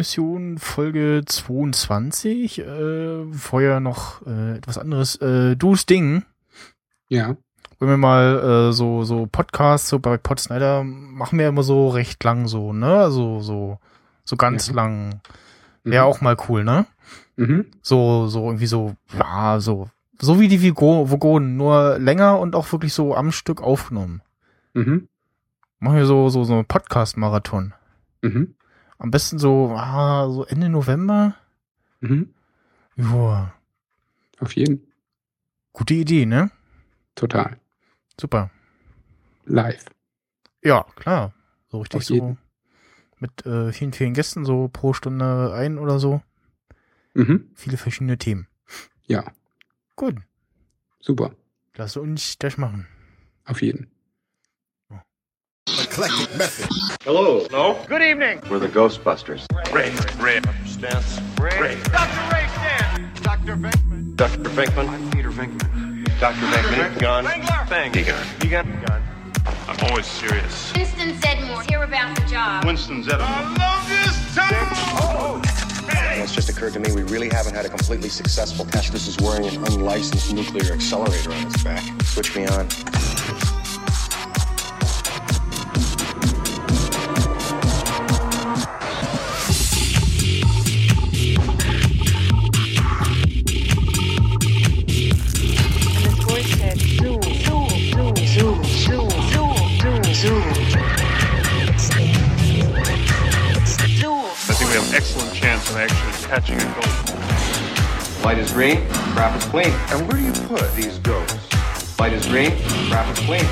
Hauptemission Folge 22. Äh, vorher noch äh, etwas anderes. Äh, Du's Ding. Ja. Wenn wir mal äh, so so Podcasts so bei Pod Snyder machen wir immer so recht lang so, ne? Also so so ganz Ja. lang. Wäre auch mal cool, ne? Mhm. So so irgendwie so ja, so so wie die Vigo- Vogonen, nur länger und auch wirklich so am Stück aufgenommen. Mhm. Machen wir so so so einen Podcast Marathon. Mhm. Am besten so ah, so Ende November. Mhm. Ja, Auf jeden. gute Idee, ne? Total. Super. Live. Ja, klar. So richtig Auf so jeden. mit äh, vielen, vielen Gästen, so pro Stunde ein oder so. Mhm. Viele verschiedene Themen. Ja. Gut, Super. lass uns das machen. Auf jeden. Eclectic method. Hello. No? Good evening. We're the Ghostbusters. Ray. Ray. Stance. Ray. Dr. Ray Stance. Dr. Venkman. Dr. Venkman. I'm Peter Venkman. Dr. Venkman. Gun. Wengler. Thank you. Gun. Egon. Gun. I'm always serious. Winston Zedmore, here about the job. Winston Zeddemore. I love this town. It's just occurred to me we really haven't had a completely successful test. This is wearing an unlicensed nuclear accelerator on its back. Switch me on. Excellent chance of actually catching a ghost. Light is green. Crap is clean. And where do you put these ghosts? Light is green. Crap is clean.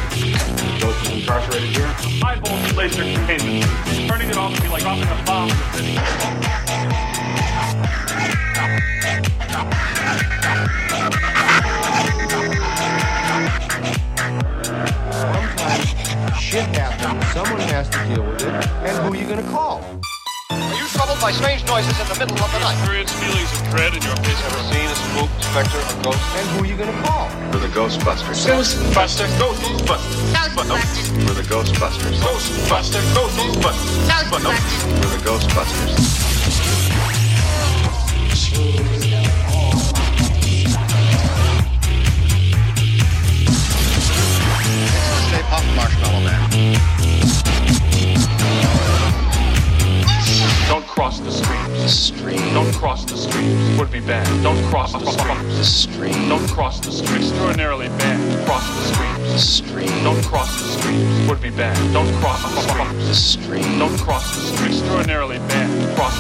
Ghost is incarcerated here. High voltage laser containment. Turning it off would be like dropping a bomb in the city. Sometimes shit happens, someone has to deal with it, and who are you gonna call? Are you troubled by strange noises in the middle of the night? Experience feelings of dread in your face. Ever seen a spook, specter, or ghost? And who are you gonna call? We're the Ghostbusters. Ghostbusters. Ghostbusters. Ghostbusters. We're the Ghostbusters. Ghostbusters. Ghostbusters. Ghostbusters. We're the Ghostbusters. Stay Puft Marshmallow Man. Don't cross the streams. Don't cross the streams. Would be bad. Don't cross the streams. Don't cross the streams. Extraordinarily bad. Cross the streams. Don't cross the streams. Would be bad. Don't cross the streams. Don't cross the streams. Extraordinarily bad. Cross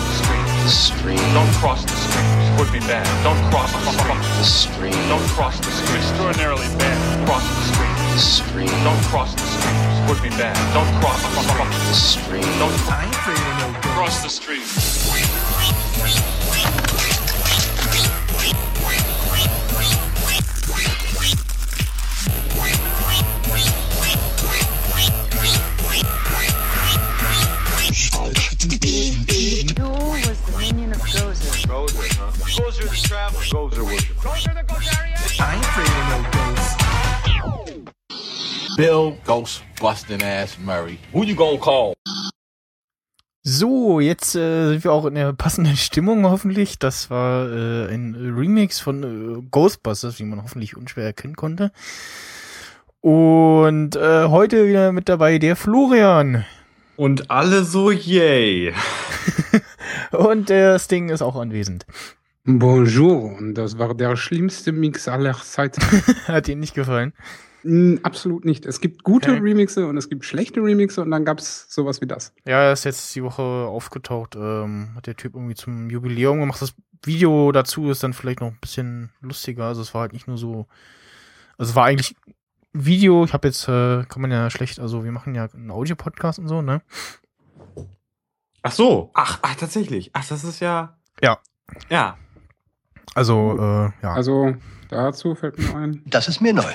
the streams. Don't cross the streams. Would be bad. Don't cross the streams. Don't cross the streams. Extraordinarily bad. Cross the streams. Don't cross the streams put me back. Don't cross the street. Don't cross the street. Bill Ghost busting ass Murray. Who you gonna call? So, jetzt äh, sind wir auch in der passenden Stimmung hoffentlich. Das war äh, ein Remix von äh, Ghostbusters, wie man hoffentlich unschwer erkennen konnte. Und äh, heute wieder mit dabei der Florian. Und alle so yay. Und der Sting ist auch anwesend. Bonjour. Und das war der schlimmste Mix aller Zeiten. Hat Ihnen nicht gefallen? Absolut nicht. Es gibt gute Okay. Remixe und es gibt schlechte Remixe und dann gab's sowas wie das. Ja, er ist jetzt die Woche aufgetaucht. Ähm, hat der Typ irgendwie zum Jubiläum gemacht. Das Video dazu ist dann vielleicht noch ein bisschen lustiger. Also es war halt nicht nur so. Also es war eigentlich ein Video. Ich habe jetzt, äh, kann man ja schlecht, also wir machen ja einen Audio-Podcast und so, ne? Ach so. Ach, ach, tatsächlich. Ach, das ist ja. Ja. Ja. Also, äh, ja. Also dazu fällt mir ein. Das ist mir neu.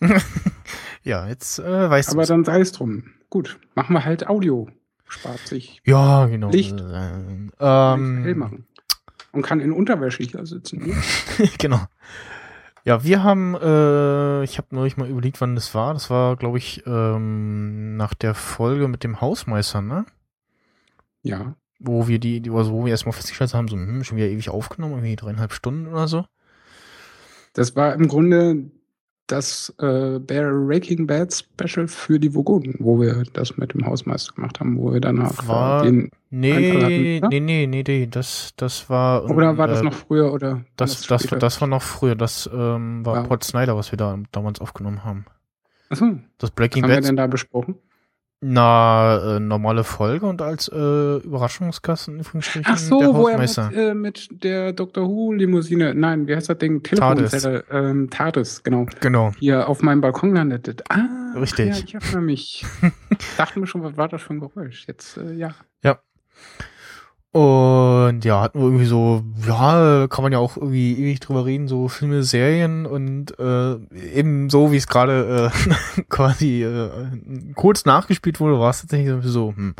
ja, jetzt äh, weißt Aber du's. dann sei es drum. Gut, machen wir halt Audio. Spart sich. Ja, genau. Licht. Äh, hell ähm, machen. Und kann in Unterwäsche hier sitzen. genau. Ja, wir haben, äh, ich habe neulich mal überlegt, wann das war. Das war, glaube ich, ähm, nach der Folge mit dem Hausmeister, ne? Ja. wo wir die, die also wo wir erstmal festgestellt haben, so, hm, schon wieder ewig aufgenommen, irgendwie dreieinhalb Stunden oder so. Das war im Grunde das äh, Breaking Bad Special für die Vogonen, wo wir das mit dem Hausmeister gemacht haben, wo wir danach War, äh, den nee, hatten, nee, nee, nee, nee, das, das war. Oder war das äh, noch früher oder Das, war das, später? das war noch früher. Das ähm, war Ja. Pod Snyder, was wir da damals aufgenommen haben. Achso, Das was Breaking haben wir denn da besprochen? Na, äh, normale Folge und als äh, Überraschungsgast in Ach so, der wo er mit, äh, mit der Dr. Who-Limousine, nein, wie heißt das Ding? Telefonzelle, ähm, TARDIS, genau. Genau. Hier auf meinem Balkon landete. Ah, Richtig. Ja, ich erinnere mich. Dachte mir schon, was war das für ein Geräusch? Jetzt, äh, ja. Und ja, hatten wir irgendwie so, ja, kann man ja auch irgendwie ewig drüber reden, so Filme, Serien und äh, eben so, wie es gerade äh, quasi äh, kurz nachgespielt wurde, war es tatsächlich so, hm,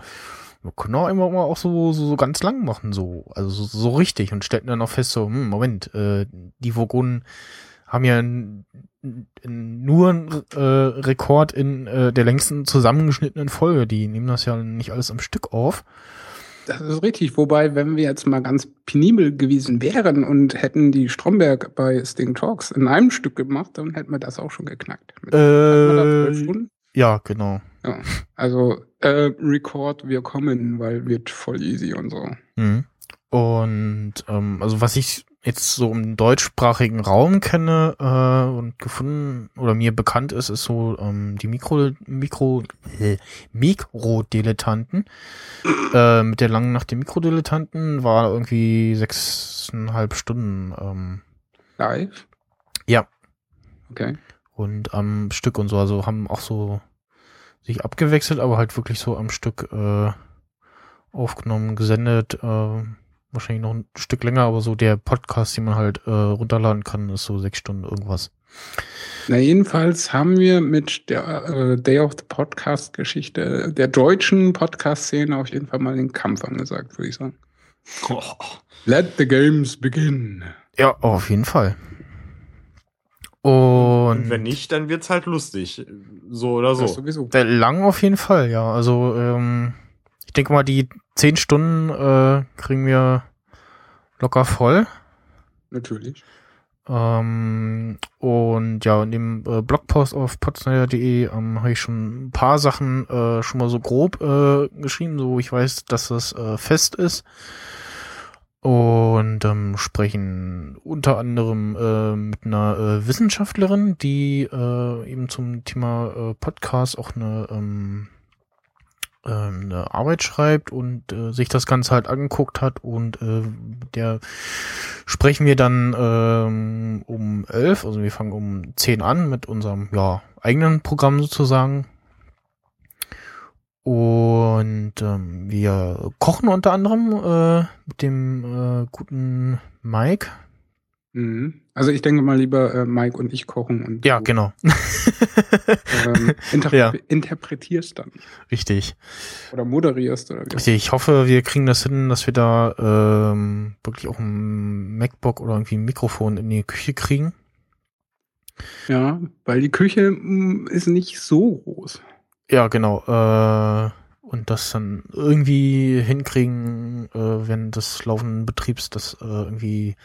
wir können auch immer auch so, so, so ganz lang machen, so, also so, so richtig und stellten dann auch fest, so, hm, Moment, äh, die Vogonen haben ja nur einen äh, Rekord in äh, der längsten zusammengeschnittenen Folge, die nehmen das ja nicht alles am Stück auf. Das ist richtig. Wobei, wenn wir jetzt mal ganz penibel gewesen wären und hätten die Stromberg bei Sting Talks in einem Stück gemacht, dann hätten wir das auch schon geknackt. Mit, Äh, ja, genau. Ja. Also, äh, Record, wir kommen, weil wird voll easy und so. Mhm. Und ähm, also was ich jetzt so im deutschsprachigen Raum kenne äh, und gefunden oder mir bekannt ist, ist so ähm, die Mikro Mikro äh, Mikrodilettanten. äh, mit der langen Nacht der Mikrodilettanten war irgendwie sechseinhalb Stunden ähm, Live? Ja. Okay. und am Stück und so, also haben auch so sich abgewechselt, aber halt wirklich so am Stück äh, aufgenommen, gesendet, äh, wahrscheinlich noch ein Stück länger, aber so der Podcast, den man halt äh, runterladen kann, ist so sechs Stunden irgendwas. Na, jedenfalls haben wir mit der äh, Day of the Podcast-Geschichte der deutschen Podcast-Szene auf jeden Fall mal den Kampf angesagt, würde ich sagen. Let the games begin. Ja, auf jeden Fall. Und, Und wenn nicht, dann wird's halt lustig. So oder so. sowieso. Lang auf jeden Fall, ja. Also ähm, ich denke mal, die zehn Stunden äh, kriegen wir locker voll. Natürlich. Ähm, und ja, in dem äh, Blogpost auf potsnayer.de ähm, habe ich schon ein paar Sachen äh, schon mal so grob äh, geschrieben, so ich weiß, dass das äh, fest ist. Und ähm, sprechen unter anderem äh, mit einer äh, Wissenschaftlerin, die eben zum Thema Podcast auch eine, ähm, äh, eine Arbeit schreibt und äh, sich das Ganze halt angeguckt hat und äh, der sprechen wir dann ähm, um elf, also wir fangen um zehn an mit unserem ja, eigenen Programm sozusagen. Und ähm, wir kochen unter anderem äh, mit dem äh, guten Mike. Mhm. Also ich denke mal lieber äh, Mike und ich kochen und Ja, genau. ähm, interpre Ja. interpretierst dann. Richtig. Oder moderierst oder wie. Richtig. Ich hoffe, wir kriegen das hin, dass wir da ähm, wirklich auch ein MacBook oder irgendwie ein Mikrofon in die Küche kriegen. Ja, weil die Küche mm, ist nicht so groß. Ja, genau. Äh, und das dann irgendwie hinkriegen, äh, wenn des laufenden Betriebs das äh, irgendwie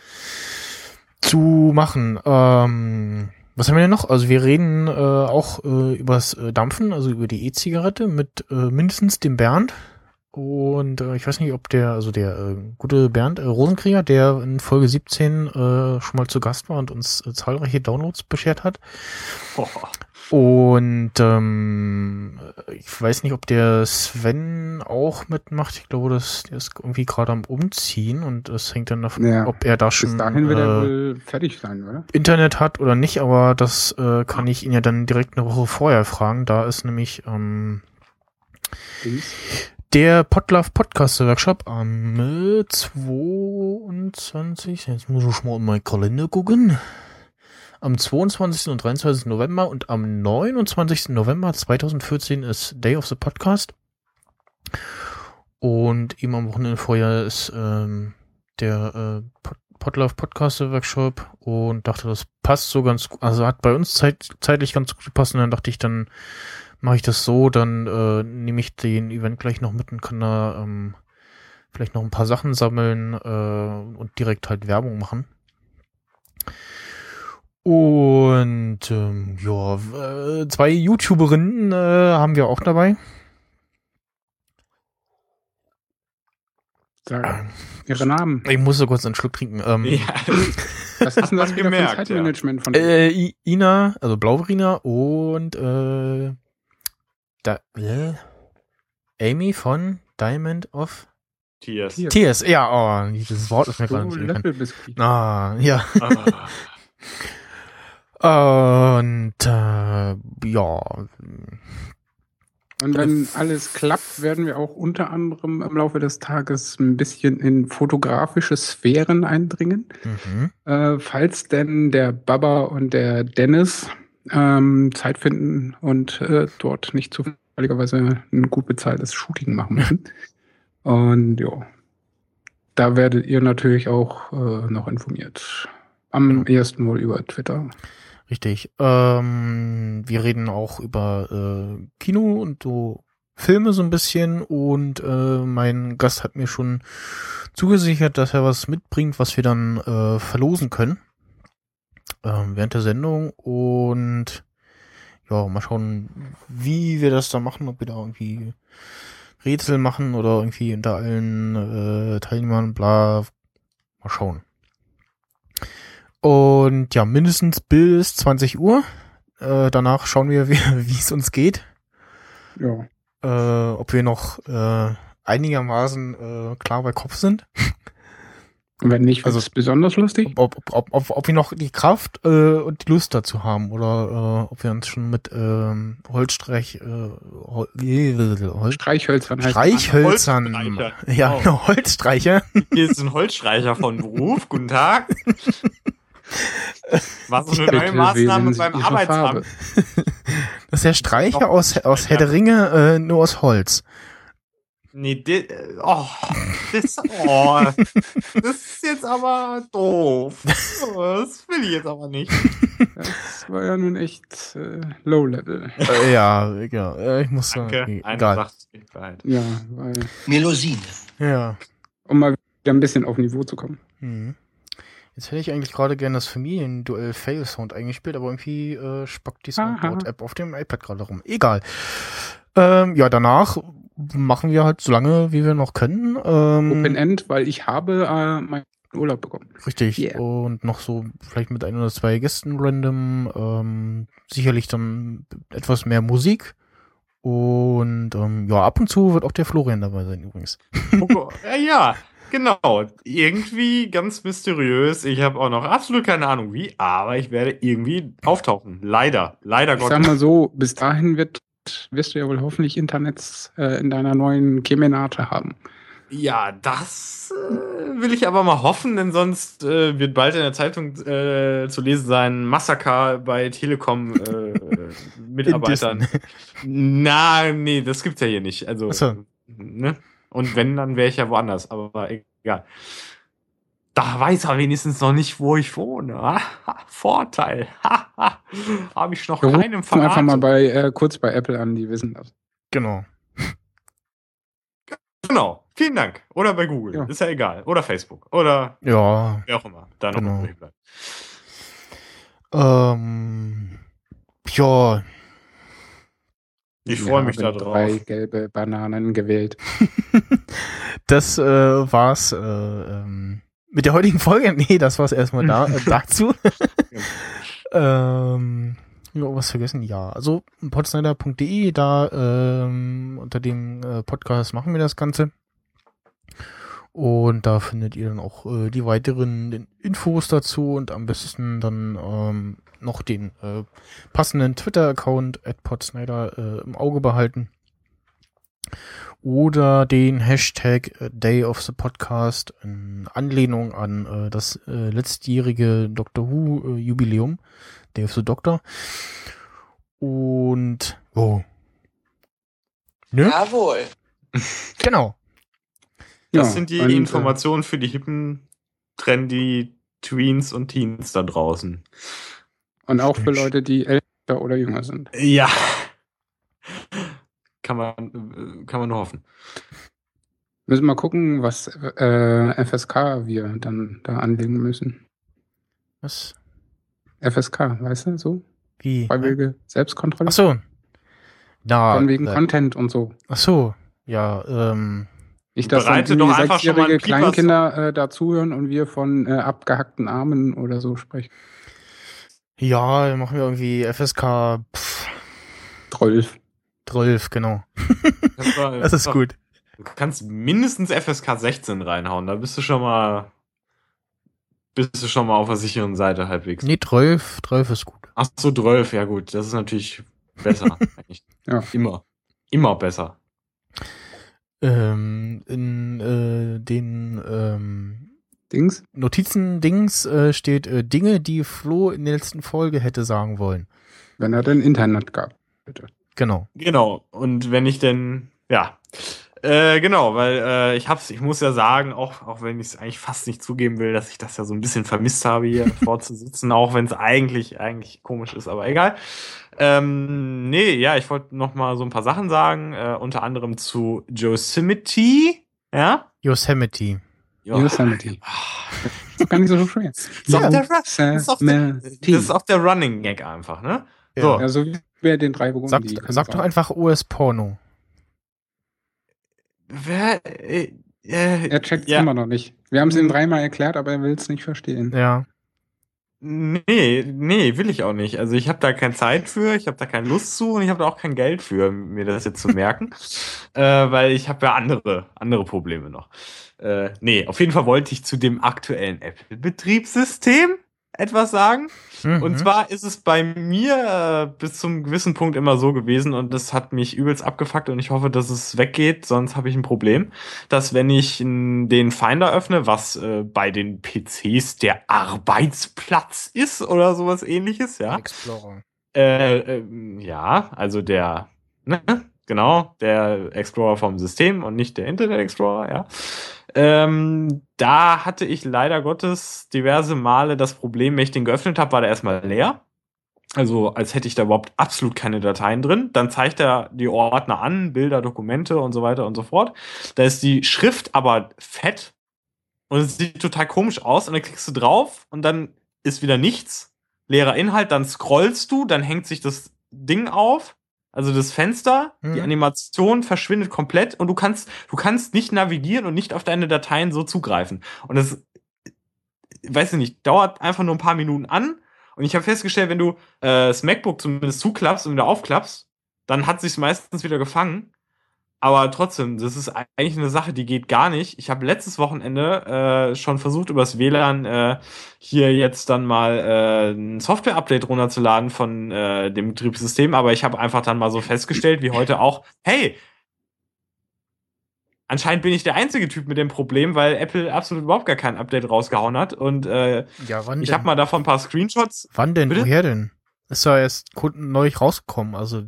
zu machen. Ähm, was haben wir denn noch? Also wir reden äh, auch äh, übers äh, Dampfen, also über die E-Zigarette mit äh, mindestens dem Bernd. Und äh, ich weiß nicht, ob der, also der äh, gute Bernd äh, Rosenkrieger, der in Folge 17 äh, schon mal zu Gast war und uns äh, zahlreiche Downloads beschert hat. Und ähm, ich weiß nicht, ob der Sven auch mitmacht. Ich glaube, das, der ist irgendwie gerade am Umziehen und es hängt dann davon, Ja. ob er da Bis schon dahin wird er äh, wohl fertig sein, oder? Internet hat oder nicht, aber das äh, kann ich ihn ja dann direkt eine Woche vorher fragen. Da ist nämlich ähm, der Podlove Podcast Workshop am äh, 22. Jetzt muss ich mal in meinen Kalender gucken. Am 22. und 23. November und am 29. November 2014 ist Day of the Podcast. Und eben am Wochenende vorher ist ähm, der äh, Pod Podlove Podcast Workshop und dachte, das passt so ganz gut. Also hat bei uns zeit zeitlich ganz gut gepasst und dann dachte ich, dann mache ich das so, dann äh, nehme ich den Event gleich noch mit und kann da ähm, vielleicht noch ein paar Sachen sammeln äh, und direkt halt Werbung machen. Und ähm, ja, äh, zwei YouTuberinnen äh, haben wir auch dabei. Sag ihre Namen. Ich muss so kurz einen Schluck trinken. Ähm, Ja, Was ist denn das wieder für gemerkt, ein Zeitmanagement von äh, Ina, also Blauverina und äh, da, äh, Amy von Diamond of Tears. Hier. Tears. Ja, oh, dieses Wort ist mir gerade nicht. Ah, ja. Ah. Und äh, ja, Und wenn alles klappt, werden wir auch unter anderem im Laufe des Tages ein bisschen in fotografische Sphären eindringen. mhm. Äh, falls denn der Baba und der Dennis ähm, Zeit finden und äh, dort nicht zufälligerweise ein gut bezahltes Shooting machen müssen. und ja, da werdet ihr natürlich auch äh, noch informiert. Am ersten wohl über Twitter. Richtig. Ähm, wir reden auch über äh, Kino und so Filme so ein bisschen und äh, mein Gast hat mir schon zugesichert, dass er was mitbringt, was wir dann äh, verlosen können ähm, während der Sendung und ja, mal schauen, wie wir das da machen, ob wir da irgendwie Rätsel machen oder irgendwie unter allen äh, Teilnehmern bla. Mal schauen. Und ja, mindestens bis 20 Uhr. Äh, danach schauen wir, wie es uns geht. Ja. Äh, ob wir noch äh, einigermaßen äh, klar bei Kopf sind. Und wenn nicht, Also- ist besonders lustig. Ob, ob, ob, ob, ob wir noch die Kraft äh, und die Lust dazu haben oder äh, ob wir uns schon mit ähm, Holzstreich, äh, Hol Holz Streichhölzern Streichhölzern. Holzstreicher. Ja, Oh. Holzstreicher. Hier ist ein Holzstreicher von Beruf. Guten Tag. War so eine neue Maßnahme beim Arbeitsamt. Das ist der Streicher aus, aus Herr der Ringe, äh, nur aus Holz. Nee, di- äh, oh, das, oh, das ist jetzt aber doof. Das will ich jetzt aber nicht. Das war ja nun echt äh, Low-Level. Äh, ja, ja, äh, ich muss sagen, Danke, okay, eine. Ja, weil, Melusine. Ja. um mal wieder ein bisschen auf Niveau zu kommen. Mhm. Jetzt hätte ich eigentlich gerade gerne das Familienduell Fail Sound eingespielt, aber irgendwie äh, spackt die. Soundboard-App auf dem iPad gerade rum. Egal. Ähm, ja, danach machen wir halt so lange, wie wir noch können. Ähm, Open End, weil ich habe äh, meinen Urlaub bekommen. Richtig. Yeah. Und noch so vielleicht mit ein oder zwei Gästen random. Ähm, sicherlich dann etwas mehr Musik. Und ähm, ja, ab und zu wird auch der Florian dabei sein übrigens. Oh, ja, ja, genau. Irgendwie ganz mysteriös. Ich habe auch noch absolut keine Ahnung wie, aber ich werde irgendwie auftauchen. Leider. Leider Ich sag mal so, bis dahin wird, wirst du ja wohl hoffentlich Internets äh, in deiner neuen Kemenate haben. Ja, das äh, will ich aber mal hoffen, denn sonst äh, wird bald in der Zeitung äh, zu lesen sein, Massaker bei Telekom äh, Mitarbeitern. Na, nee, das gibt's ja hier nicht. Also, ne? Und wenn, dann wäre ich ja woanders, aber egal. Da weiß er wenigstens noch nicht, wo ich wohne. Vorteil. Habe ich noch Wir keinem rufen einfach mal verraten. bei, äh, kurz bei Apple an, die wissen das. Genau. Genau. Vielen Dank. Oder bei Google. Ja. Ist ja egal. Oder Facebook. Oder Ja. wer auch immer. Da noch Genau. übrig bleibt. Ähm, ja, Ich freue mich Wir da haben Drei gelbe Bananen gewählt. das äh, war's äh, ähm, mit der heutigen Folge. Nee, das war's erstmal da, äh, dazu. ähm, ja, was vergessen? Ja, also podsnyder.de, da ähm, unter dem äh, Podcast machen wir das Ganze. Und da findet ihr dann auch äh, die weiteren Infos dazu und am besten dann ähm, noch den äh, passenden Twitter-Account at podsnyder äh, im Auge behalten. Oder den Hashtag äh, Day of the Podcast in Anlehnung an äh, das äh, letztjährige Doctor Who äh, Jubiläum. Day of the Doctor. Und oh. Ne? Jawohl. Genau. Das Ja, sind die und, äh, Informationen für die hippen, trendy Tweens und Teens da draußen. Und auch für Leute, die älter oder jünger sind. Ja. Kann man, äh, kann man nur hoffen. Müssen wir gucken, was äh, FSK wir dann da anlegen müssen. Was? FSK, weißt du, so? Wie? Freiwillige Selbstkontrolle. Ach so. Na, Von wegen äh, Content und so. ach so. Ja, ähm, Nicht, dass dann Bereite irgendwie doch mal sechsjährige Kleinkinder äh, dazuhören und wir von äh, abgehackten Armen oder so sprechen. Ja, dann machen wir irgendwie FSK pff, 12. 12, genau. Das, war- Das ist war- gut. Du kannst mindestens FSK 16 reinhauen, da bist du schon mal bist du schon mal auf der sicheren Seite halbwegs. Nee, 12, 12 ist gut. Ach so, 12, ja gut, das ist natürlich besser. eigentlich. Ja. Immer. Immer besser. Ähm, in äh, den ähm, Dings? Notizen-Dings äh, steht äh, Dinge, die Flo in der letzten Folge hätte sagen wollen. Wenn er denn Internet gab. Bitte. Genau. Genau. Und wenn ich denn, ja. Äh, genau, weil äh, ich hab's, ich muss ja sagen, auch, auch wenn ich es eigentlich fast nicht zugeben will, dass ich das ja so ein bisschen vermisst habe, hier vorzusitzen, auch wenn es eigentlich, eigentlich komisch ist, aber egal. Ähm, nee, ja, ich wollte noch mal so ein paar Sachen sagen, äh, unter anderem zu Yosemite, ja? Yosemite. Ja. Yosemite. Ist doch gar nicht so schwer. Das ist auch der, das ist auch der, das Yosemite. ist auch der Running Gag einfach, ne? Ja. So. Ja, so wie bei den drei Burgunden. Sag, die sag doch einfach US-Porno. Wer, äh, äh, Er checkt ja. immer noch nicht. Wir haben es ihm dreimal erklärt, aber er will es nicht verstehen. Ja. Nee, nee, will ich auch nicht. Also ich habe da keine Zeit für, ich habe da keine Lust zu und ich habe da auch kein Geld für, mir das jetzt zu merken, äh, weil ich habe ja andere, andere Probleme noch. Äh, nee, auf jeden Fall wollte ich zu dem aktuellen Apple-Betriebssystem etwas sagen. Mhm. Und zwar ist es bei mir äh, bis zum gewissen Punkt immer so gewesen und das hat mich übelst abgefuckt und ich hoffe, dass es weggeht, sonst habe ich ein Problem, dass wenn ich den Finder öffne, was äh, bei den PCs der Arbeitsplatz ist oder sowas ähnliches, ja. Explorer. Äh, ähm, ja, also der, ne, genau, der Explorer vom System und nicht der Internet Explorer, ja. Ähm, da hatte ich leider Gottes diverse Male das Problem, wenn ich den geöffnet habe, war der erstmal leer. Also als hätte ich da überhaupt absolut keine Dateien drin. Dann zeigt er die Ordner an, Bilder, Dokumente und so weiter und so fort. Da ist die Schrift aber fett und es sieht total komisch aus und dann klickst du drauf und dann ist wieder nichts, leerer Inhalt, dann scrollst du, dann hängt sich das Ding auf, also das Fenster, die Mhm. Animation verschwindet komplett und du kannst, du kannst nicht navigieren und nicht auf deine Dateien so zugreifen. Und das, weiß ich nicht, dauert einfach nur ein paar Minuten an. Und ich habe festgestellt, wenn du äh, das MacBook zumindest zuklappst und wieder aufklappst, dann hat sich's meistens wieder gefangen. Aber trotzdem, das ist eigentlich eine Sache, die geht gar nicht. Ich habe letztes Wochenende äh, schon versucht, übers WLAN äh, hier jetzt dann mal äh, ein Software-Update runterzuladen von äh, dem Betriebssystem, aber ich habe einfach dann mal so festgestellt, wie heute auch, hey, anscheinend bin ich der einzige Typ mit dem Problem, weil Apple absolut überhaupt gar kein Update rausgehauen hat. Und äh, Ja, wann ich habe mal davon ein paar Screenshots. wann denn? Bitte? Woher denn? Ist ja erst Kunden neu rausgekommen. Also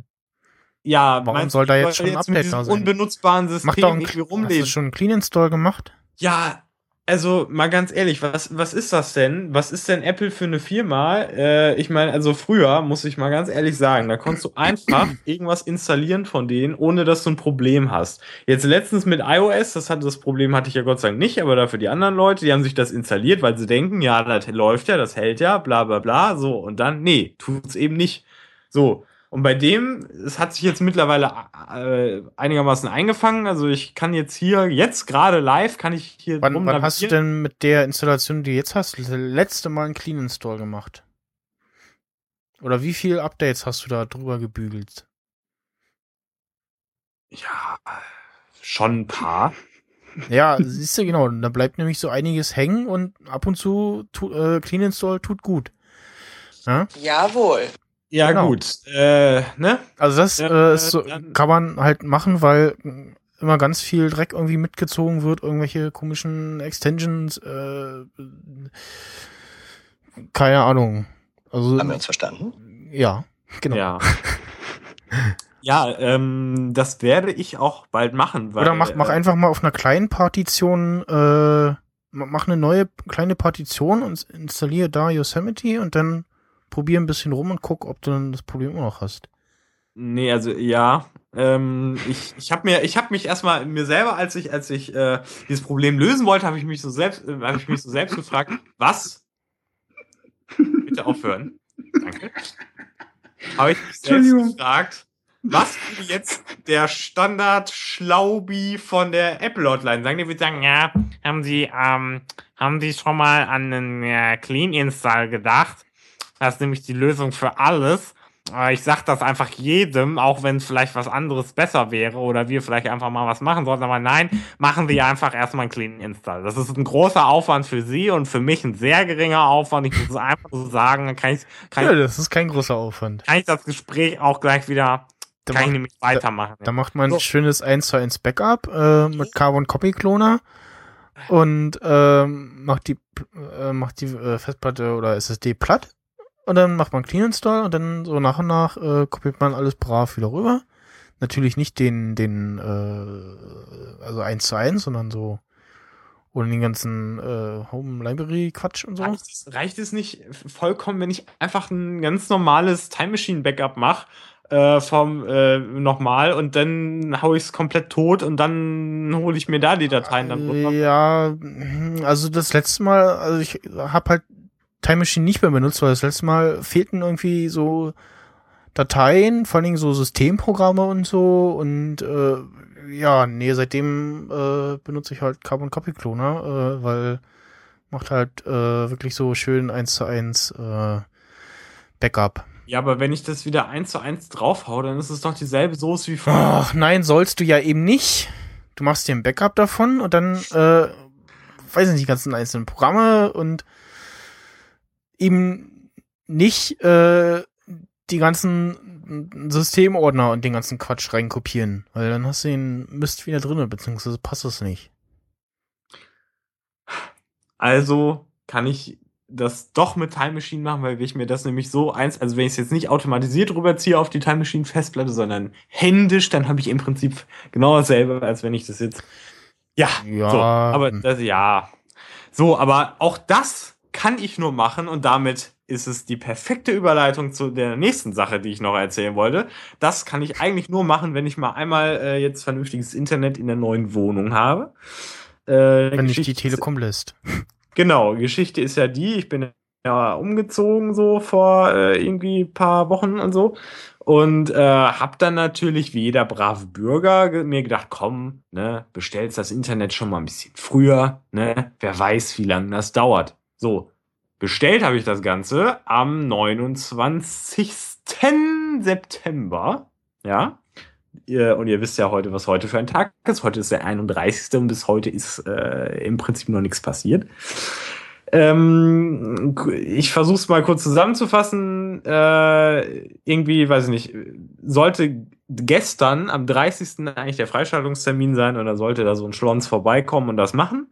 Ja, Warum soll da jetzt schon ein Update sein? unbenutzbaren System mach doch irgendwie hast du rumleben? schon einen Clean Install gemacht? Ja, also mal ganz ehrlich, was, was ist das denn? Was ist denn Apple für eine Firma? Äh, ich meine, also früher, muss ich mal ganz ehrlich sagen, da konntest du einfach irgendwas installieren von denen, ohne dass du ein Problem hast. Jetzt letztens mit iOS, das hatte das Problem hatte ich ja Gott sei Dank nicht, aber dafür die anderen Leute, die haben sich das installiert, weil sie denken, ja, das läuft ja, das hält ja, bla bla bla, so und dann, nee, tut's eben nicht. So. Und bei dem, es hat sich jetzt mittlerweile äh, einigermaßen eingefangen. Also ich kann jetzt hier, jetzt gerade live, kann ich hier Wann, wann hast du denn mit der Installation, die du jetzt hast, das letzte Mal einen Clean Install gemacht? Oder wie viele Updates hast du da drüber gebügelt? Ja, schon ein paar. Ja, siehst du, genau. Da bleibt nämlich so einiges hängen und ab und zu tu, äh, Clean Install tut gut. Ja? Jawohl. Ja, Genau. gut. Äh, ne? Also das Ja, äh, ist so, dann- kann man halt machen, weil immer ganz viel Dreck irgendwie mitgezogen wird, irgendwelche komischen Extensions, äh, keine Ahnung. Also Haben wir uns verstanden? ja, genau. Ja. ja, ähm, das werde ich auch bald machen. Weil, Oder mach, mach äh, einfach mal auf einer kleinen Partition, äh, ma- mach eine neue kleine Partition und installiere da Yosemite und dann probier ein bisschen rum und guck, ob du dann das Problem immer noch hast. Nee, also ja. Ähm, ich ich habe mir ich habe mich erstmal mir selber als ich als ich äh, dieses Problem lösen wollte, habe ich mich so selbst äh, habe ich mich so selbst gefragt, was bitte aufhören. Danke. Habe ich mich selbst gefragt, was würde jetzt der Standard Schlaubi von der Apple Hotline sagen? Der würde sagen, ja, haben Sie ähm, haben Sie schon mal an einen äh, Clean Install gedacht? Das ist nämlich die Lösung für alles. Äh, Ich sag das einfach jedem, auch wenn es vielleicht was anderes besser wäre oder wir vielleicht einfach mal was machen sollten. Aber nein, machen Sie einfach erstmal einen Clean Install. Das ist ein großer Aufwand für Sie und für mich ein sehr geringer Aufwand. Ich muss es einfach so sagen, dann kann ich, kann, Ja, das ist kein großer Aufwand. kann ich das Gespräch auch gleich wieder, Da kann ich nämlich weitermachen. Da macht man So. ein schönes 1 zu 1 Backup äh, mit Carbon Copy Cloner und ähm, macht die äh, macht die äh, Festplatte oder SSD platt und dann macht man Clean Install und dann so nach und nach äh, kopiert man alles brav wieder rüber. Natürlich nicht den den äh, also 1 zu 1, sondern so ohne den ganzen äh, Home Library Quatsch und so. Reicht es, reicht es nicht vollkommen, wenn ich einfach ein ganz normales Time Machine Backup mache äh, vom äh, nochmal und dann hau ich es komplett tot und dann hole ich mir da die Dateien dann runter. Ja, also das letzte Mal, also ich habe halt Time Machine nicht mehr benutzt, weil das letzte Mal fehlten irgendwie so Dateien, vor allen Dingen so Systemprogramme und so und äh, ja, nee, seitdem äh, benutze ich halt Carbon Copy Cloner, äh, weil macht halt äh, wirklich so schön eins zu eins äh, Backup. Ja, aber wenn ich das wieder eins zu eins draufhau, dann ist es doch dieselbe Soße wie vorher. Ach nein, sollst du ja eben nicht. Du machst dir ein Backup davon und dann, äh, weiß ich nicht, die ganzen einzelnen Programme und eben nicht äh, die ganzen Systemordner und den ganzen Quatsch reinkopieren, weil dann hast du den Mist wieder drinne, beziehungsweise passt das nicht. Also kann ich das doch mit Time Machine machen, weil ich mir das nämlich so eins, also wenn ich es jetzt nicht automatisiert rüberziehe auf die Time Machine Festplatte, sondern händisch, dann habe ich im Prinzip genau dasselbe, als wenn ich das jetzt ja, Ja. so, aber das ja. So, aber auch das kann ich nur machen und damit ist es die perfekte Überleitung zu der nächsten Sache, die ich noch erzählen wollte. Das kann ich eigentlich nur machen, wenn ich mal einmal äh, jetzt vernünftiges Internet in der neuen Wohnung habe. Äh, Wenn nicht die Geschichte- Telekom lässt. Genau, Geschichte ist ja die, ich bin ja umgezogen so vor äh, irgendwie paar Wochen und so und äh, hab dann natürlich wie jeder brave Bürger ge mir gedacht, komm, ne, bestellst das Internet schon mal ein bisschen früher, ne, wer weiß, wie lange das dauert. So, bestellt habe ich das Ganze am 29. September, ja. Und ihr wisst ja heute, was heute für ein Tag ist. Heute ist der 31. und bis heute ist äh, im Prinzip noch nichts passiert. Ähm, ich versuche es mal kurz zusammenzufassen. Äh, irgendwie, weiß ich nicht, sollte gestern am 30. eigentlich der Freischaltungstermin sein dann sollte da so ein Schlons vorbeikommen und das machen.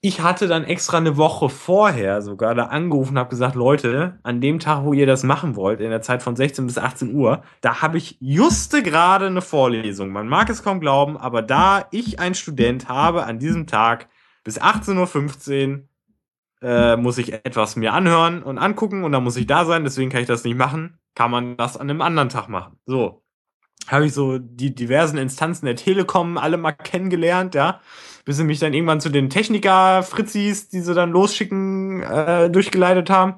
Ich hatte dann extra eine Woche vorher sogar da angerufen und habe gesagt, Leute, an dem Tag, wo ihr das machen wollt, in der Zeit von 16 bis 18 Uhr, da habe ich juste gerade eine Vorlesung. Man mag es kaum glauben, aber da ich ein Student habe an diesem Tag bis 18.15 Uhr äh, muss ich etwas mir anhören und angucken und dann muss ich da sein, deswegen kann ich das nicht machen. Kann man das an einem anderen Tag machen. So. Habe ich so die diversen Instanzen der Telekom alle mal kennengelernt, ja. Bis sie mich dann irgendwann zu den Techniker-Fritzis, die sie dann losschicken, äh, durchgeleitet haben.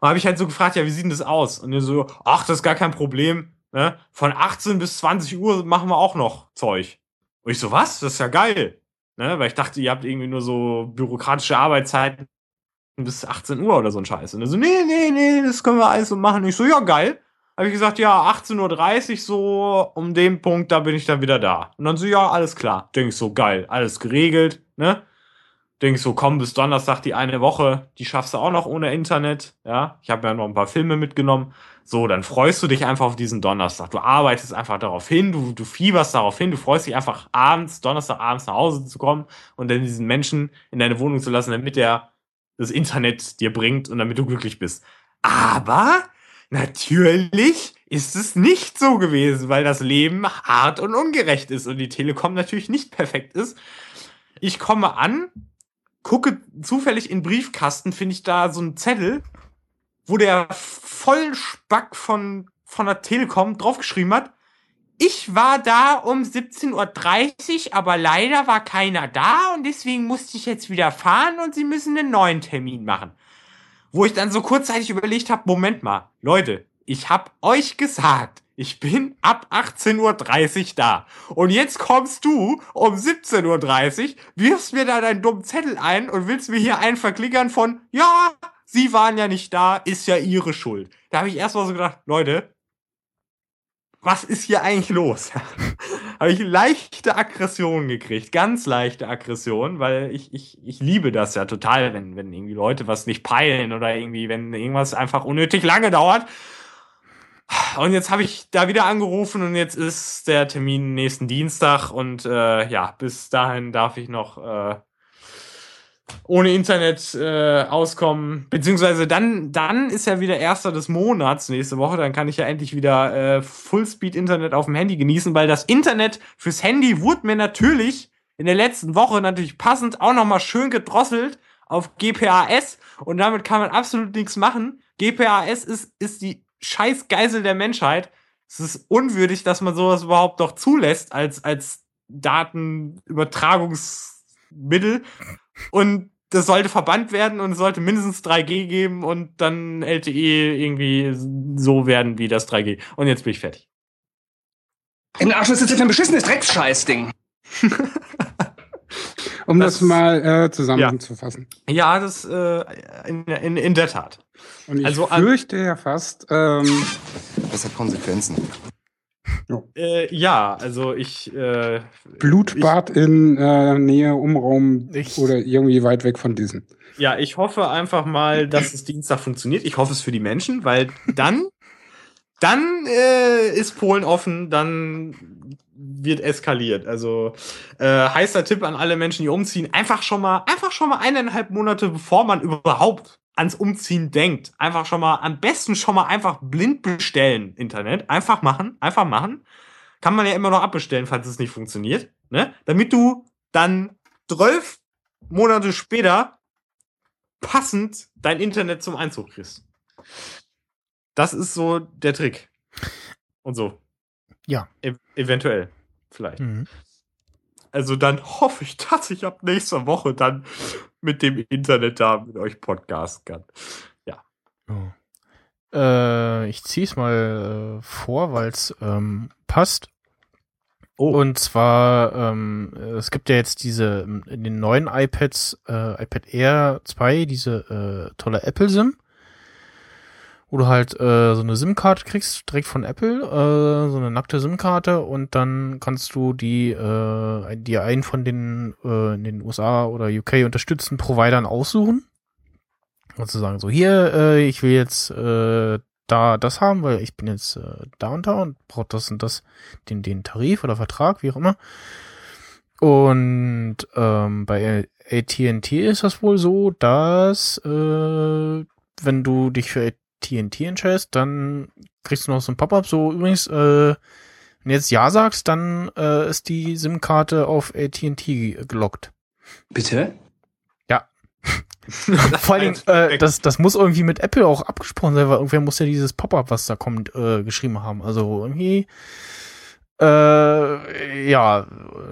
Und habe ich halt so gefragt, ja, wie sieht denn das aus? Und ihr so, ach, das ist gar kein Problem. Ne? Von 18 bis 20 Uhr machen wir auch noch Zeug. Und ich so, was? Das ist ja geil. Ne? Weil ich dachte, ihr habt irgendwie nur so bürokratische Arbeitszeiten bis 18 Uhr oder so ein Scheiß. Und er so, nee, nee, nee, das können wir alles so machen. Und ich so, ja, geil. Habe ich gesagt, ja, 18.30 Uhr so, um den Punkt, da bin ich dann wieder da. Und dann so, ja, alles klar. Denk ich so, geil, alles geregelt, ne? Denk ich so, komm, bis Donnerstag die eine Woche, die schaffst du auch noch ohne Internet, ja? Ich habe ja noch ein paar Filme mitgenommen. So, dann freust du dich einfach auf diesen Donnerstag. Du arbeitest einfach darauf hin, du, du fieberst darauf hin, du freust dich einfach abends, Donnerstagabends nach Hause zu kommen und dann diesen Menschen in deine Wohnung zu lassen, damit er das Internet dir bringt und damit du glücklich bist. Aber natürlich ist es nicht so gewesen, weil das Leben hart und ungerecht ist und die Telekom natürlich nicht perfekt ist. Ich komme an, gucke zufällig in Briefkasten, finde ich da so einen Zettel, wo der Vollspack von von der Telekom draufgeschrieben hat, ich war da um 17.30 Uhr, aber leider war keiner da und deswegen musste ich jetzt wieder fahren und sie müssen einen neuen Termin machen. Wo ich dann so kurzzeitig überlegt habe, Moment mal, Leute, ich hab euch gesagt, ich bin ab 18.30 Uhr da. Und jetzt kommst du um 17.30 Uhr, wirfst mir da deinen dummen Zettel ein und willst mir hier einen verklickern von, ja, sie waren ja nicht da, ist ja ihre Schuld. Da habe ich erstmal so gedacht, Leute, was ist hier eigentlich los? habe ich leichte Aggression gekriegt, ganz leichte Aggression, weil ich, ich, ich liebe das ja total, wenn, wenn irgendwie Leute was nicht peilen oder irgendwie, wenn irgendwas einfach unnötig lange dauert. Und jetzt habe ich da wieder angerufen und jetzt ist der Termin nächsten Dienstag und äh, ja, bis dahin darf ich noch äh, ohne Internet äh, auskommen. Beziehungsweise dann, dann ist ja wieder erster des Monats nächste Woche. Dann kann ich ja endlich wieder äh, Fullspeed-Internet auf dem Handy genießen, weil das Internet fürs Handy wurde mir natürlich in der letzten Woche natürlich passend auch nochmal schön gedrosselt auf GPAS und damit kann man absolut nichts machen. GPAS ist, ist die scheiß Geisel der Menschheit. Es ist unwürdig, dass man sowas überhaupt doch zulässt als, als Datenübertragungsmittel. Und das sollte verbannt werden und es sollte mindestens 3G geben und dann LTE irgendwie so werden wie das 3G. Und jetzt bin ich fertig. Im Arsch ist jetzt ein beschissenes Drecksscheißding. um das, das mal äh, zusammenzufassen. Ja, ja das äh, in, in, in der Tat. Und ich also, fürchte ja fast. Ähm, das hat Konsequenzen. Äh, ja, also ich. Äh, Blutbad ich, in äh, Nähe, Umraum ich, oder irgendwie weit weg von diesen. Ja, ich hoffe einfach mal, dass es Dienstag funktioniert. Ich hoffe es für die Menschen, weil dann, dann äh, ist Polen offen, dann wird eskaliert. Also äh, heißer Tipp an alle Menschen, die umziehen: einfach schon mal, einfach schon mal eineinhalb Monate, bevor man überhaupt ans Umziehen denkt, einfach schon mal, am besten schon mal einfach blind bestellen, Internet. Einfach machen, einfach machen. Kann man ja immer noch abbestellen, falls es nicht funktioniert. Ne? Damit du dann zwölf Monate später passend dein Internet zum Einzug kriegst. Das ist so der Trick. Und so. Ja. E eventuell. Vielleicht. Mhm. Also dann hoffe ich, dass ich ab nächster Woche dann mit dem Internet da mit euch podcasten kann. Ja. Oh. Äh, ich ziehe es mal äh, vor, weil es ähm, passt. Oh. Und zwar, ähm, es gibt ja jetzt diese in den neuen iPads, äh, iPad Air 2, diese äh, tolle Apple SIM wo du halt äh, so eine SIM-Karte kriegst, direkt von Apple, äh, so eine nackte SIM-Karte und dann kannst du die äh, dir einen von den äh, in den USA oder UK unterstützten Providern aussuchen. Und zu sagen, so hier, äh, ich will jetzt äh, da das haben, weil ich bin jetzt äh, da und da und brauche das und das, den, den Tarif oder Vertrag, wie auch immer. Und ähm, bei AT&T ist das wohl so, dass äh, wenn du dich für TNT entscheidest, dann kriegst du noch so ein Pop-up. So übrigens, äh, wenn du jetzt Ja sagst, dann äh, ist die SIM-Karte auf AT&T gelockt. Bitte? Ja. Vor allen Dingen, äh, das, das muss irgendwie mit Apple auch abgesprochen sein, weil irgendwer muss ja dieses Pop-up, was da kommt, äh, geschrieben haben. Also irgendwie, äh, ja,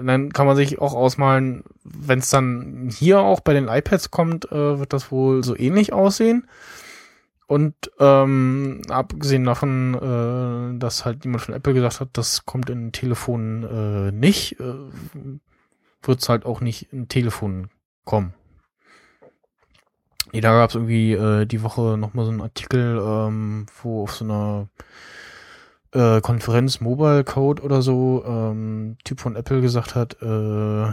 dann kann man sich auch ausmalen, wenn es dann hier auch bei den iPads kommt, äh, wird das wohl so ähnlich aussehen. Und ähm, abgesehen davon, äh, dass halt jemand von Apple gesagt hat, das kommt in Telefonen äh, nicht, äh, wird es halt auch nicht in Telefonen kommen. Nee, da gab es irgendwie äh, die Woche nochmal so einen Artikel, ähm, wo auf so einer äh, Konferenz Mobile Code oder so ähm, Typ von Apple gesagt hat, äh,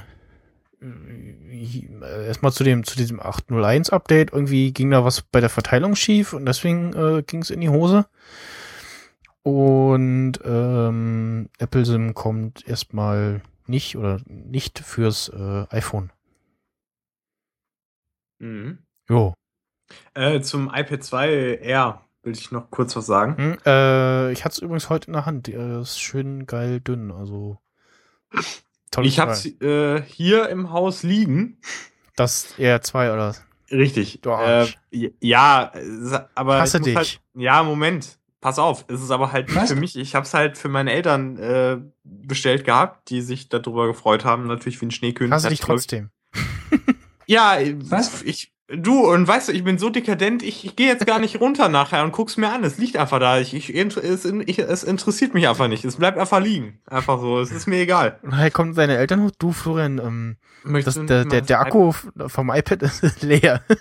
erstmal zu dem, zu diesem 801 Update, irgendwie ging da was bei der Verteilung schief und deswegen äh, ging es in die Hose. Und ähm, Apple SIM kommt erstmal nicht oder nicht fürs äh, iPhone. Mhm. Jo. Äh, zum iPad 2 R will ich noch kurz was sagen. Hm, äh, ich hatte es übrigens heute in der Hand. Äh, ist schön geil dünn. Also Tolles ich hab's äh, hier im Haus liegen. Das R2 oder was? Richtig. Du Arsch. Äh, ja, aber. Hasse dich. Halt, ja, Moment. pass auf, es ist aber halt nicht für mich. Ich habe es halt für meine Eltern äh, bestellt gehabt, die sich darüber gefreut haben, natürlich wie ein Schneekönig. Hast du Hat dich trotzdem? Ja, Was? ich du und weißt du, ich bin so dekadent, ich, ich gehe jetzt gar nicht runter nachher und guck's mir an. Es liegt einfach da. Ich, ich, es, ich, es interessiert mich einfach nicht. Es bleibt einfach liegen. Einfach so. Es ist mir egal. Und halt kommen deine Eltern hoch. Du, Florian, ähm, Möchtest das, du der, der, der Akku vom iPad ist leer.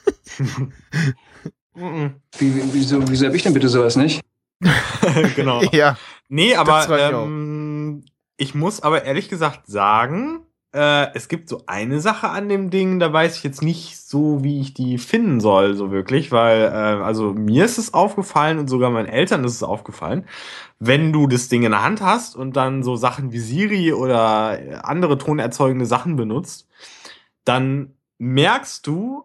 Mhm. Wie, wie- wieso, wieso hab ich denn bitte sowas nicht? genau. ja. Nee, aber ähm, ich muss aber ehrlich gesagt sagen, äh, es gibt so eine Sache an dem Ding, da weiß ich jetzt nicht so, wie ich die finden soll, so wirklich, weil, äh, also mir ist es aufgefallen und sogar meinen Eltern ist es aufgefallen, wenn du das Ding in der Hand hast und dann so Sachen wie Siri oder andere tonerzeugende Sachen benutzt, dann merkst du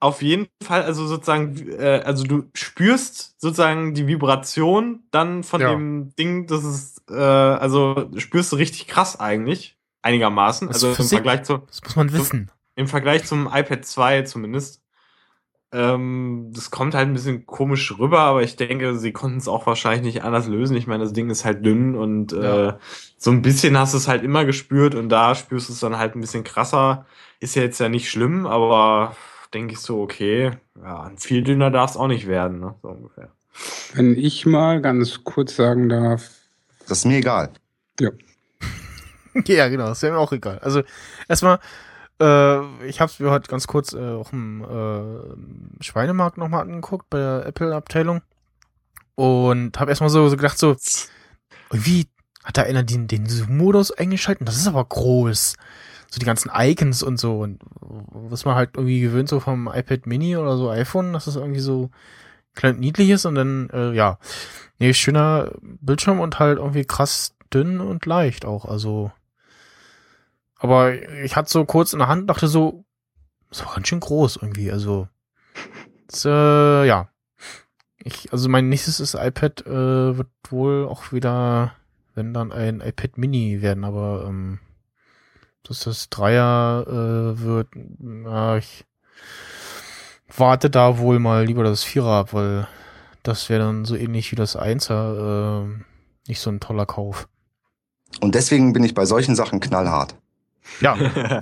auf jeden Fall, also sozusagen, äh, also du spürst sozusagen die Vibration dann von Ja. dem Ding, das ist, äh, also spürst du richtig krass eigentlich, einigermaßen, also im. Vergleich zu, Das muss man wissen. im Vergleich zum iPad 2 zumindest. Ähm, das kommt halt ein bisschen komisch rüber, aber ich denke, sie konnten es auch wahrscheinlich nicht anders lösen. Ich meine, das Ding ist halt dünn und Ja. äh, so ein bisschen hast du es halt immer gespürt und da spürst du es dann halt ein bisschen krasser. Ist ja jetzt ja nicht schlimm, aber denke ich so, okay, ja, viel dünner darf es auch nicht werden, ne? so ungefähr. Wenn ich mal ganz kurz sagen darf, Das ist mir egal. ja, Ja, genau, ist mir auch egal. Also erstmal, äh, ich habe es mir heute ganz kurz äh, auch im äh, Schweinemarkt nochmal angeguckt bei der Apple-Abteilung und habe erstmal so, so gedacht, so, wie hat da einer den, den Zoom-Modus eingeschaltet? Das ist aber groß. So die ganzen Icons und so und was man halt irgendwie gewöhnt so vom iPad Mini oder so iPhone, dass das irgendwie so klein und niedlich ist und dann, äh, ja, nee, schöner Bildschirm und halt irgendwie krass dünn und leicht auch, also aber ich hatte so kurz in der Hand, dachte so, ist auch ganz schön groß irgendwie. Also, das, äh, ja. Ich, also mein nächstes iPad äh, wird wohl auch wieder, wenn dann ein iPad Mini werden, aber ähm, dass das Dreier äh, wird, ja, ich warte da wohl mal lieber das Vierer ab, weil das wäre dann so ähnlich wie das Einser äh, nicht so ein toller Kauf. Und deswegen bin ich bei solchen Sachen knallhart. Ja.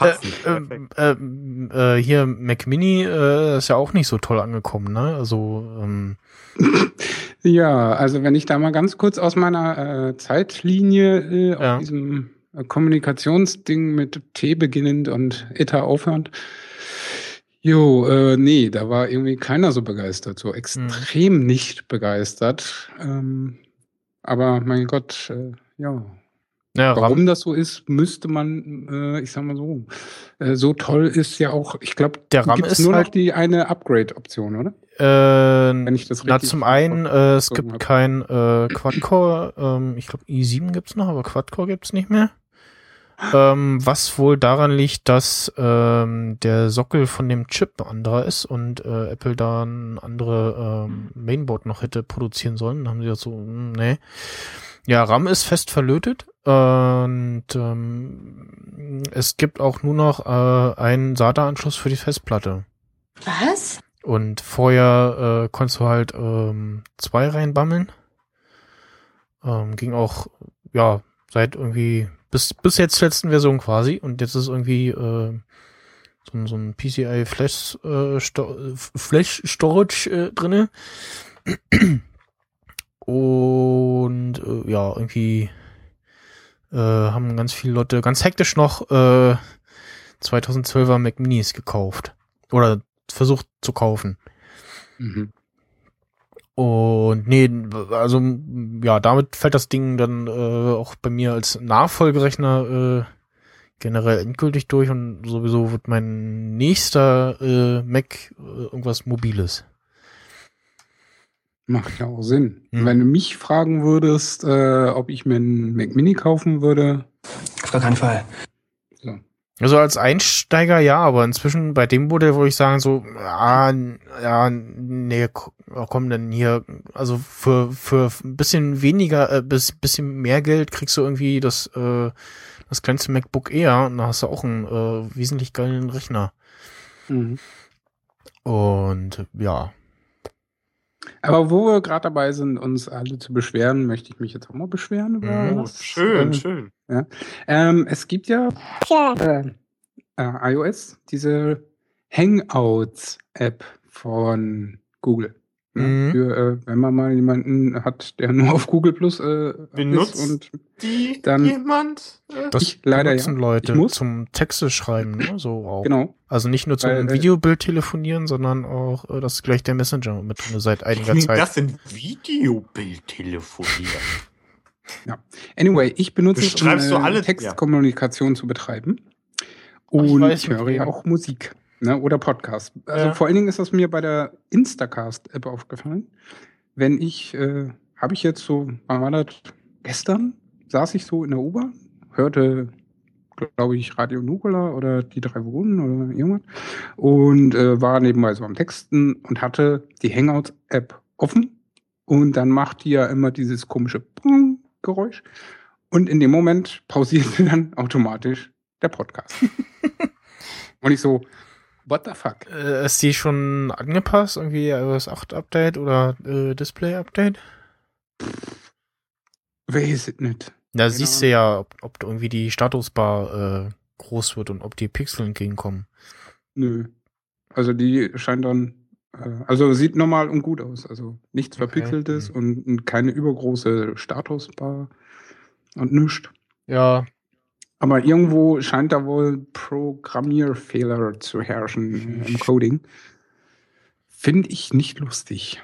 Äh, nicht, ähm, äh, hier Mac Mini äh, ist ja auch nicht so toll angekommen, ne? Also ähm, Ja, also wenn ich da mal ganz kurz aus meiner äh, Zeitlinie äh, auf Ja. diesem äh, Kommunikationsding mit T beginnend und ETA aufhörend. Jo, äh, nee, da war irgendwie keiner so begeistert, so extrem nicht begeistert. Ähm, aber mein Gott, äh, ja. Ja, Warum das so ist, müsste man, äh, ich sag mal so, äh, so toll ist ja auch, ich glaube, Der RAM gibt's ist nur halt- noch die eine Upgrade-Option, oder? äh, Wenn ich das na richtig zum einen, äh, es gibt hab. kein äh, Quad-Core, ähm, ich glaube i7 gibt's noch, aber Quad-Core gibt's nicht mehr. Ähm, was wohl daran liegt, dass ähm, der Sockel von dem Chip anderer ist und äh, Apple da ein andere ähm, Mainboard noch hätte produzieren sollen. Dann haben sie gesagt so, hm, nee. Ja, RAM ist fest verlötet und ähm, es gibt auch nur noch äh, einen SATA-Anschluss für die Festplatte. Was? Und vorher äh, konntest du halt ähm, zwei reinbammeln. Ähm, ging auch, ja, seit irgendwie bis, bis jetzt letzten Version quasi. Und jetzt ist irgendwie äh, so, ein- so ein PCI Flash, äh, Sto Flash Storage äh, drinne. Und äh, ja, irgendwie äh, haben ganz viele Leute ganz hektisch noch äh, 2012er Mac Minis gekauft. Oder versucht zu kaufen. Mhm. Und nee, also ja, damit fällt das Ding dann äh, auch bei mir als Nachfolgerechner äh, generell endgültig durch und sowieso wird mein nächster äh, Mac äh, irgendwas Mobiles. Macht ja auch Sinn. Mhm. Wenn du mich fragen würdest, äh, ob ich mir einen Mac Mini kaufen würde, Auf gar keinen Fall. Also als Einsteiger ja, aber inzwischen bei dem Modell würde ich sagen so, ja, n- ja, nee, komm denn hier, also für für ein bisschen weniger, äh, bis, bisschen mehr Geld kriegst du irgendwie das äh, das kleinste MacBook Air und da hast du auch einen äh, wesentlich geilen Rechner. Mhm. Und ja, Aber wo wir gerade dabei sind, uns alle zu beschweren, möchte ich mich jetzt auch mal beschweren über. Oh, was, schön, äh, schön. Ja. Ähm, es gibt ja äh, äh, iOS diese Hangouts-App von Google. Ne? Mhm. Für, äh, wenn man mal jemanden hat, der nur auf Google Plus äh, Benutzt ist und Die dann jemand? Äh, Das Ich leider, benutzen ja. Leute Ich muss. zum Texte schreiben, ne? so auch. genau. Also nicht nur zum Weil, äh, Videobild telefonieren, sondern auch, äh, das ist gleich der Messenger mit drin seit einiger wie Zeit. das denn Videobild telefonieren? Anyway, ich benutze es, um äh, alle- Textkommunikation zu betreiben. Ach, ich Und weiß, ich mit höre ja auch Musik ne? oder Podcast. Also Ja. vor allen Dingen ist das mir bei der Instacast-App aufgefallen. Wenn ich, äh, habe ich jetzt so, wann war das? Gestern saß ich so in der U-Bahn, hörte, glaube ich, Radio Nukula oder die drei Wohnen oder irgendwas und äh, war nebenbei so am Texten und hatte die Hangouts-App offen und dann macht die ja immer dieses komische Pong-Geräusch und in dem Moment pausierte dann automatisch der Podcast. und ich so, what the fuck? Äh, ist die schon angepasst? Irgendwie iOS 8 Update oder äh, Display Update? Weiß es nicht. Da Keine siehst du ja, ob, ob irgendwie die Statusbar äh, groß wird und ob die Pixel entgegenkommen. Nö. Also die scheint dann, äh, also sieht normal und gut aus. Also nichts Okay. Verpixeltes und, und keine übergroße Statusbar und nichts. Ja, Aber irgendwo scheint da wohl Programmierfehler zu herrschen im Coding. Finde ich nicht lustig.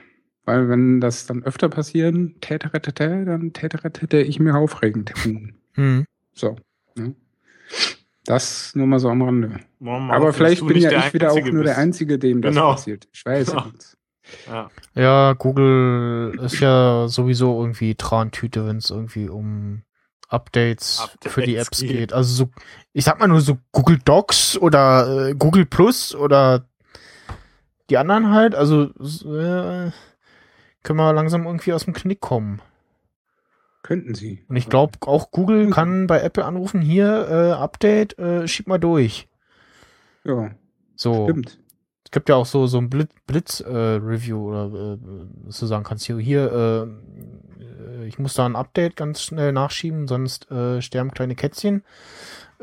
Weil wenn das dann öfter passieren, täteretete, dann täteretete ich mir aufregend. tun. hm. So. Ne? Das nur mal so am Rande. Morgen Aber vielleicht bin nicht ja ich wieder auch nur der. Einzige, dem das Genau. passiert. Ich weiß Ja. es. Ja. ja, Google ist ja sowieso irgendwie Trantüte, wenn es irgendwie um Updates, Updates für die Apps geht. geht. Also so, ich sag mal nur so Google Docs oder äh, Google Plus oder die anderen halt. Also äh, können wir langsam irgendwie aus dem Knick kommen. Könnten sie. Und ich glaube, auch Google kann bei Apple anrufen, hier, äh, Update, äh, schieb mal durch. Ja, So. stimmt. Es gibt ja auch so, so ein Blitz, Blitz äh, oder äh, dass du sagen kannst, hier, hier äh, äh, ich muss da ein Update ganz schnell nachschieben, sonst sterben kleine Kätzchen.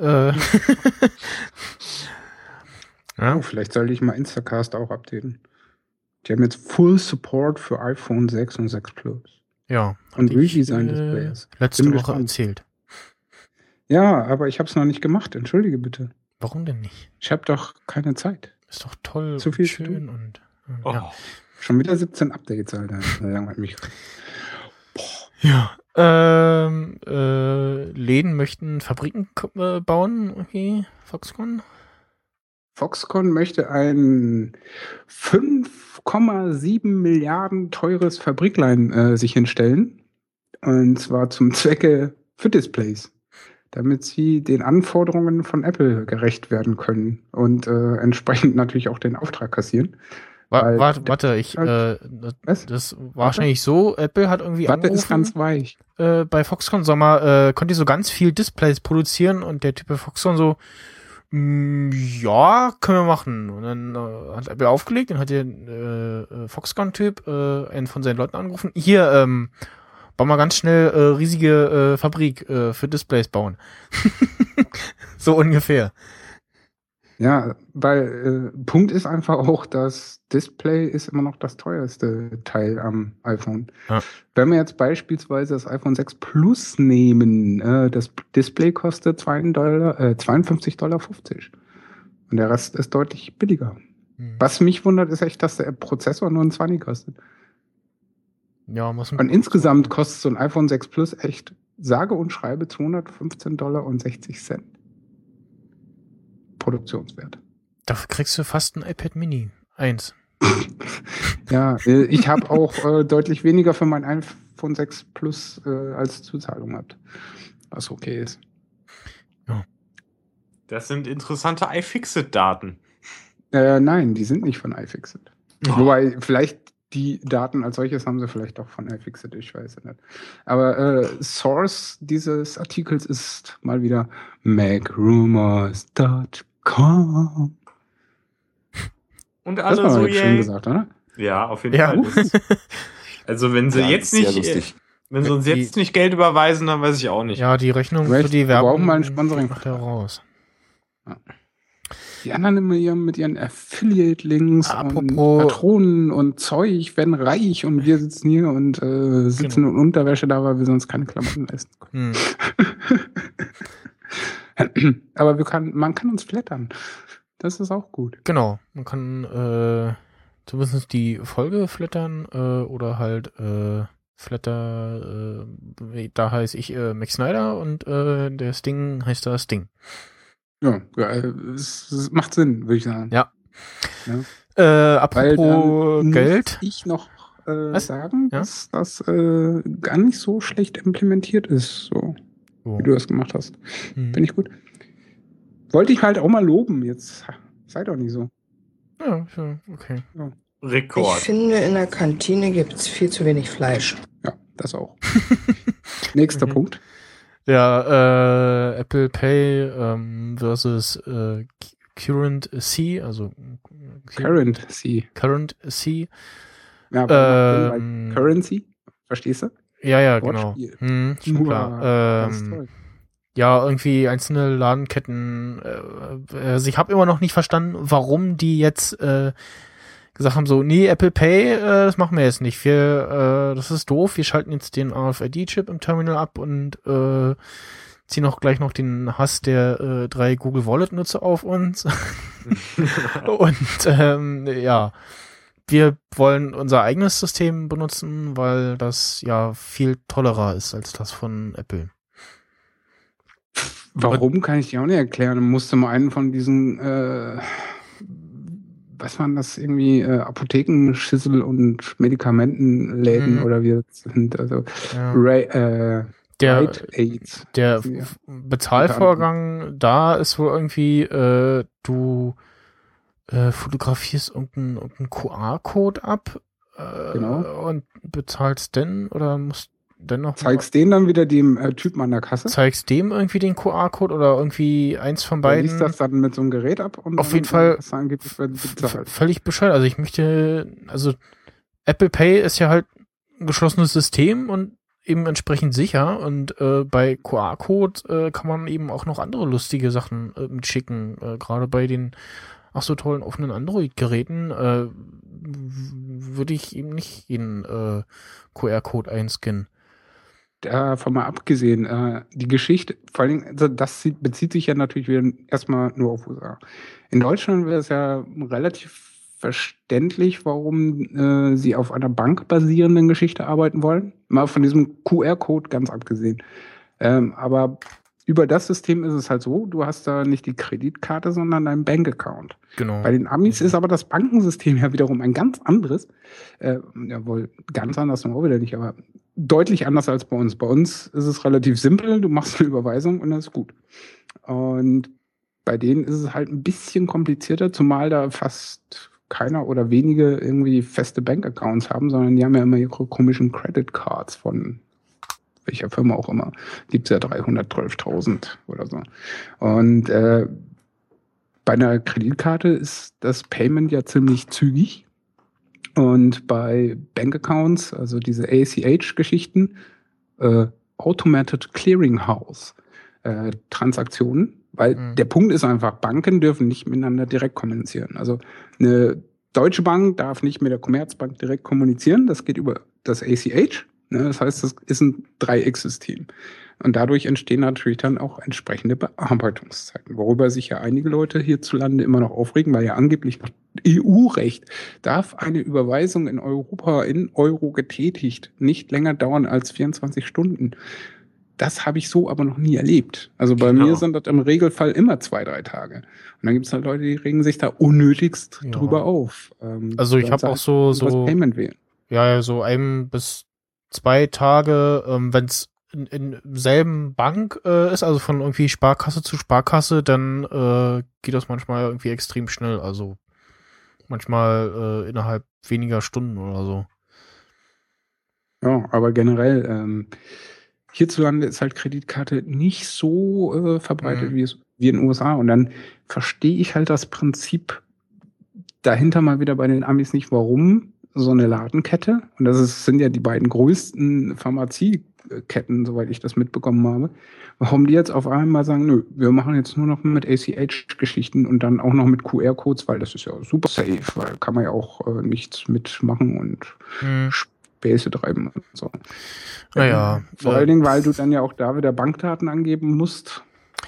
Ja, Oh, vielleicht sollte ich mal Instacast auch updaten. Die haben jetzt Full Support für iPhone 6 und 6 Plus. ja. Und ich, Redesign-Displays. Äh, letzte Bin Woche gespannt. erzählt. Ja, aber ich habe es noch nicht gemacht. Entschuldige bitte. Warum denn nicht? Ich habe doch keine Zeit. Ist doch toll Zu und viel schön und äh, Oh. ja. Schon wieder 17 Updates, Alter. Langweilt mich. Ja. Ähm, äh, Läden möchten Fabriken äh, bauen, okay, Foxconn. Foxconn möchte ein 5,7 Milliarden teures Fabriklein äh, sich hinstellen. Und zwar zum Zwecke für Displays. Damit sie den Anforderungen von Apple gerecht werden können und äh, entsprechend natürlich auch den Auftrag kassieren. Wa warte, warte, ich, äh, das, das war wahrscheinlich so, Apple hat irgendwie Watte ist angerufen, ganz weich. äh, bei Foxconn, sag mal, äh, könnt ihr so ganz viel Displays produzieren und der Typ bei Foxconn so, "Mm, ja, können wir machen. Und dann äh, hat Apple aufgelegt, dann hat der äh, äh, Foxconn-Typ äh, einen von seinen Leuten angerufen, hier, ähm, bau mal ganz schnell äh, riesige äh, Fabrik äh, für Displays bauen. so ungefähr. Ja, weil äh, Punkt ist einfach auch, das Display ist immer noch das teuerste Teil am iPhone. Ja. Wenn wir jetzt beispielsweise das iPhone 6 Plus nehmen, äh, das Display kostet 52 Dollar, äh, 52,50 Dollar. Und der Rest ist deutlich billiger. Hm. Was mich wundert, ist echt, dass der Prozessor nur ein 20 kostet. Ja, muss man. Und insgesamt kostet so ein iPhone 6 Plus echt sage und schreibe 215 Dollar und 60 Cent. Produktionswert. Dafür kriegst du fast ein iPad Mini. Eins. Ja, äh, ich habe auch äh, deutlich weniger für mein iPhone 6 Plus äh, als Zuzahlung gehabt. Was okay ist. Das sind interessante iFixit-Daten. Äh, nein, die sind nicht von iFixit. Oh. Wobei, vielleicht die Daten als solches haben sie vielleicht auch von iFixit, ich weiß es nicht. Aber äh, Source dieses Artikels ist mal wieder macrumors.com. Und Das alle war so, schön gesagt, oder? Ja, auf jeden Ja. Fall. Das ist- Also wenn sie Ja, jetzt sehr nicht, lustig. wenn sie uns jetzt nicht Geld überweisen, dann weiß ich auch nicht. Ja, die Rechnung Vielleicht für die wir brauchen Werbung mal ein Sponsoring. macht er raus. Die anderen immer ihren, mit ihren Affiliate-Links und Apropos- Patronen und Zeug werden reich und wir sitzen hier und äh, sitzen in Unterwäsche da, weil wir sonst keine Klamotten leisten Hm. können. Aber wir kann, man kann uns flattern. Das ist auch gut. Genau, man kann äh, zumindest die Folge flattern äh, oder halt äh, Flatter, äh, da heiße ich äh, Max Snyder und äh, der Sting heißt da Sting. Ja, ja, äh, es, es macht Sinn, würde ich sagen. Ja. Ja. Äh, Weil apropos dann Geld. ich noch äh, Was? sagen, Ja? dass das äh, gar nicht so schlecht implementiert ist, so Oh. wie du das gemacht hast. Hm. Finde ich gut. Wollte ich halt auch mal loben, jetzt sei doch nicht so. Ja, ja, okay. Ich Rekord. finde, in der Kantine gibt es viel zu wenig Fleisch. Ja, das auch. Nächster Mhm. Punkt. Ja, äh, Apple Pay ähm, versus äh, Current C, also Current C. Current C. Ja, Ähm, Currency, verstehst du? Ja, ja, genau. Hm, schon Uah, klar. Ähm, ja, irgendwie einzelne Ladenketten. Äh, also ich habe immer noch nicht verstanden, warum die jetzt äh, gesagt haben, so, nee, Apple Pay, äh, das machen wir jetzt nicht. Wir, äh, das ist doof, wir schalten jetzt den RFID-Chip im Terminal ab und äh, ziehen auch gleich noch den Hass der äh, drei Google Wallet-Nutzer auf uns. und ähm, ja, wir wollen unser eigenes System benutzen, weil das ja viel tollerer ist als das von Apple. Warum kann ich dir auch nicht erklären. Musste mal einen von diesen, äh, was waren das irgendwie, äh, Apothekenschüssel und Medikamentenläden Mhm. oder wie das sind. Also Ja. Ray, äh, Der-. Der ja. Bezahlvorgang da ist wohl irgendwie, äh, du äh, fotografierst irgendeinen, QR-Code ab äh, Genau. und bezahlst den oder musst dennoch Zeigst den dann wieder dem äh, Typen an der Kasse. zeigst dem irgendwie den QR-Code oder irgendwie eins von beiden. liest das dann mit so einem Gerät ab und Auf jeden Fall völlig bescheuert. Also ich möchte, also Apple Pay ist ja halt ein geschlossenes System und eben entsprechend sicher und äh, bei QR-Code äh, kann man eben auch noch andere lustige Sachen äh, mitschicken. Äh, Gerade bei den ach so tollen offenen Android-Geräten äh, würde ich eben nicht jeden äh, QR-Code einscannen. Davon mal abgesehen, äh, die Geschichte, vor allem, also das bezieht sich ja natürlich wieder erstmal nur auf USA. In Deutschland wäre es ja relativ verständlich, warum äh, sie auf einer bankbasierenden Geschichte arbeiten wollen. Mal von diesem QR-Code ganz abgesehen. Ähm, aber über das System ist es halt so, du hast da nicht die Kreditkarte, sondern deinen Bankaccount. Genau. Bei den Amis ist aber das Bankensystem ja wiederum ein ganz anderes. Äh, ja, wohl ganz anders noch auch wieder nicht, aber deutlich anders als bei uns. Bei uns ist es relativ simpel, du machst eine Überweisung und das ist gut. Und bei denen ist es halt ein bisschen komplizierter, zumal da fast keiner oder wenige irgendwie feste Bankaccounts haben, sondern die haben ja immer ihre komischen Credit Cards von welcher Firma auch immer. Gibt's ja 312.000 oder so. Und äh, bei einer Kreditkarte ist das Payment ja ziemlich zügig. Und bei Bankaccounts, also diese ACH-Geschichten, äh, Automated Clearinghouse äh, Transaktionen, weil Mhm. der Punkt ist einfach, Banken dürfen nicht miteinander direkt kommunizieren. Also eine Deutsche Bank darf nicht mit der Commerzbank direkt kommunizieren, das geht über das ACH. Ne? Das heißt, das ist ein Dreiecksystem. Und dadurch entstehen natürlich dann auch entsprechende Bearbeitungszeiten, worüber sich ja einige Leute hierzulande immer noch aufregen, weil ja angeblich nach EU-Recht darf eine Überweisung in Europa in Euro getätigt nicht länger dauern als 24 Stunden. Das habe ich so aber noch nie erlebt. Also bei Genau. mir sind das im Regelfall immer zwei, drei Tage. Und dann gibt es halt Leute, die regen sich da unnötigst Ja. drüber auf. Ähm, Also ich habe auch so das so Payment wählen. ja ja, so ein bis zwei Tage, ähm, wenn es in, in selben Bank äh, ist, also von irgendwie Sparkasse zu Sparkasse, dann äh, geht das manchmal irgendwie extrem schnell. Also manchmal äh, innerhalb weniger Stunden oder so. Ja, aber generell, ähm, hierzulande ist halt Kreditkarte nicht so äh, verbreitet Mhm. wie es wie in den USA. Und dann verstehe ich halt das Prinzip dahinter mal wieder bei den Amis nicht, warum so eine Ladenkette, und das ist, sind ja die beiden größten Pharmazieketten, soweit ich das mitbekommen habe, warum die jetzt auf einmal sagen, nö, wir machen jetzt nur noch mit ACH-Geschichten und dann auch noch mit QR-Codes, weil das ist ja super safe, weil kann man ja auch äh, nichts mitmachen und Hm. Späße treiben und so. Naja, Vor allen Dingen, weil du dann ja auch da wieder Bankdaten angeben musst.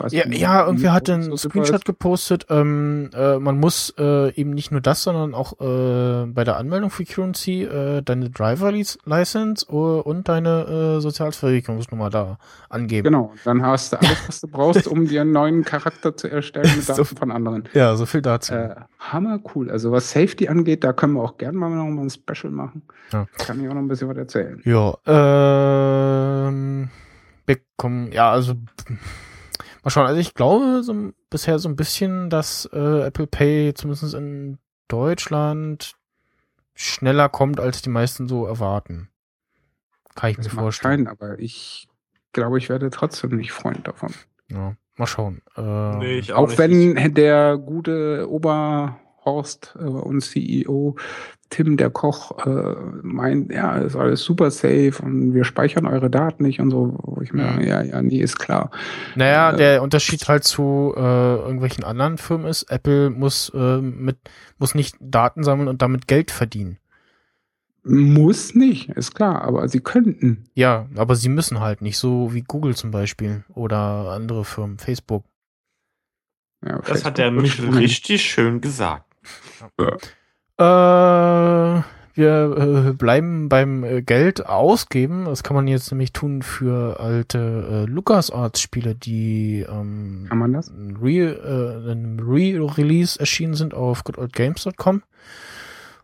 Ja, ja irgendwer hat einen das Screenshot gepostet. Ähm, äh, man muss äh, eben nicht nur das, sondern auch äh, bei der Anmeldung für Currency äh, deine Driver License äh, und deine äh, Sozialversicherungsnummer da angeben. Genau, dann hast du alles, was du brauchst, um dir einen neuen Charakter zu erstellen mit So- Daten von anderen. Ja, so viel dazu. Hammer cool. Also was Safety angeht, da können wir auch gerne mal noch mal ein Special machen. Ja. Kann ich auch noch ein bisschen was erzählen. Ja, ähm, bekommen, ja, also mal schauen. Also ich glaube so, bisher so ein bisschen, dass äh, Apple Pay zumindest in Deutschland schneller kommt, als die meisten so erwarten. Kann ich Das mir vorstellen. scheinen, aber ich glaube, ich werde trotzdem nicht Freund davon. Ja, mal schauen. Äh, Nee, ich Auch, nicht. wenn der gute Oberhorst äh, und CEO Tim, der Koch, äh, meint, ja, ist alles super safe und wir speichern eure Daten nicht und so, wo ich mir Mhm. sage, ja, ja, nee, ist klar. Naja, Äh, der Unterschied halt zu äh, irgendwelchen anderen Firmen ist, Apple muss äh, mit muss nicht Daten sammeln und damit Geld verdienen. Muss nicht, ist klar, aber sie könnten. Ja, aber sie müssen halt nicht, so wie Google zum Beispiel oder andere Firmen, Facebook. Ja, Das Facebook hat er nämlich schon- richtig schön gesagt. Äh, wir äh, bleiben beim äh, Geld ausgeben. Das kann man jetzt nämlich tun für alte äh, LucasArts-Spiele, die ähm, Kann man das? Re, äh, in einem Re-Release erschienen sind auf goodoldgames.com.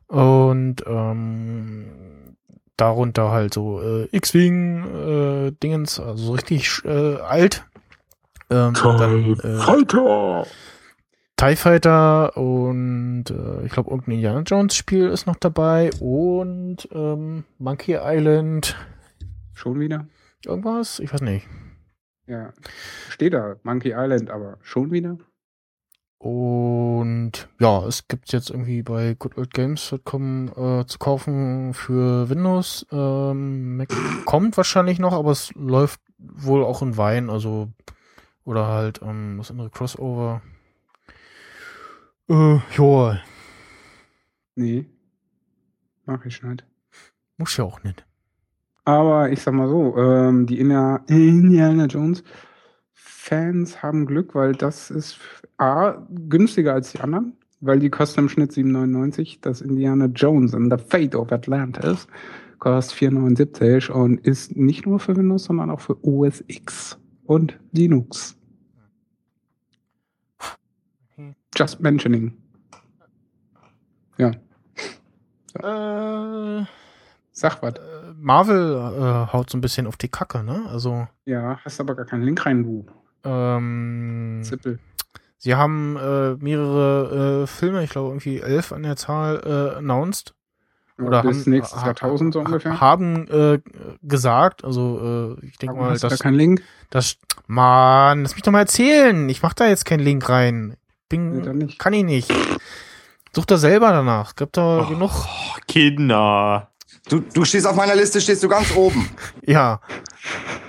Und ähm, darunter halt so äh, X-Wing äh, Dingens, also so richtig äh, alt. Ähm, dann, äh, Fighter! TIE Fighter und äh, ich glaube irgendein Indiana Jones Spiel ist noch dabei und ähm, Monkey Island Schon wieder? irgendwas, ich weiß nicht. Ja. Steht da, Monkey Island, aber schon wieder? Und ja, es gibt jetzt irgendwie bei goodoldgames.com äh, zu kaufen für Windows. Ähm, Mac kommt wahrscheinlich noch, aber es läuft wohl auch in Wein, also oder halt ähm, das andere Crossover. Äh, ja, Nee. Mach ich nicht. muss ja auch nicht. Aber ich sag mal so, ähm, die India- Indiana Jones Fans haben Glück, weil das ist A, günstiger als die anderen, weil die kosten im Schnitt 7,99. Das Indiana Jones and the Fate of Atlantis kostet 4,79 und ist nicht nur für Windows, sondern auch für OS X und Linux. Just mentioning. Ja, Äh, sag was. äh, Marvel äh, haut so ein bisschen auf die Kacke, ne? Also Ja, hast aber gar keinen Link rein, du ähm, Zippel. Sie haben äh, mehrere äh, Filme, ich glaube irgendwie elf an der Zahl, äh, announced. Oder bis haben, nächstes Jahrtausend so ungefähr. Haben äh, gesagt, also äh, ich denke mal, du da dass keinen Link? das Mann, lass mich doch mal erzählen. Ich mach da jetzt keinen Link rein. Bin, Nee, dann nicht. kann ich nicht. Such da selber danach. Gibt da Oh. genug. Kinder. Du, du stehst auf meiner Liste, stehst du ganz oben. Ja.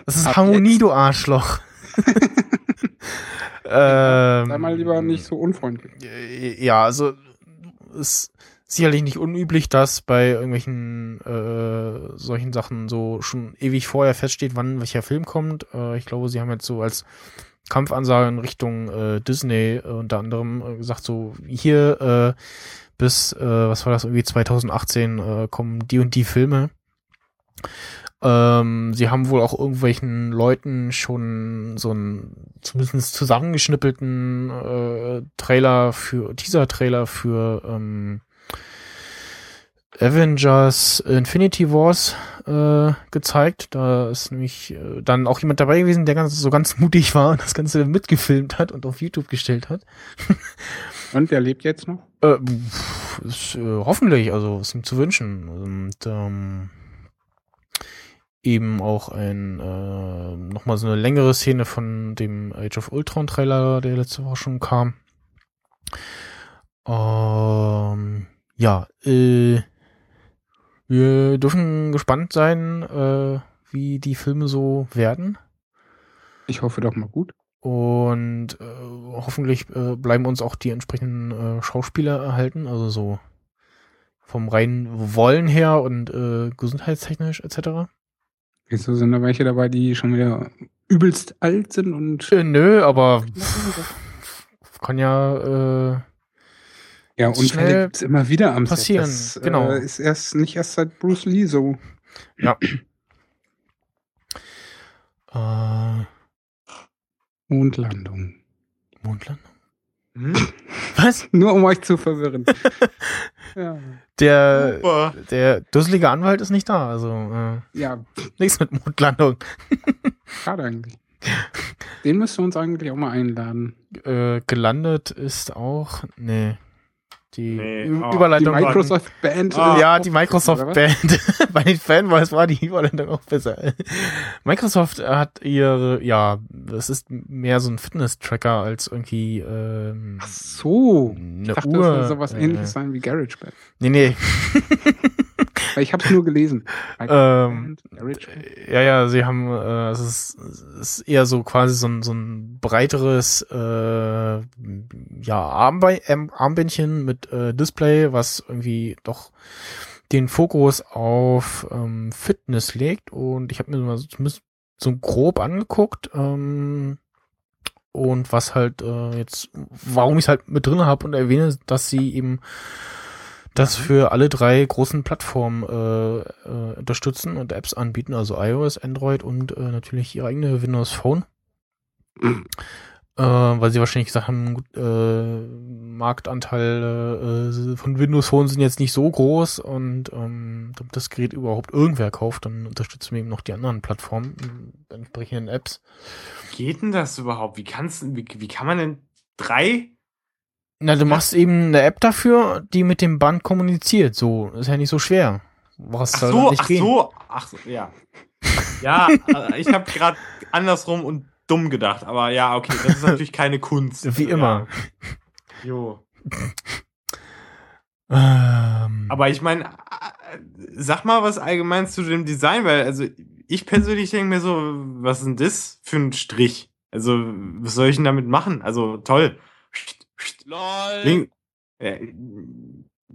Das ist Ab Harmonie, jetzt. du Arschloch. ähm, Sei mal lieber nicht so unfreundlich. Äh, Ja, also ist sicherlich nicht unüblich, dass bei irgendwelchen äh, solchen Sachen so schon ewig vorher feststeht, wann welcher Film kommt. Äh, ich glaube, sie haben jetzt so als Kampfansage in Richtung äh, Disney äh, unter anderem äh, gesagt, so hier äh, bis, äh, was war das, irgendwie 2018 äh, kommen die und die Filme. Ähm, sie haben wohl auch irgendwelchen Leuten schon so einen zumindest zusammengeschnippelten äh, Trailer für, Teaser-Trailer für ähm, Avengers Infinity Wars äh, gezeigt. Da ist nämlich äh, dann auch jemand dabei gewesen, der ganz, so ganz mutig war und das Ganze mitgefilmt hat und auf YouTube gestellt hat. Und der lebt jetzt noch? Äh, ist, äh, hoffentlich, also ist ihm zu wünschen. Und ähm, eben auch ein äh, nochmal so eine längere Szene von dem Age of Ultron Trailer, der letzte Woche schon kam. Ähm, ja, äh, Wir dürfen gespannt sein, äh, wie die Filme so werden. Ich hoffe doch mal gut. Und äh, hoffentlich äh, bleiben uns auch die entsprechenden äh, Schauspieler erhalten, also so vom reinen Wollen her und äh, gesundheitstechnisch etc. Wieso sind da welche dabei, die schon wieder übelst alt sind und. Äh, nö, aber kann ja äh, Ja, Unfälle schnell gibt's immer wieder am passieren, Set. Das, genau. Äh, ist erst nicht erst seit Bruce Lee so. Ja. äh, Mondlandung. Mondlandung? Hm? Was? Nur um euch zu verwirren. ja. Der, Super. der dusselige Anwalt ist nicht da, also äh, ja, nichts mit Mondlandung. schade eigentlich. Den müssten wir uns eigentlich auch mal einladen. Äh, gelandet ist auch, nee. Die Nee, oh, Die Überleitung war- Microsoft Band. Ah, äh, ja, die Microsoft? Band. Bei den Fanboys war die Überleitung auch besser. Microsoft hat ihre, ja, es ist mehr so ein Fitness-Tracker als irgendwie ähm, Ach so. eine Ich dachte, Uhr. das soll sowas äh, ähnliches sein wie GarageBand. Nee, nee. Ich habe es nur gelesen. Ähm. Ja, ja, sie haben, äh, es ist, es ist eher so quasi so ein, so ein breiteres, äh, ja, Armbe ähm, Armbändchen mit äh, Display, was irgendwie doch den Fokus auf ähm, Fitness legt. Und ich habe mir mal so, zumindest so grob angeguckt. Ähm, und was halt äh, jetzt, warum ich es halt mit drin habe und erwähne, dass sie eben das für alle drei großen Plattformen äh, äh, unterstützen und Apps anbieten, also iOS, Android und äh, natürlich ihre eigene Windows Phone. Äh, weil sie wahrscheinlich gesagt haben, gut, äh, Marktanteile äh, von Windows Phone sind jetzt nicht so groß und ähm, damit das Gerät überhaupt irgendwer kauft, dann unterstützen wir eben noch die anderen Plattformen, entsprechenden Apps. Geht denn das überhaupt? Wie kannst wie, wie kann man denn drei? Na, du machst eben eine App dafür, die mit dem Band kommuniziert. So, ist ja nicht so schwer. Was Ach soll so, nicht ach gehen? so, ach so, ja. Ja, äh, ich habe gerade andersrum und dumm gedacht, aber ja, okay, das ist natürlich keine Kunst. Wie immer. Ja. Jo. Ähm, Aber ich meine, sag mal was allgemein zu dem Design, weil also ich persönlich denke mir so, was ist denn das für ein Strich? Also, was soll ich denn damit machen? Also, toll. Link, äh,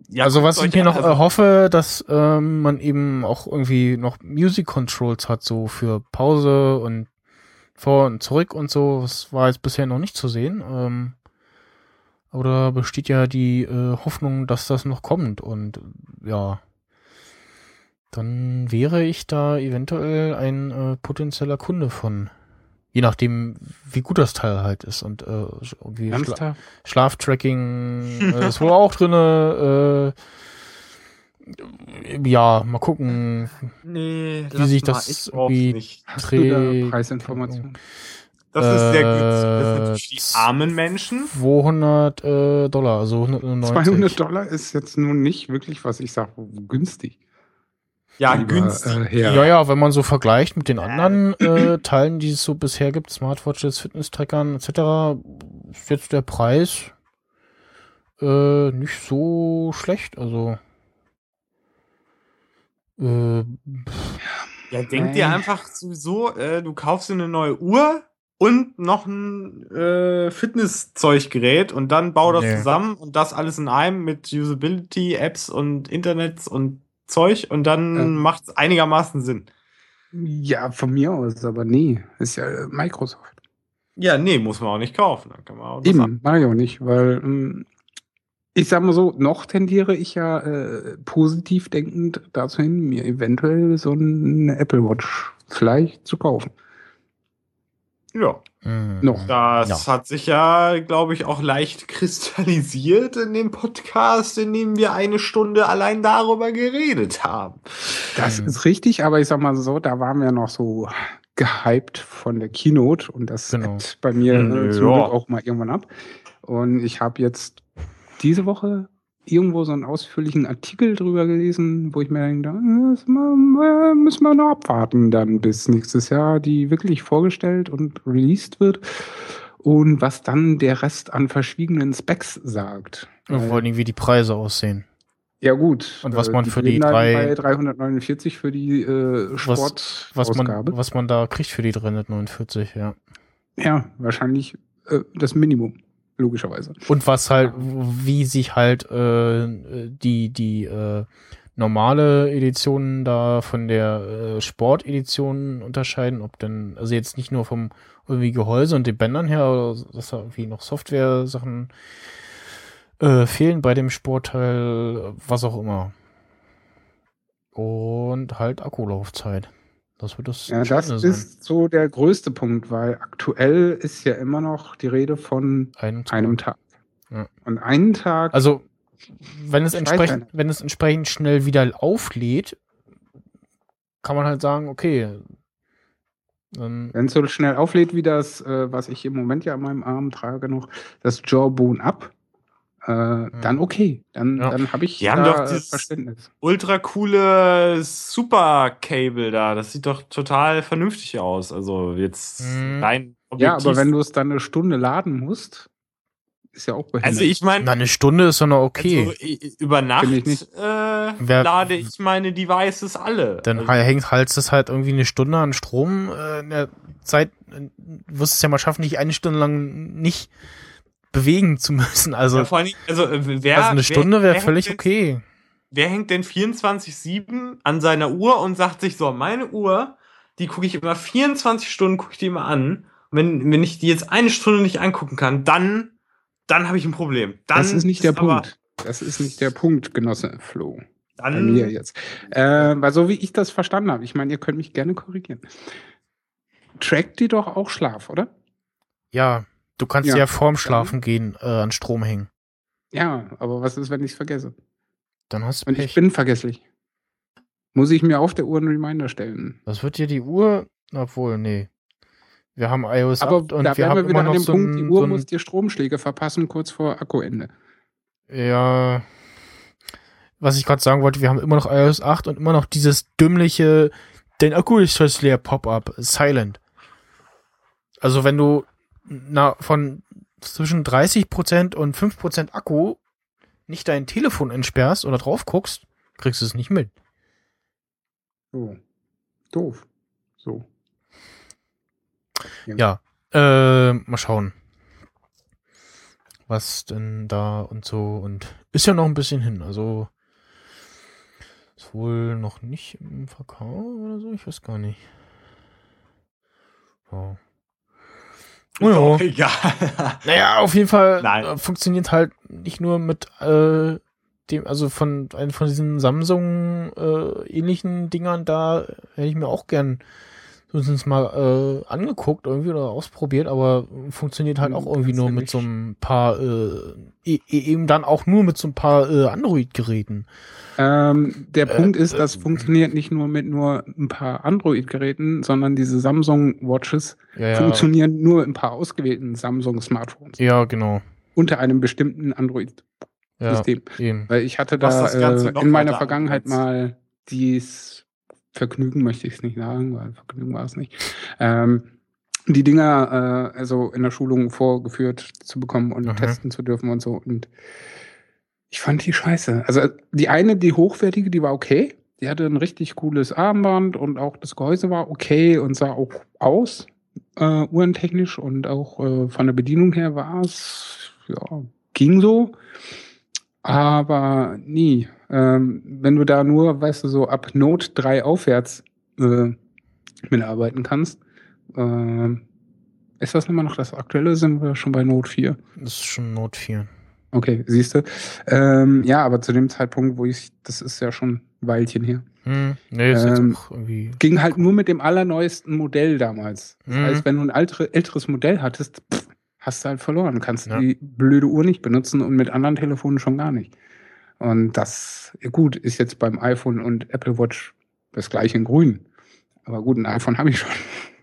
ja, also was ich mir noch also- erhoffe, dass ähm, man eben auch irgendwie noch Music Controls hat, so für Pause und vor und zurück und so. Das war jetzt bisher noch nicht zu sehen. Ähm, aber da besteht ja die äh, Hoffnung, dass das noch kommt. Und äh, ja, dann wäre ich da eventuell ein äh, potenzieller Kunde von. Je nachdem, wie gut das Teil halt ist. Und äh, irgendwie Schla? Schlaftracking äh, ist wohl auch drinne. Äh, ja, mal gucken, Nee, wie lass sich mal, das brauch's irgendwie dreht. Preisinformationen? Das ist sehr günstig. Das Äh, sind natürlich die armen Menschen. 200 äh, Dollar, also 190. 200 Dollar ist jetzt nun nicht wirklich, was ich sage, günstig. Ja, günstig. Äh. Ja, ja, wenn man so vergleicht mit den anderen äh, Teilen, die es so bisher gibt, Smartwatches, Fitness-Trackern etc., ist jetzt der Preis äh, nicht so schlecht. Also äh, Ja, denk dir einfach sowieso, äh, du kaufst dir eine neue Uhr und noch ein äh, Fitnesszeuggerät und dann bau das Nee. zusammen und das alles in einem mit Usability, Apps und Internets und Zeug und dann Ähm. macht's einigermaßen Sinn. ja, von mir aus, aber nee, ist ja Microsoft. Ja, nee, muss man auch nicht kaufen. Dann kann man auch Eben, mach ich auch nicht, weil ähm, ich sag mal so, noch tendiere ich ja äh, positiv denkend dazu hin, mir eventuell so eine Apple Watch vielleicht zu kaufen. Ja, mh, Noch. das Ja. hat sich ja, glaube ich, auch leicht kristallisiert in dem Podcast, in dem wir eine Stunde allein darüber geredet haben. Das Mhm. ist richtig, aber ich sag mal so, da waren wir noch so gehypt von der Keynote und das Genau. bei mir Mhm, zum ja. Glück auch mal irgendwann ab. Und ich habe jetzt diese Woche irgendwo so einen ausführlichen Artikel drüber gelesen, wo ich mir denke, das müssen wir noch abwarten dann bis nächstes Jahr, die wirklich vorgestellt und released wird. Und was dann der Rest an verschwiegenen Specs sagt. Und vor allen Dingen, wie die Preise aussehen. Ja, gut. Und was äh, man die für die dann drei- Bei 349 für die äh, Was, Sportausgabe. was, man, was man da kriegt für die 349, ja. Ja, wahrscheinlich äh, das Minimum, logischerweise. Und was halt, wie sich halt äh, die, die äh, normale Edition da von der äh, Sportedition unterscheiden, ob denn, also jetzt nicht nur vom irgendwie Gehäuse und den Bändern her, oder dass da irgendwie noch Software-Sachen äh, fehlen bei dem Sportteil, was auch immer. Und halt Akkulaufzeit. Das wird das Ja, das sein. ist so der größte Punkt, weil aktuell ist ja immer noch die Rede von einem Tag. Ja. Und einen Tag. Also, wenn es entsprechend, wenn es entsprechend schnell wieder auflädt, kann man halt sagen, okay. Wenn es so schnell auflädt wie das, äh, was ich im Moment ja an meinem Arm trage noch, das Jawbone Up, äh, dann okay. Dann, dann habe ich Die haben doch dieses Verständnis. ultra coole Super Cable da. Das sieht doch total vernünftig aus. Also jetzt rein Ja, objektiv. aber wenn du es dann eine Stunde laden musst, ist ja auch behindert. Also ich meine, na, eine Stunde ist doch noch okay. also, über Nacht ich nicht. äh, Wer- lade ich meine Devices alle. Dann also, hängt halt es halt irgendwie eine Stunde an Strom. Äh, in der Zeit äh, wirst es ja mal schaffen, dich eine Stunde lang nicht bewegen zu müssen. Also, ja, vor allem, also, äh, wer, also eine Stunde wäre völlig hängt denn, okay. Wer hängt denn 24-7 an seiner Uhr und sagt sich so, meine Uhr, die gucke ich immer 24 Stunden, gucke ich die immer an. Und wenn, wenn ich die jetzt eine Stunde nicht angucken kann, dann, dann habe ich ein Problem. Dann das ist nicht der aber- Punkt. Das ist nicht der Punkt, Genosse Flo. Bei Dann- mir jetzt. Äh, weil so wie ich das verstanden habe, ich meine, ihr könnt mich gerne korrigieren. Trackt die doch auch Schlaf, oder? Ja, du kannst Ja. ja, vorm Schlafen gehen äh, an Strom hängen. Ja, aber was ist, wenn ich es vergesse? Dann hast du Und ich Pech. bin vergesslich. Muss ich mir auf der Uhr einen Reminder stellen? Das wird dir die Uhr, obwohl, nee. Wir haben iOS Aber 8 und da wir haben wir wieder immer an noch dem so Punkt, die Uhr so muss dir Stromschläge verpassen kurz vor Akkuende. Ja, was ich gerade sagen wollte, wir haben immer noch iOS 8 und immer noch dieses dümmliche, dein Akku ist fast leer Pop-up, Silent. Also wenn du na, von zwischen 30% und 5% Akku nicht dein Telefon entsperrst oder drauf guckst, kriegst du es nicht mit. So. Doof. So. Ja, äh, mal schauen. Was denn da und so und ist ja noch ein bisschen hin, also ist wohl noch nicht im Verkauf oder so, ich weiß gar nicht. Ja. Oh ja. Auch egal. Naja, auf jeden Fall Nein. äh, funktioniert halt nicht nur mit äh, dem, also von einem von diesen Samsung äh, ähnlichen Dingern da hätte ich mir auch gern mindestens mal äh, angeguckt irgendwie oder ausprobiert, aber funktioniert halt auch irgendwie nur mit so ein paar äh, e e- eben dann auch nur mit so ein paar äh, Android-Geräten. Ähm, der Äh, Punkt ist, äh, das funktioniert nicht nur mit nur ein paar Android-Geräten, sondern diese Samsung-Watches Ja, ja. funktionieren nur in ein paar ausgewählten Samsung-Smartphones. Ja, genau. Unter einem bestimmten Android-System. Ja. Weil ich hatte da das Ganze äh, in meiner Vergangenheit mal dies Vergnügen, möchte ich es nicht sagen, weil Vergnügen war es nicht. Ähm, die Dinger äh, also in der Schulung vorgeführt zu bekommen und Mhm. testen zu dürfen und so. Und ich fand die scheiße. Also die eine, die hochwertige, die war okay. Die hatte ein richtig cooles Armband und auch das Gehäuse war okay und sah auch aus, äh, uhrentechnisch und auch äh, von der Bedienung her war es, ja, ging so. Aber nie. Ähm, wenn du da nur, weißt du, so ab Note 3 aufwärts äh, mitarbeiten kannst, äh, ist das immer noch das aktuelle? Sind wir schon bei Note 4? Das ist schon Note 4. Okay, siehst du. Ähm, ja, aber zu dem Zeitpunkt, wo ich, das ist ja schon ein Weilchen her. Hm, nee, ist Ähm, jetzt auch irgendwie. Ging halt nur mit dem allerneuesten Modell damals. Das Mhm. heißt, wenn du ein altere, älteres Modell hattest, pff, hast du halt verloren. Kannst Ja. die blöde Uhr nicht benutzen und mit anderen Telefonen schon gar nicht. Und das, gut, ist jetzt beim iPhone und Apple Watch das gleiche in grün. Aber gut, ein iPhone habe ich schon.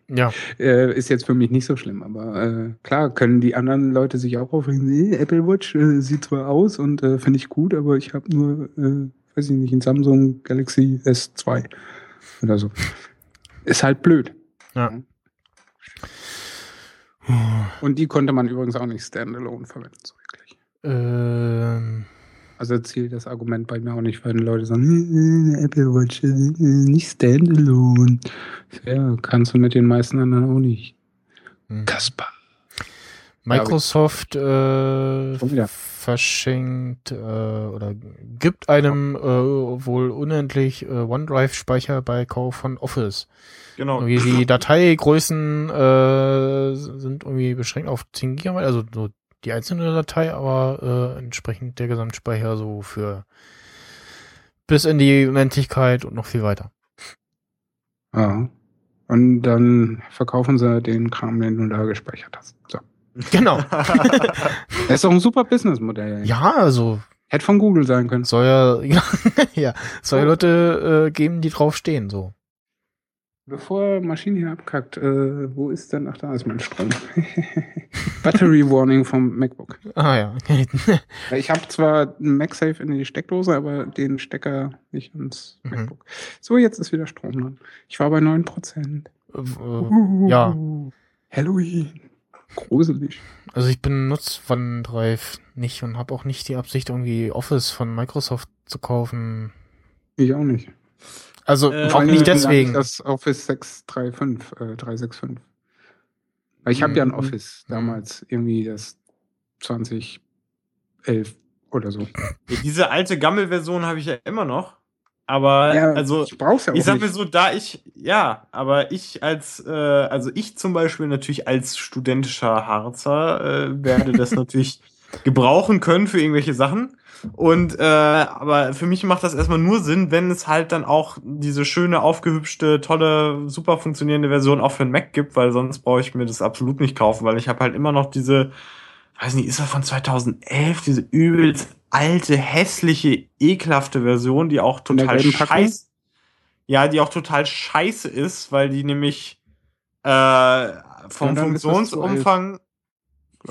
Ja. Äh, ist jetzt für mich nicht so schlimm. Aber äh, klar, können die anderen Leute sich auch aufregen, nee, Apple Watch äh, sieht zwar aus und äh, finde ich gut, aber ich habe nur, äh, weiß ich nicht, ein Samsung Galaxy S2 oder so. Ist halt blöd. Ja. Und die konnte man übrigens auch nicht standalone verwenden. So wirklich. Ähm, Also zielt das Argument bei mir auch nicht, weil die Leute sagen, äh, Apple Watch äh, nicht Standalone. Ja, kannst du mit den meisten anderen auch nicht. Hm. Kaspar. Microsoft äh, verschenkt äh, oder gibt einem äh, wohl unendlich äh, OneDrive-Speicher bei Kauf von Office. Genau. Irgendwie die Dateigrößen äh, sind irgendwie beschränkt auf 10 GB, also so die einzelne Datei, aber äh, entsprechend der Gesamtspeicher so für bis in die Unendlichkeit und noch viel weiter. Ja. Und dann verkaufen sie den Kram, den du da gespeichert hast. So. Genau. Das ist doch ein super Businessmodell. ja, also Hätte von Google sein können. soll ja, ja, ja soll ja Leute äh, geben, die drauf stehen, so. Bevor Maschine hier abkackt, äh, wo ist denn? Ach, da ist mein Strom. Battery Warning vom MacBook. Ah ja. Ich habe zwar einen MagSafe in die Steckdose, aber den Stecker nicht ins Mhm. MacBook. So, jetzt ist wieder Strom dran. Ich war bei 9%. Äh, ja. Halloween. Gruselig. Also ich benutze OneDrive nicht und habe auch nicht die Absicht, irgendwie Office von Microsoft zu kaufen. Ich auch nicht. Also Äh, auch Vor allem nicht deswegen. Das Office 635, äh, 365. Weil ich habe ja ein Mhm. Office damals, irgendwie das 2011 oder so. Ja, diese alte Gammel-Version habe ich ja immer noch. Aber Ja, also ich brauch's ja auch ich sag mir so, da ich, ja, aber ich als, äh, also ich zum Beispiel natürlich als studentischer Harzer äh, werde das natürlich gebrauchen können für irgendwelche Sachen. Und äh, aber für mich macht das erstmal nur Sinn, wenn es halt dann auch diese schöne, aufgehübschte, tolle, super funktionierende Version auch für den Mac gibt, weil sonst brauche ich mir das absolut nicht kaufen, weil ich habe halt immer noch diese, weiß nicht, ist das von 2011, diese übelst alte, hässliche, ekelhafte Version, die auch total scheiße, ja, die auch total scheiße ist, weil die nämlich äh, vom Funktionsumfang.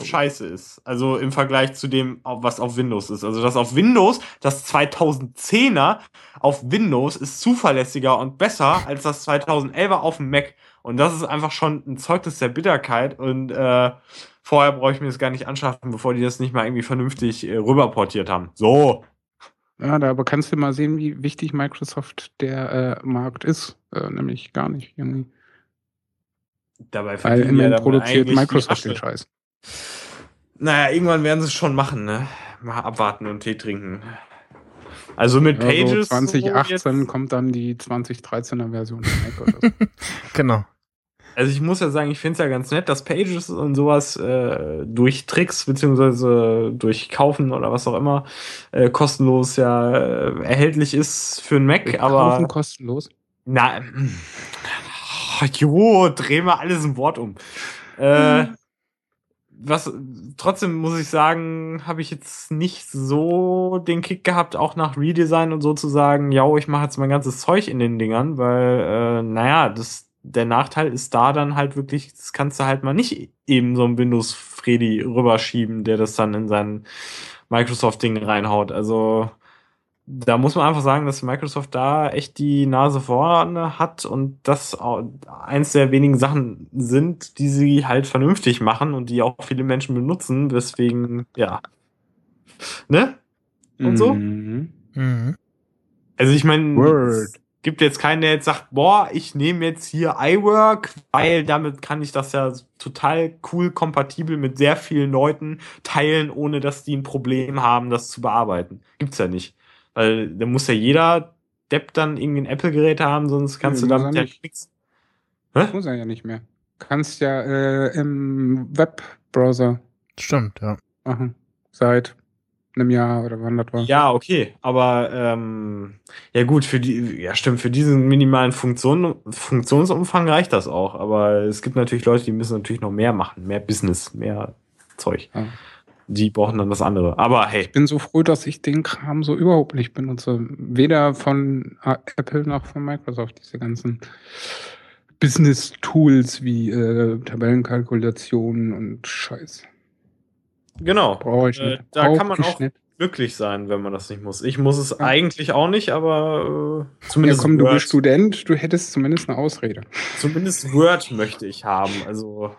Scheiße ist. Also im Vergleich zu dem, was auf Windows ist. Also das auf Windows, das 2010er auf Windows ist zuverlässiger und besser als das 2011er auf dem Mac. Und das ist einfach schon ein Zeugnis der Bitterkeit. Und äh, vorher brauche ich mir das gar nicht anschaffen, bevor die das nicht mal irgendwie vernünftig äh, rüberportiert haben. So. Ja, da aber kannst du mal sehen, wie wichtig Microsoft der äh, Markt ist. Äh, nämlich gar nicht irgendwie. Dabei Weil immerhin damit produziert Microsoft den. Scheiß. Naja, irgendwann werden sie es schon machen, ne? Mal abwarten und Tee trinken. Also mit Ja, Pages. so 2018 so kommt dann die 2013er Version von Mac oder so. Genau. Also ich muss ja sagen, ich finde es ja ganz nett, dass Pages und sowas äh, durch Tricks beziehungsweise durch Kaufen oder was auch immer äh, kostenlos ja äh, erhältlich ist für einen Mac, aber Kaufen kostenlos. na, mm, jo, dreh mal alles ein Wort um. Äh, was trotzdem muss ich sagen, habe ich jetzt nicht so den Kick gehabt, auch nach Redesign und so zu sagen, ja, ich mache jetzt mein ganzes Zeug in den Dingern, weil, äh, naja, das, der Nachteil ist da dann halt wirklich, das kannst du halt mal nicht eben so ein Windows Freddy rüberschieben, der das dann in sein Microsoft-Ding reinhaut. Also, da muss man einfach sagen, dass Microsoft da echt die Nase vorne hat und das eins der wenigen Sachen sind, die sie halt vernünftig machen und die auch viele Menschen benutzen. Deswegen, ja. Ne? Und so? Mhm. Mhm. Also ich meine, es gibt jetzt keinen, der jetzt sagt, boah, ich nehme jetzt hier iWork, weil damit kann ich das ja total cool kompatibel mit sehr vielen Leuten teilen, ohne dass die ein Problem haben, das zu bearbeiten. Gibt's ja nicht. Weil da muss ja jeder Depp dann irgendwie ein Apple-Gerät haben, sonst kannst Nee, du damit ja nicht. nichts. Muss er ja nicht mehr. Kannst ja äh, im Webbrowser Stimmt, ja. machen. Seit einem Jahr oder wann das war. Ja, okay, aber ähm, ja gut, für die, ja stimmt, für diesen minimalen Funktion, Funktionsumfang reicht das auch. Aber es gibt natürlich Leute, die müssen natürlich noch mehr machen, mehr Business, mehr Zeug. Ja. Die brauchen dann das andere. Aber hey, Ich bin so froh, dass ich den Kram so überhaupt nicht benutze. Weder von äh, Apple noch von Microsoft, diese ganzen Business-Tools wie äh, Tabellenkalkulationen und Scheiß. genau. Brauche ich Äh, nicht. da Brauch kann man auch nicht. glücklich sein, wenn man das nicht muss. Ich muss es Ja. eigentlich auch nicht, aber äh, Ja, zumindest komm, du Word, bist Student, du hättest zumindest eine Ausrede. zumindest Word möchte ich haben. Also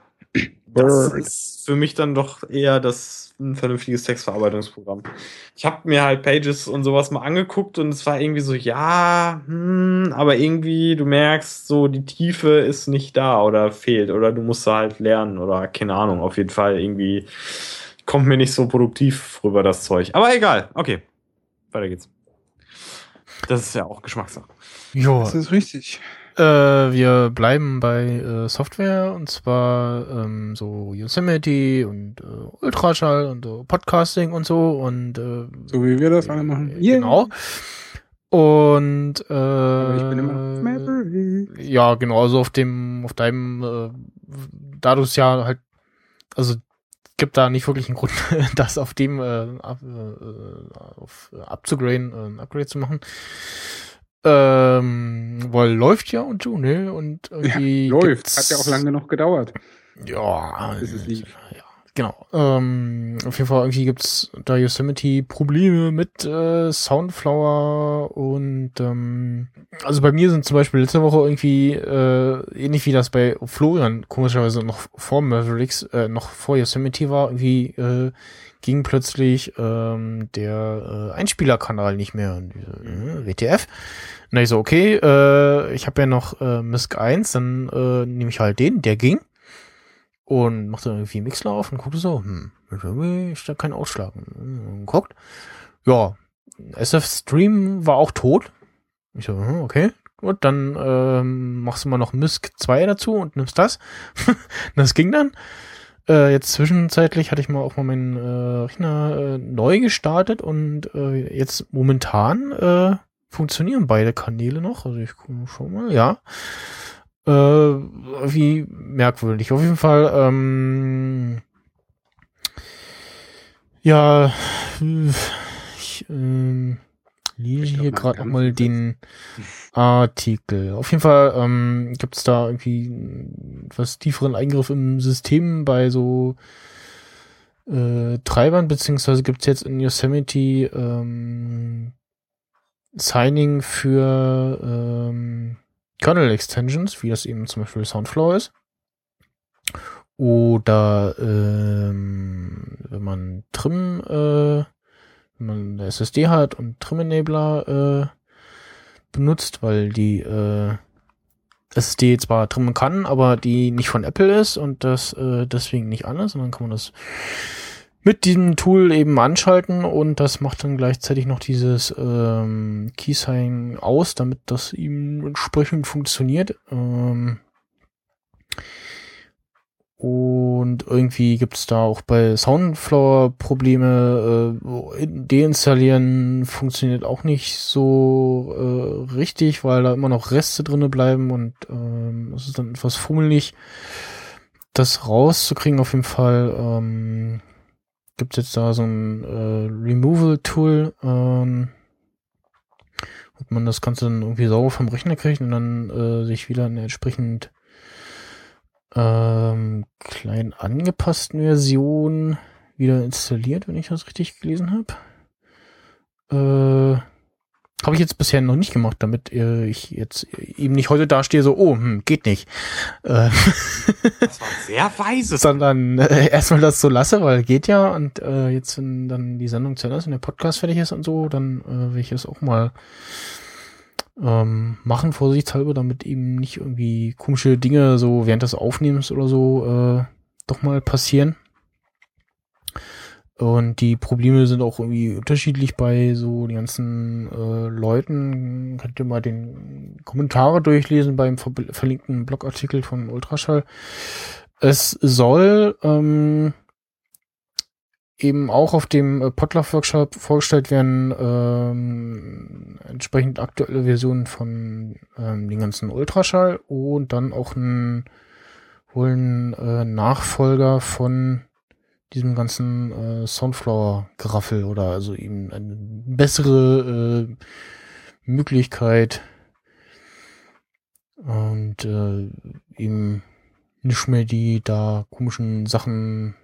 Das ist für mich dann doch eher das ein vernünftiges Textverarbeitungsprogramm. Ich habe mir halt Pages und sowas mal angeguckt und es war irgendwie so, ja, hm, aber irgendwie, du merkst, so die Tiefe ist nicht da oder fehlt oder du musst da halt lernen oder keine Ahnung, auf jeden Fall irgendwie kommt mir nicht so produktiv rüber das Zeug. Aber egal, okay, weiter geht's. Das ist ja auch Geschmackssache. Ja, Das ist richtig. Äh, wir bleiben bei äh, Software und zwar ähm, so Yosemite und äh, Ultraschall und so Podcasting und so und äh, So wie wir das alle machen. genau. Und äh, Aber ich bin immer Maverick. ja, genau, also auf dem, auf deinem, äh, da du es ja halt, also gibt da nicht wirklich einen Grund, das auf dem äh, ab, äh, auf, äh, abzugraden, äh, ein Upgrade zu machen. Ähm, weil läuft ja und so, ne? Und irgendwie Ja, läuft. Hat ja auch lange genug gedauert. Ja, Bis es lief. Genau. Ähm, auf jeden Fall irgendwie gibt's da Yosemite Probleme mit äh, Soundflower und ähm, also bei mir sind zum Beispiel letzte Woche irgendwie äh, ähnlich wie das bei Florian komischerweise noch vor Mavericks, äh, noch vor Yosemite war, irgendwie äh, ging plötzlich ähm, der äh, Einspielerkanal nicht mehr. Und, äh, WTF. Und ich so, okay, äh, ich habe ja noch äh, Misk 1, dann äh, nehme ich halt den, der ging und macht dann irgendwie Mixler auf und guckt so, hm, irgendwie ist da kein Ausschlag. Und guckt, ja, SF Stream war auch tot. Ich so, hm, okay, gut, dann ähm, machst du mal noch Misk 2 dazu und nimmst das. das ging dann. Äh, jetzt zwischenzeitlich hatte ich mal auch mal meinen äh, Rechner äh, neu gestartet und äh, jetzt momentan äh, funktionieren beide Kanäle noch. Also ich gucke schon mal, ja. Äh, wie merkwürdig. Auf jeden Fall, ähm, ja, ich ähm, lese hier gerade noch mal den Artikel. Auf jeden Fall ähm, gibt es da irgendwie etwas tieferen Eingriff im System bei so äh, Treibern, beziehungsweise gibt es jetzt in Yosemite ähm, Signing für ähm, Kernel Extensions, wie das eben zum Beispiel Soundflow ist. Oder ähm, wenn man Trim, äh, wenn man eine SSD hat und Trim-Enabler äh, benutzt, weil die äh, SSD zwar trimmen kann, aber die nicht von Apple ist und das äh, deswegen nicht an ist. Und dann kann man das mit diesem Tool eben anschalten und das macht dann gleichzeitig noch dieses ähm, Keysign aus, damit das ihm entsprechend funktioniert. Ähm, und irgendwie gibt es da auch bei Soundflower Probleme. Äh, deinstallieren funktioniert auch nicht so äh, richtig, weil da immer noch Reste drinne bleiben und ähm, es ist dann etwas fummelig, das rauszukriegen. Auf jeden Fall ähm, gibt es jetzt da so ein äh, Removal-Tool, ähm, und man das Ganze dann irgendwie sauber vom Rechner kriegt und dann äh, sich wieder entsprechend ähm, klein angepassten Version wieder installiert, wenn ich das richtig gelesen habe. Äh, habe ich jetzt bisher noch nicht gemacht, damit äh, ich jetzt eben nicht heute dastehe, so, oh, hm, geht nicht. Äh, Das war sehr weise. sondern äh, erstmal das so lasse, weil geht ja und äh, jetzt, wenn dann die Sendung zu Ende ist und der Podcast fertig ist und so, dann äh, will ich es auch mal ähm, machen, vorsichtshalber, damit eben nicht irgendwie komische Dinge so während des Aufnehmens oder so äh, doch mal passieren. Und die Probleme sind auch irgendwie unterschiedlich bei so den ganzen äh, Leuten. Könnt ihr mal den Kommentare durchlesen beim ver verlinkten Blogartikel von Ultraschall. Es soll ähm, eben auch auf dem äh, Potluck-Workshop vorgestellt werden, ähm, entsprechend aktuelle Versionen von ähm, den ganzen Ultraschall und dann auch ein wohl ein äh, Nachfolger von diesem ganzen äh, Soundflower-Geraffel oder also eben eine bessere äh, Möglichkeit. Und äh, eben nicht mehr die da komischen Sachen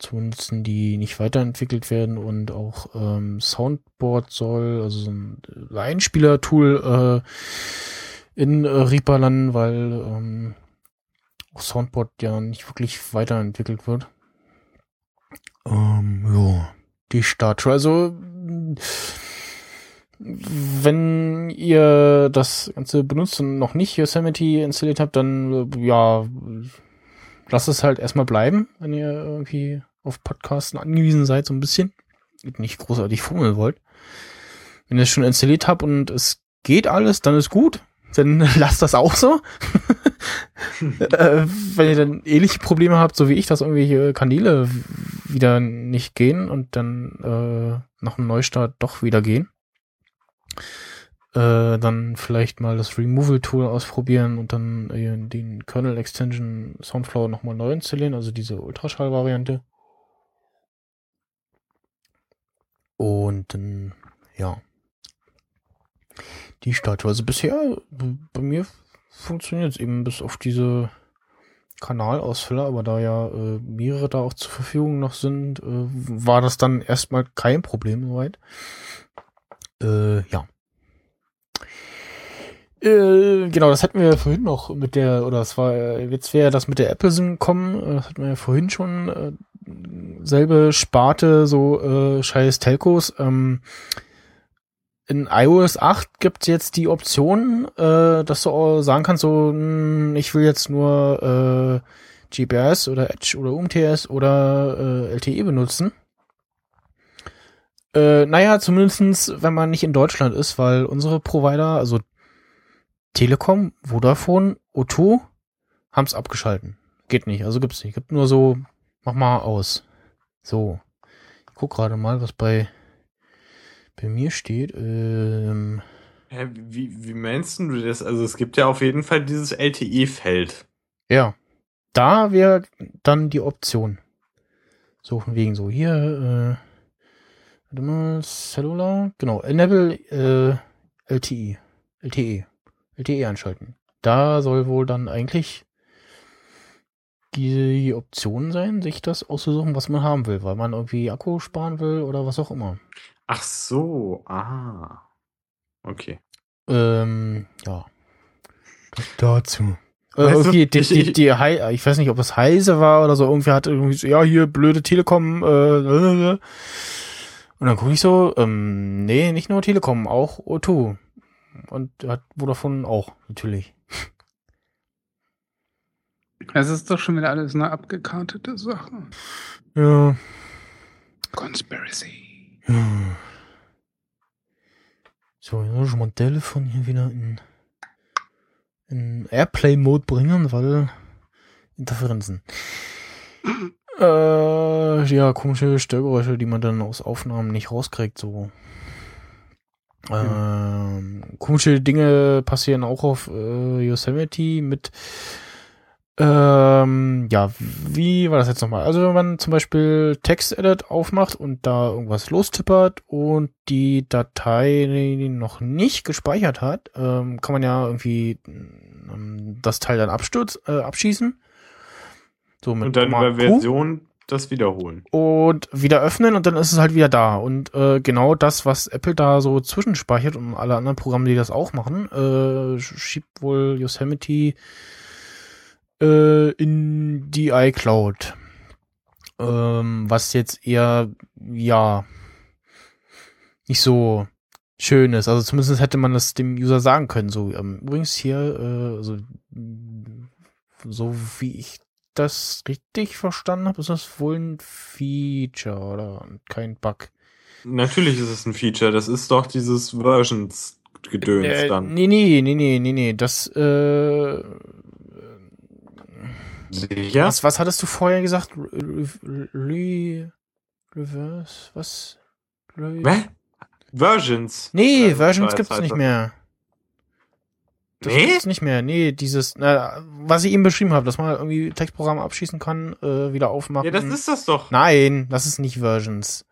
zu nutzen, die nicht weiterentwickelt werden und auch ähm, Soundboard soll, also so ein Einspieler-Tool äh, in äh, Reaper landen, weil ähm, auch Soundboard ja nicht wirklich weiterentwickelt wird. Ähm, ja, die Statue. Also, wenn ihr das Ganze benutzt und noch nicht Yosemite installiert habt, dann, äh, ja, lasst es halt erstmal bleiben, wenn ihr irgendwie auf Podcasten angewiesen seid, so ein bisschen. Nicht großartig fummeln wollt. Wenn ihr es schon installiert habt und es geht alles, dann ist gut. Dann lasst das auch so. äh, wenn ihr dann ähnliche Probleme habt, so wie ich, dass irgendwelche Kanäle wieder nicht gehen und dann äh, nach einem Neustart doch wieder gehen, äh, dann vielleicht mal das Removal-Tool ausprobieren und dann äh, den Kernel-Extension Soundflower nochmal neu installieren, also diese Ultraschall-Variante. Und ja. Die Statue. Also bisher, bei mir funktioniert es eben bis auf diese Kanalausfälle, aber da ja äh, mehrere da auch zur Verfügung noch sind, äh, war das dann erstmal kein Problem soweit. Äh, ja. Äh, genau, das hatten wir vorhin noch mit der, oder es war, äh, jetzt wäre das mit der Apple kommen, äh, das hatten wir ja vorhin schon, äh, selbe Sparte, so äh, scheiß Telcos. Ähm, in iOS 8 gibt es jetzt die Option, äh, dass du auch sagen kannst, so, mh, ich will jetzt nur äh, GPS oder Edge oder UMTS oder äh, LTE benutzen. Äh, naja, zumindestens, wenn man nicht in Deutschland ist, weil unsere Provider, also Telekom, Vodafone, O2, haben's abgeschalten. Geht nicht, also gibt's nicht. Gibt nur so, mach mal aus. So. Ich guck gerade mal, was bei bei mir steht. Ähm, Hä, wie, wie meinst du das? Also es gibt ja auf jeden Fall dieses LTE-Feld. ja. Da wäre dann die Option. So von wegen so hier, äh, warte mal, Cellular, genau, Enable äh, LTE, LTE, LTE anschalten. Da soll wohl dann eigentlich die Option sein, sich das auszusuchen, was man haben will, weil man irgendwie Akku sparen will oder was auch immer. Ach so, ah. Okay. Ähm, ja. Das dazu. Äh, Weißt du, irgendwie, die, ich- die, ich- die, Hei- ich weiß nicht, ob es Heise war oder so, irgendwer hat irgendwie so, ja, hier, blöde Telekom, äh. und dann gucke ich so, ähm, nee, nicht nur Telekom, auch O2. Und hat Vodafone auch, natürlich. Es ist doch schon wieder alles eine abgekartete Sache. Ja. Conspiracy. ja. So, jetzt muss ich mein Telefon hier wieder in, in Airplay-Mode bringen, weil Interferenzen. Äh, ja, komische Störgeräusche, die man dann aus Aufnahmen nicht rauskriegt, so. Ähm, komische Dinge passieren auch auf äh, Yosemite mit ähm, ja, wie war das jetzt nochmal? Also wenn man zum Beispiel Text-Edit aufmacht und da irgendwas lostippert und die Datei noch nicht gespeichert hat, ähm, kann man ja irgendwie ähm, das Teil dann abstürz, äh, abschießen. So mit Und dann über Q Version das wiederholen. und wieder öffnen und dann ist es halt wieder da. Und äh, genau das, was Apple da so zwischenspeichert und alle anderen Programme, die das auch machen, äh, schiebt wohl Yosemite äh, in die iCloud. Ähm, was jetzt eher, ja, nicht so schön ist. Also zumindest hätte man das dem User sagen können. So, ähm, übrigens hier, äh, also, mh, so wie ich das richtig verstanden habe, ist das wohl ein Feature oder kein Bug. Natürlich ist es ein Feature. Das ist doch dieses Versions-Gedöns Äh, dann. nee, nee, nee, nee, nee, nee. Das, äh, Sicher? was, was hattest du vorher gesagt? Re, re, re, reverse? Was? Re, Hä? Versions. Nee, Versions gibt's nicht mehr. Das Nee? gibt's nicht mehr. Nee, dieses, na, was ich eben beschrieben habe, dass man irgendwie Textprogramme abschießen kann, äh, wieder aufmachen. Ja, das ist das doch. Nein, das ist nicht Versions.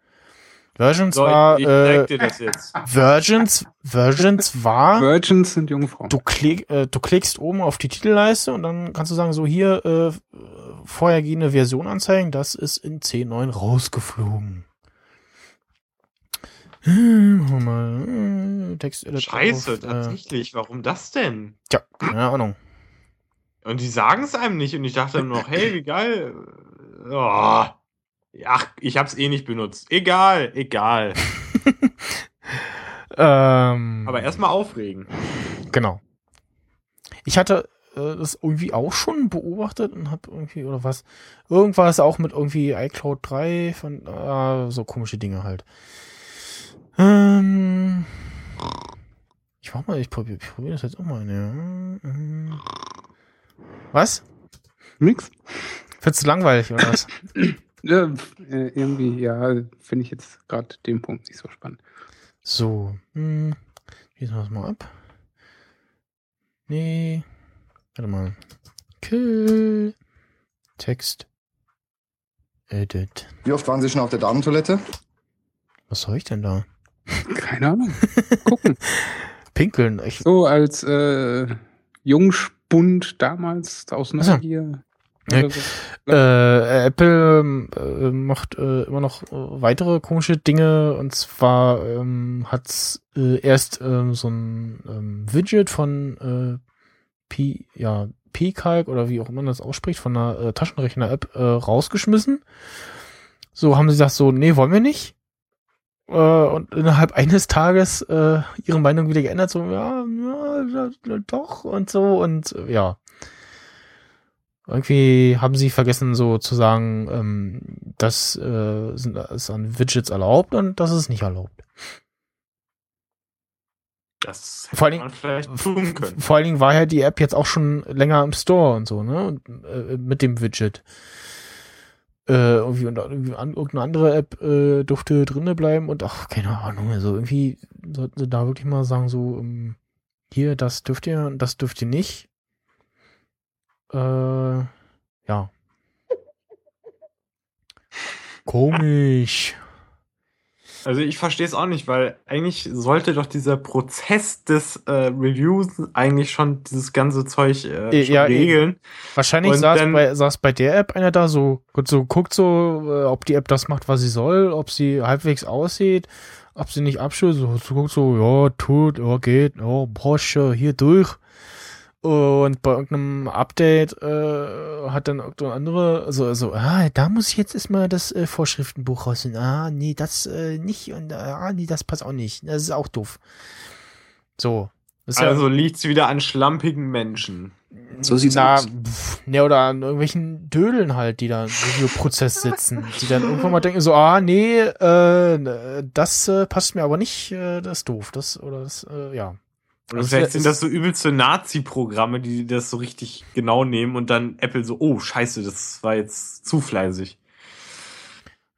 Versions So, war, ich, ich äh, dir das jetzt. Versions, Versions war, Virgins sind Jungfrauen. du, klick, äh, du klickst oben auf die Titelleiste und dann kannst du sagen, so hier, äh, vorhergehende Version anzeigen, das ist in C9 rausgeflogen. Hm, machen wir mal, äh, Text Scheiße, auf, äh, tatsächlich. Warum das denn? Tja, keine Ahnung. Und die sagen es einem nicht. Und ich dachte dann noch, hey, wie geil. Oh. Ach, ich hab's eh nicht benutzt. Egal, egal. Ähm, Aber erstmal aufregen. Genau. Ich hatte äh, das irgendwie auch schon beobachtet und hab irgendwie, oder was, irgendwas auch mit irgendwie iCloud 3 von, äh, so komische Dinge halt. Ähm, ich mach mal, ich probiere ich probier das jetzt auch mal. Ne? Was? Nix. Findest du langweilig, oder was? Ja, äh, irgendwie, ja, finde ich jetzt gerade den Punkt nicht so spannend. So, hm, schließen wir das mal ab. Nee, warte mal. Kill. Text. Edit. Wie oft waren Sie schon auf der Damentoilette? Was soll ich denn da? Keine Ahnung. Gucken. Pinkeln. Ich, So als äh, Jungspund damals aus so. Neugier. Nee. oder so. äh, Apple äh, macht äh, immer noch äh, weitere komische Dinge und zwar ähm, hat's äh, erst ähm, so ein ähm, Widget von äh, P, ja, P-Calc oder wie auch immer man das ausspricht, von einer äh, Taschenrechner-App äh, rausgeschmissen. So haben sie gesagt, so, nee, wollen wir nicht. Äh, und innerhalb eines Tages äh, ihre Meinung wieder geändert, so, ja, ja, doch und so und äh, ja. Irgendwie haben sie vergessen, so zu sagen, ähm, das äh, sind, ist an Widgets erlaubt und das ist nicht erlaubt. Das hätte Vor allen man vielleicht tun können. Vor allen Dingen war ja die App jetzt auch schon länger im Store und so, ne? Und, äh, mit dem Widget. Äh, irgendwie, und irgendwie an, irgendeine andere App äh, durfte drinne bleiben und ach, keine Ahnung, also irgendwie sollten sie da wirklich mal sagen, so, ähm, hier, das dürft ihr und das dürft ihr nicht. Äh, ja. Komisch. Also ich verstehe es auch nicht, weil eigentlich sollte doch dieser Prozess des äh, Reviews eigentlich schon dieses ganze Zeug äh, Äh, ja, regeln. Wahrscheinlich Und saß dann- bei, saß bei der App einer da so, gut, so guckt so, äh, ob die App das macht, was sie soll, ob sie halbwegs aussieht, ob sie nicht abschützt, so, so guckt so, ja, tut, ja, geht, ja, Porsche, hier durch. Und bei irgendeinem Update äh, hat dann irgendeine andere, also, also, ah, da muss ich jetzt erstmal das äh, Vorschriftenbuch rausnehmen. Ah, nee, das äh, nicht und ah, nee, das passt auch nicht. Das ist auch doof. So. Ist ja- Also liegt's wieder an schlampigen Menschen. So sieht's Na, aus. pf, ne, oder an irgendwelchen Dödeln halt, die da im Videoprozess sitzen, die dann irgendwann mal denken so, ah, nee, äh, das äh, passt mir aber nicht, äh, das ist doof, das, oder das, äh, ja. Oder Das vielleicht sind das so übelste Nazi-Programme, die das so richtig genau nehmen und dann Apple so, oh, scheiße, das war jetzt zu fleißig.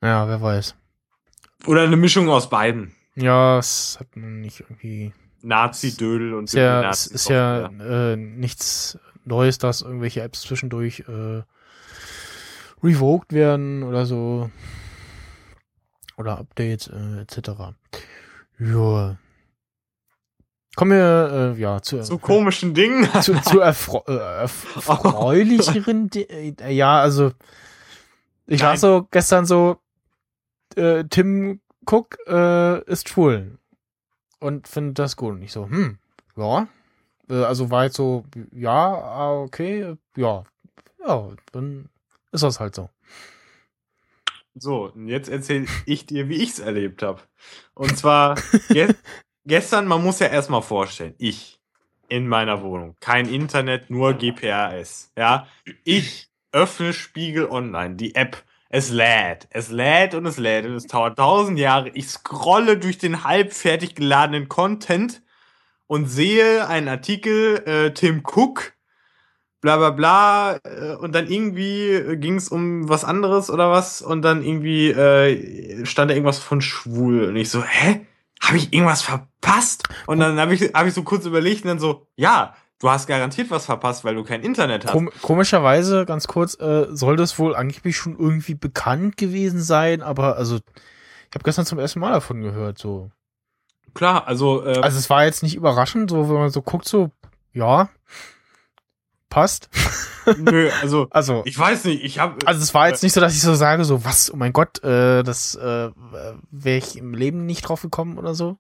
Ja, wer weiß. Oder eine Mischung aus beiden. Ja, es hat man nicht irgendwie, Nazi-Dödel und ist ja, es ist ja äh, nichts Neues, dass irgendwelche Apps zwischendurch äh, revoked werden oder so. Oder Updates, äh, etc. Ja. Kommen wir, äh, ja, zu, zu komischen Dingen. zu, zu erfreu äh, erfreulicheren, Di- äh, ja, also ich Nein. las so gestern so, äh, Tim Cook äh, ist schwul und findet das gut. Und ich so, hm, ja, äh, also war jetzt so, ja, ah, okay, ja, ja, dann ist das halt so. So, und jetzt erzähle ich dir, wie ich's erlebt habe. Und zwar ge gestern, man muss ja erstmal vorstellen, ich in meiner Wohnung, kein Internet, nur GPRS. Ja, ich öffne Spiegel Online, die App. Es lädt, es lädt und es lädt und es dauert tausend Jahre. Ich scrolle durch den halb fertig geladenen Content und sehe einen Artikel, äh, Tim Cook, bla bla bla, äh, und dann irgendwie ging es um was anderes oder was und dann irgendwie äh, stand da irgendwas von schwul und ich so, hä? Habe ich irgendwas verpasst? Und dann habe ich, hab ich so kurz überlegt und dann so, ja, du hast garantiert was verpasst, weil du kein Internet hast. Kom komischerweise, ganz kurz, äh, soll das wohl angeblich schon irgendwie bekannt gewesen sein, aber also ich habe gestern zum ersten Mal davon gehört, so. Klar, also, äh, Also es war jetzt nicht überraschend, so wenn man so guckt, so, ja, passt. nö, also, Also, ich weiß nicht, ich habe also es war jetzt nicht so, dass ich so sage, so, was, oh mein Gott, äh, das äh, wäre ich im Leben nicht drauf gekommen oder so.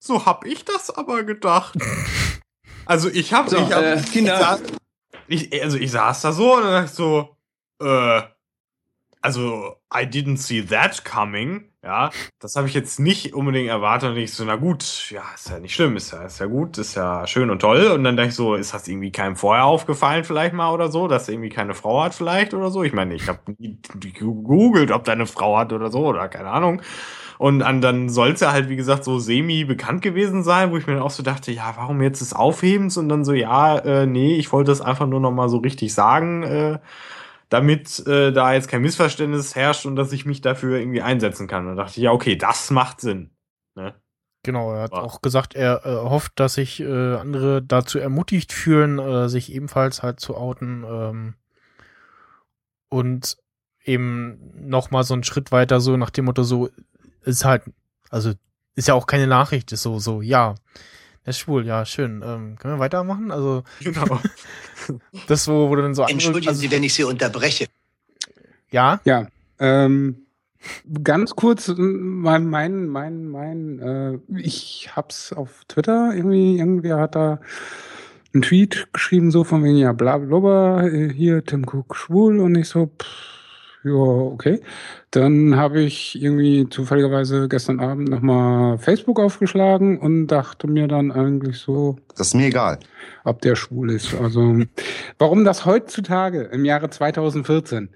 So hab ich das aber gedacht. Also ich habe So, ich hab, äh, Kinder. Ich, ich, also ich saß da so und dann dachte so, äh, also I didn't see that coming. Ja, das habe ich jetzt nicht unbedingt erwartet und ich so, na gut, ja, ist ja nicht schlimm, ist ja, ist ja gut, ist ja schön und toll. Und dann dachte ich so, ist das irgendwie keinem vorher aufgefallen vielleicht mal oder so, dass er irgendwie keine Frau hat vielleicht oder so? Ich meine, ich habe nie gegoogelt, ob der eine Frau hat oder so oder keine Ahnung. Und an, dann soll es ja halt, wie gesagt, so semi bekannt gewesen sein, wo ich mir dann auch so dachte, ja, warum jetzt des Aufhebens? Und dann so, ja, äh, nee, ich wollte das einfach nur noch mal so richtig sagen, äh, damit äh, da jetzt kein Missverständnis herrscht und dass ich mich dafür irgendwie einsetzen kann. Und da dachte ich, ja, okay, das macht Sinn. Ne? Genau, er hat auch gesagt, er äh, hofft, dass sich äh, andere dazu ermutigt fühlen, äh, sich ebenfalls halt zu outen ähm, und eben noch mal so einen Schritt weiter so nach dem Motto so ist halt also ist ja auch keine Nachricht, ist so so ja er ist schwul, ja schön. Ähm, können wir weitermachen? Also genau. das wo wo du dann so Entschuldigen also, Sie, wenn ich Sie unterbreche. ja Ja, ähm, ganz kurz, mein, mein, mein, mein äh, ich hab's auf Twitter, irgendwie, irgendwer hat da einen Tweet geschrieben, so von wegen, ja, bla, bla, bla, äh, hier, Tim Cook schwul, und ich so, pff, ja, okay. Dann habe ich irgendwie zufälligerweise gestern Abend nochmal Facebook aufgeschlagen und dachte mir dann eigentlich so, Das ist mir egal. ob der schwul ist. Also, warum das heutzutage im Jahre 2014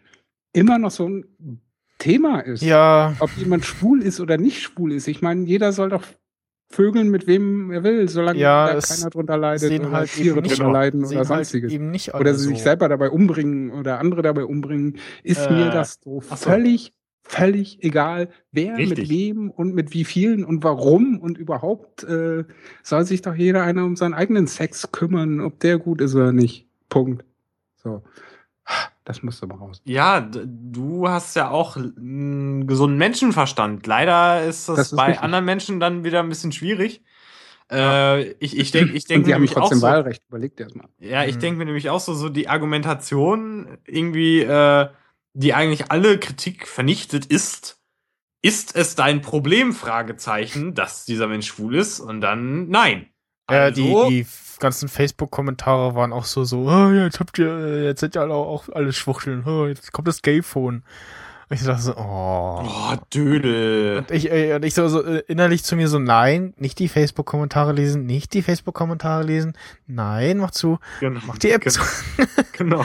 immer noch so ein Thema ist. Ja. Ob jemand schwul ist oder nicht schwul ist. Ich meine, jeder soll doch vögeln, mit wem er will, solange Ja, da keiner drunter leidet oder halt Tiere drunter leiden sehen oder halt sonstiges. eben nicht alle oder sie sich so. selber dabei umbringen oder andere dabei umbringen, ist Äh, mir das so so. völlig, völlig egal, wer Richtig. mit wem und mit wie vielen und warum und überhaupt äh, soll sich doch jeder einer um seinen eigenen Sex kümmern, ob der gut ist oder nicht. Punkt. So. Das musste mal raus. Ja, du hast ja auch einen gesunden Menschenverstand. Leider ist das, Das ist bei richtig. anderen Menschen dann wieder ein bisschen schwierig. Äh, ich ich denke, ich denke die haben trotzdem so, Wahlrecht. Überlegt erstmal. Ja, ich Mhm. denke mir nämlich auch so, so die Argumentation irgendwie, äh, die eigentlich alle Kritik vernichtet ist, ist es dein Problem? Fragezeichen, dass dieser Mensch schwul ist und dann nein. Ja, Also, die, die f- ganzen Facebook-Kommentare waren auch so, so, oh, jetzt habt ihr, äh, jetzt seid ihr alle auch alle Schwuchteln, oh, jetzt kommt das Gay-Phone. Ich dachte so, oh. oh, Dödel. Und ich, äh, und ich so, so äh, innerlich zu mir so, nein, nicht die Facebook-Kommentare lesen, nicht die Facebook-Kommentare lesen, nein, mach zu, Genau. mach die App zu. Genau.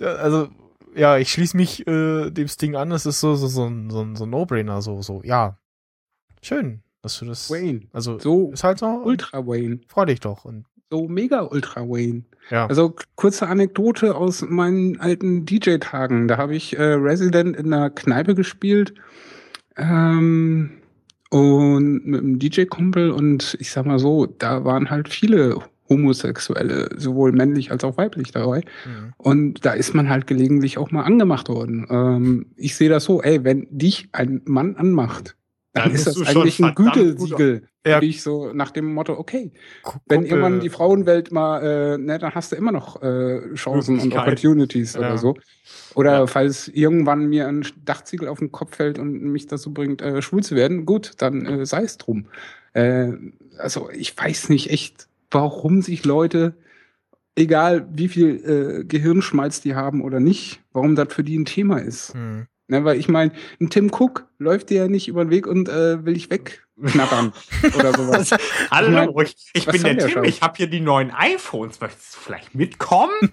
Also, ja, ich schließe mich äh, dem Sting an, es ist so, so, so, so, so ein No-Brainer, so, so, ja. Schön, dass du das, Wayne. also, So ist halt so, Ultra Wayne. freu dich doch. Und, So mega Ultra Wayne. ja. Also kurze Anekdote aus meinen alten DJ-Tagen. Da habe ich äh, Resident in einer Kneipe gespielt ähm, und mit einem DJ-Kumpel und ich sag mal so, da waren halt viele Homosexuelle, sowohl männlich als auch weiblich dabei. Mhm. Und da ist man halt gelegentlich auch mal angemacht worden. Ähm, ich sehe das so, ey, wenn dich ein Mann anmacht, dann, Dann ist das eigentlich ein Gütesiegel. Ja. Dich so nach dem Motto, okay, Gu- wenn Kumpel- irgendwann die Frauenwelt mal, äh, ne, dann hast du immer noch äh, Chancen und. Opportunities Ja. oder so. Oder Ja. falls irgendwann mir ein Dachziegel auf den Kopf fällt und mich dazu bringt, äh, schwul zu werden, gut, dann äh, sei es drum. Äh, also ich weiß nicht echt, warum sich Leute, egal wie viel äh, Gehirnschmalz die haben oder nicht, warum das für die ein Thema ist. Mhm. Ne, weil ich meine, ein Tim Cook läuft dir ja nicht über den Weg und äh, will ich wegknattern oder sowas. Hallo, ich, ich, was bin der Tim, ich habe hier die neuen iPhones. Möchtest du vielleicht mitkommen?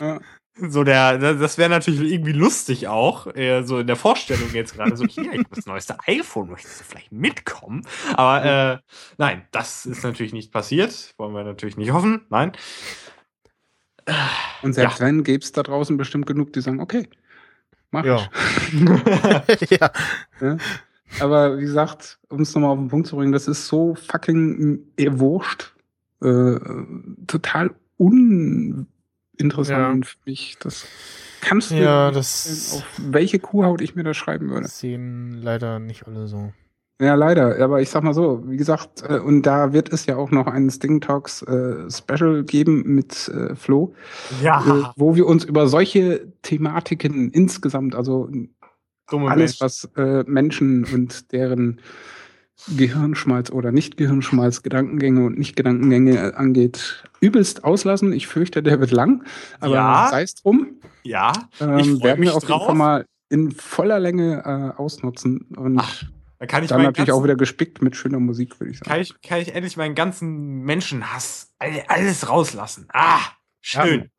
Ja. So der, das wäre natürlich irgendwie lustig auch, äh, so in der Vorstellung jetzt gerade so, hier, ich habe das neueste iPhone, möchtest du vielleicht mitkommen? Aber äh, nein, das ist natürlich nicht passiert, wollen wir natürlich nicht hoffen, nein. Und selbst wenn, gäbe es da draußen bestimmt genug, die sagen, okay, mach Ja. ich. ja. Ja? Aber wie gesagt, um es nochmal auf den Punkt zu bringen, das ist so fucking äh, wurscht. Äh, total uninteressant für mich. Das kannst du Ja, das- auf welche Kuhhaut ich mir das schreiben würde. Das sehen leider nicht alle so. Ja, leider. Aber ich sag mal so, wie gesagt, äh, und da wird es ja auch noch einen Sting Talks äh, Special geben mit äh, Flo, Ja. äh, wo wir uns über solche Thematiken insgesamt, also Dumme alles, Menschen. was äh, Menschen und deren Gehirnschmalz oder nicht Gehirnschmalz, Gedankengänge und nicht Gedankengänge angeht, übelst auslassen. Ich fürchte, der wird lang, aber Ja. sei es drum. Ja, Ähm, ich freu werden mich wir auf jeden. Fall mal in voller Länge äh, ausnutzen und Da kann ich dann natürlich auch ganzen- wieder gespickt mit schöner Musik, würde ich sagen. Kann ich, kann ich endlich meinen ganzen Menschenhass all- alles rauslassen. Ah, schön.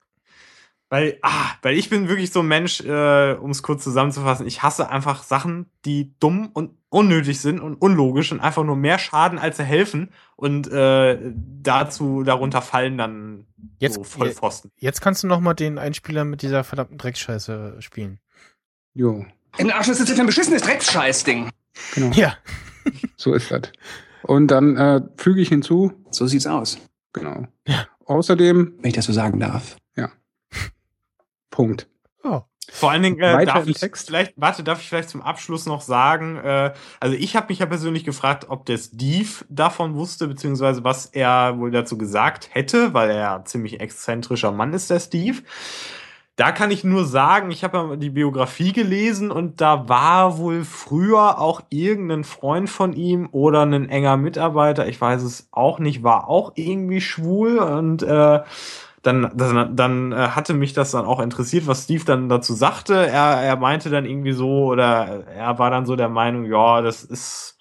Weil, ah, weil ich bin wirklich so ein Mensch, äh, um es kurz zusammenzufassen, ich hasse einfach Sachen, die dumm und unnötig sind und unlogisch und einfach nur mehr schaden, als sie helfen. Und äh, dazu, darunter fallen dann Jetzt, so Vollpfosten. jetzt kannst du noch mal den Einspieler mit dieser verdammten Dreckscheiße spielen. Jo, Im Arsch ist das jetzt ein beschissenes Drecksscheißding. Genau. Ja. So ist das. Und dann äh, füge ich hinzu. So sieht's aus. Genau. Außerdem, Wenn ich das so sagen darf. ja. Punkt. Oh. Vor allen Dingen äh, Weiter darf ich Text. vielleicht, warte, darf ich vielleicht zum Abschluss noch sagen, äh, also ich habe mich ja persönlich gefragt, ob der Steve davon wusste, beziehungsweise was er wohl dazu gesagt hätte, weil er ja ein ziemlich exzentrischer Mann ist, der Steve. Da kann ich nur sagen, ich habe ja die Biografie gelesen und da war wohl früher auch irgendein Freund von ihm oder ein enger Mitarbeiter, ich weiß es auch nicht, war auch irgendwie schwul und äh, dann, dann, dann äh, hatte mich das dann auch interessiert, was Steve dann dazu sagte. Er, er meinte dann irgendwie so, oder er war dann so der Meinung, ja, das ist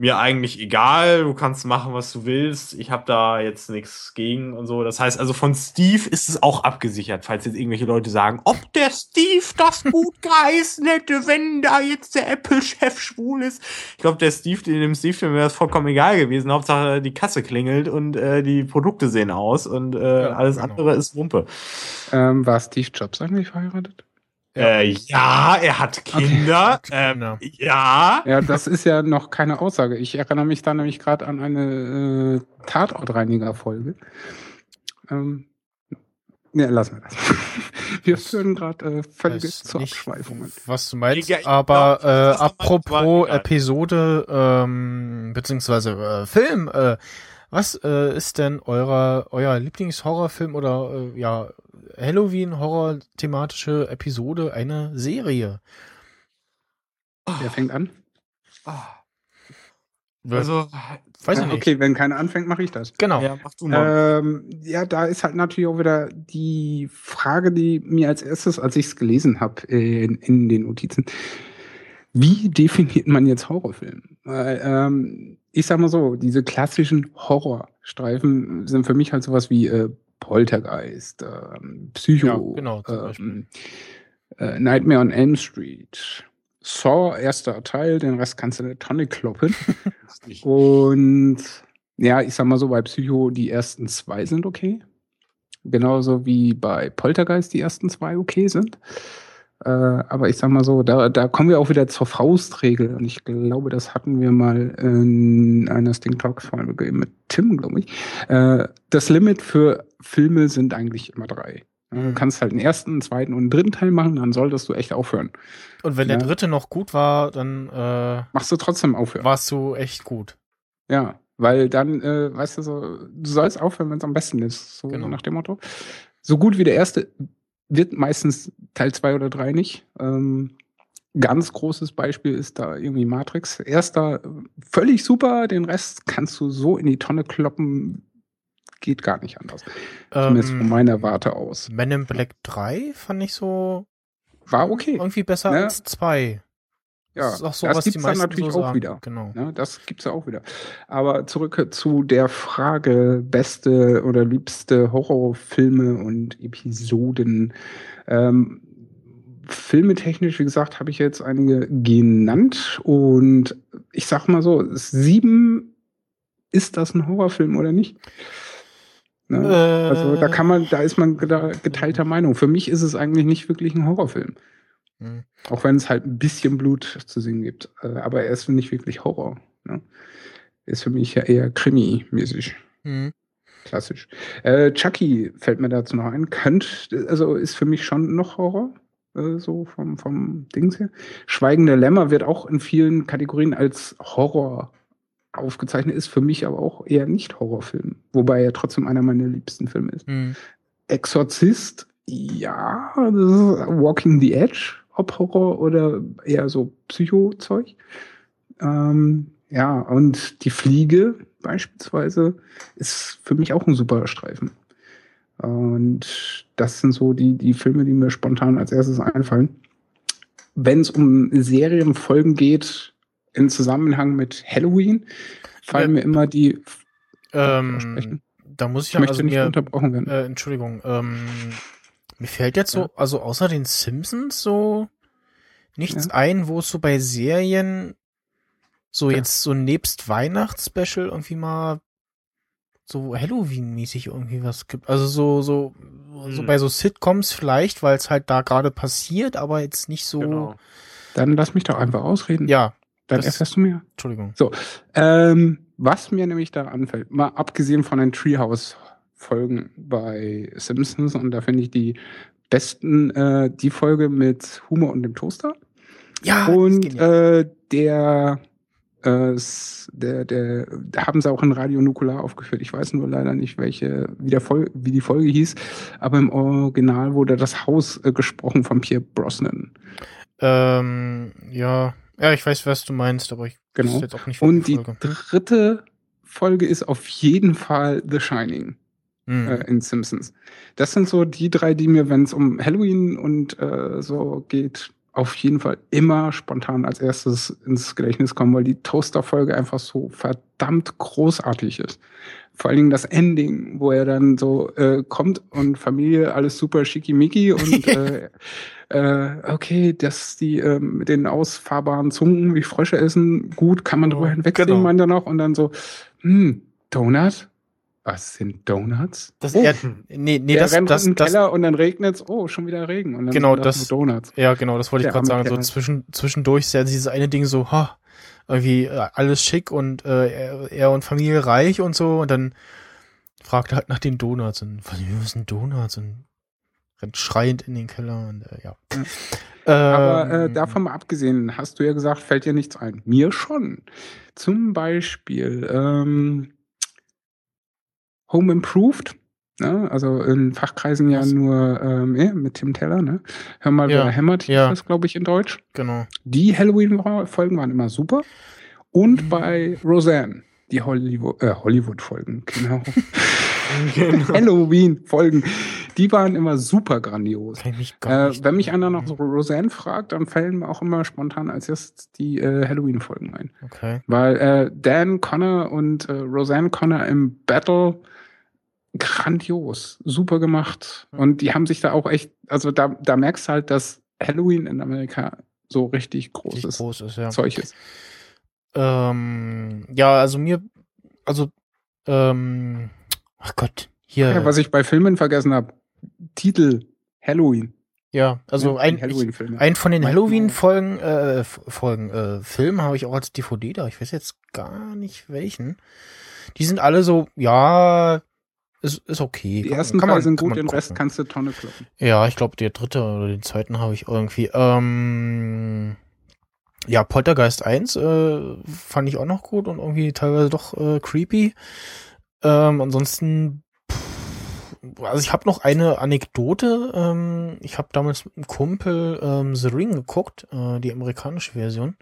mir eigentlich egal, du kannst machen, was du willst. Ich habe da jetzt nichts gegen und so. Das heißt, also von Steve ist es auch abgesichert, falls jetzt irgendwelche Leute sagen, ob der Steve das gut geheißen hätte, wenn da jetzt der Apple-Chef schwul ist. Ich glaube, der Steve, dem Steve dem wäre es vollkommen egal gewesen. Hauptsache die Kasse klingelt und äh, die Produkte sehen aus und äh, alles andere ist Wumpe. Ähm, war Steve Jobs eigentlich verheiratet? Ja, äh, ja er hat Kinder. Ähm, ja. Ja, das ist ja noch keine Aussage. Ich erinnere mich da nämlich gerade an eine äh, Tatortreiniger-Folge. Ähm, ja, lassen wir das. Wir führen gerade äh, völlige nicht, Abschweifungen. Was du meinst, Ja, aber glaub, äh, apropos. Episode ähm, beziehungsweise äh, Film, äh, was äh, ist denn eurer euer Lieblingshorrorfilm oder äh, ja Halloween Horror thematische Episode eine Serie? Wer fängt an? Also, weiß ich Ja, nicht. Okay, wenn keiner anfängt, mache ich das. Genau. ja, mach du mal. Ähm, ja, da ist halt natürlich auch wieder die Frage, die mir als erstes, als ich es gelesen habe in, in den Notizen, wie definiert man jetzt Horrorfilm? Weil, ähm, ich sag mal so, diese klassischen Horrorstreifen sind für mich halt sowas wie äh, Poltergeist, ähm, Psycho, Ja, genau, zum ähm, äh, Nightmare on Elm Street, Saw, erster Teil, den Rest kannst du in eine Tonne kloppen. Und ja, ich sag mal so, bei Psycho die ersten zwei sind okay. Genauso wie bei Poltergeist die ersten zwei okay sind. Äh, aber ich sag mal so, da, da kommen wir auch wieder zur Faustregel. Und ich glaube, das hatten wir mal in einer Sting Talk Folge mit Tim, glaube ich. Äh, das Limit für Filme sind eigentlich immer drei. Du kannst halt einen ersten, einen zweiten und einen dritten Teil machen, dann solltest du echt aufhören. Und wenn der Ja. dritte noch gut war, dann äh, Machst du trotzdem aufhören. warst du echt gut. Ja, weil dann, äh, weißt du so, du sollst aufhören, wenn es am besten ist. So Genau. nach dem Motto. So gut wie der erste wird meistens Teil zwei oder drei nicht. Ähm, ganz großes Beispiel ist da irgendwie Matrix. Erster völlig super, den Rest kannst du so in die Tonne kloppen, geht gar nicht anders. Zumindest von Ähm, meiner Warte aus. Men in Black 3 fand ich so War okay. irgendwie besser Ja. als 2. Ja, Das so, das die gibt's dann natürlich so auch wieder. Genau. Ja, das gibt's ja auch wieder. Aber zurück zu der Frage, beste oder liebste Horrorfilme und Episoden. Ähm, filmetechnisch, wie gesagt, habe ich jetzt einige genannt. Und ich sag mal so, sieben, ist das ein Horrorfilm oder nicht? Ne? also da kann man, da ist man geteilter Meinung. Für mich ist es eigentlich nicht wirklich ein Horrorfilm. Hm. Auch wenn es halt ein bisschen Blut zu sehen gibt. Äh, Aber er ist nicht wirklich Horror. Ne? Ist für mich ja eher Krimi-mäßig. Hm. Klassisch. Äh, Chucky fällt mir dazu noch ein. Könnt, also ist für mich schon noch Horror. Äh, so vom, vom Dings her. Schweigende Lämmer wird auch in vielen Kategorien als Horror aufgezeichnet, ist für mich aber auch eher nicht Horrorfilm. Wobei er trotzdem einer meiner liebsten Filme ist. Hm. Exorzist, ja, das ist Walking the Edge, ob Horror oder eher so Psycho-Zeug. Ähm, Ja, und die Fliege beispielsweise ist für mich auch ein super Streifen. Und das sind so die, die Filme, die mir spontan als erstes einfallen. Wenn es um Serienfolgen geht, in Zusammenhang mit Halloween, fallen mir immer die. Ähm, da muss ich Ich ja, möchte also nicht mir, unterbrochen werden. äh, Entschuldigung, ähm, mir fällt jetzt so, Ja. also außer den Simpsons so nichts Ja. ein, wo es so bei Serien so Ja. jetzt so nebst Weihnachtsspecial irgendwie mal so Halloween-mäßig irgendwie was gibt. Also so, so, so Hm. bei so Sitcoms vielleicht, weil es halt da gerade passiert, aber jetzt nicht so. Genau. Dann lass mich doch einfach ausreden. Ja, Dann das- erfährst du mehr. Entschuldigung. So, ähm, was mir nämlich da anfällt, mal abgesehen von den Treehouse-Folgen bei Simpsons, und da finde ich die besten äh, die Folge mit Humor und dem Toaster. Ja, und äh, der, äh, der, der, da haben sie auch in Radio Nukular aufgeführt. Ich weiß nur leider nicht, welche, wie, der Fol wie die Folge hieß, aber im Original wurde das Haus äh, gesprochen von Pierre Brosnan. ähm, ja, ja, ich weiß, was du meinst, aber ich Genau. jetzt auch nicht, Und die Folge. dritte Folge ist auf jeden Fall The Shining Hm. äh, in Simpsons. Das sind so die drei, die mir, wenn es um Halloween und äh, so geht, auf jeden Fall immer spontan als erstes ins Gedächtnis kommen, weil die Toaster-Folge einfach so verdammt großartig ist. Vor allen Dingen das Ending, wo er dann so äh, kommt und Familie, alles super schickimicki und äh, äh, okay, dass die äh, mit den ausfahrbaren Zungen wie Frösche essen, gut, kann man drüber Genau. hinwegsehen, Genau. meint er noch. Und dann so, hm, Donut? Was sind Donuts? Das, oh, ja, nee, nee, der das, rennt das, in den das, Keller und dann regnet's, oh, schon wieder Regen. Und dann Genau, sind das- nur Donuts. Ja, genau, das wollte ich gerade sagen. So zwischen, zwischendurch ist ja dieses eine Ding so, ha, irgendwie äh, alles schick und äh, er, und Familie reich und so und dann fragt er halt nach den Donuts und was was sind Donuts und rennt schreiend in den Keller und äh, ja. Ja. Aber äh, Ähm, davon mal abgesehen, hast du ja gesagt, fällt dir nichts ein. Mir schon. Zum Beispiel ähm, Home Improved. Ne? Also in Fachkreisen ja nur ähm, ja, mit Tim Teller. Ne? Hör mal, Ja, wer hämmert, ja. das, glaube ich, in Deutsch. Genau. Die Halloween-Folgen waren immer super. Und bei Roseanne, die Hollywood- äh, Hollywood-Folgen, genau. Halloween-Folgen, die waren immer super grandios. Mich Äh, wenn mich einer nach Roseanne fragt, dann fallen mir auch immer spontan als erstes die äh, Halloween-Folgen ein. Okay. Weil äh, Dan Connor und äh, Roseanne Connor im Battle grandios, super gemacht. Und die haben sich da auch echt, also da, da merkst du halt, dass Halloween in Amerika so richtig Richtig großes groß ist, ja. Zeug ist. Ähm, ja, also mir, also, ähm, ach Gott, hier, Ja, was ich bei Filmen vergessen habe, Titel Halloween. ja, also Ja, ein, ich, ein von den Halloween-Folgen, äh, Folgen, äh, Filmen habe ich auch als DVD da. Ich weiß jetzt gar nicht welchen. Die sind alle so, ja, ist, ist okay. Die Kann- ersten kann drei man- sind gut, den Rest gucken. kannst du Tonne kloppen. Ja, ich glaube, der dritte oder den zweiten habe ich irgendwie. Ähm, ja, Poltergeist 1 äh, fand ich auch noch gut und irgendwie teilweise doch äh, creepy. Ähm, ansonsten, pff, also ich habe noch eine Anekdote. Ähm, ich habe damals mit einem Kumpel ähm, The Ring geguckt, äh, die amerikanische Version.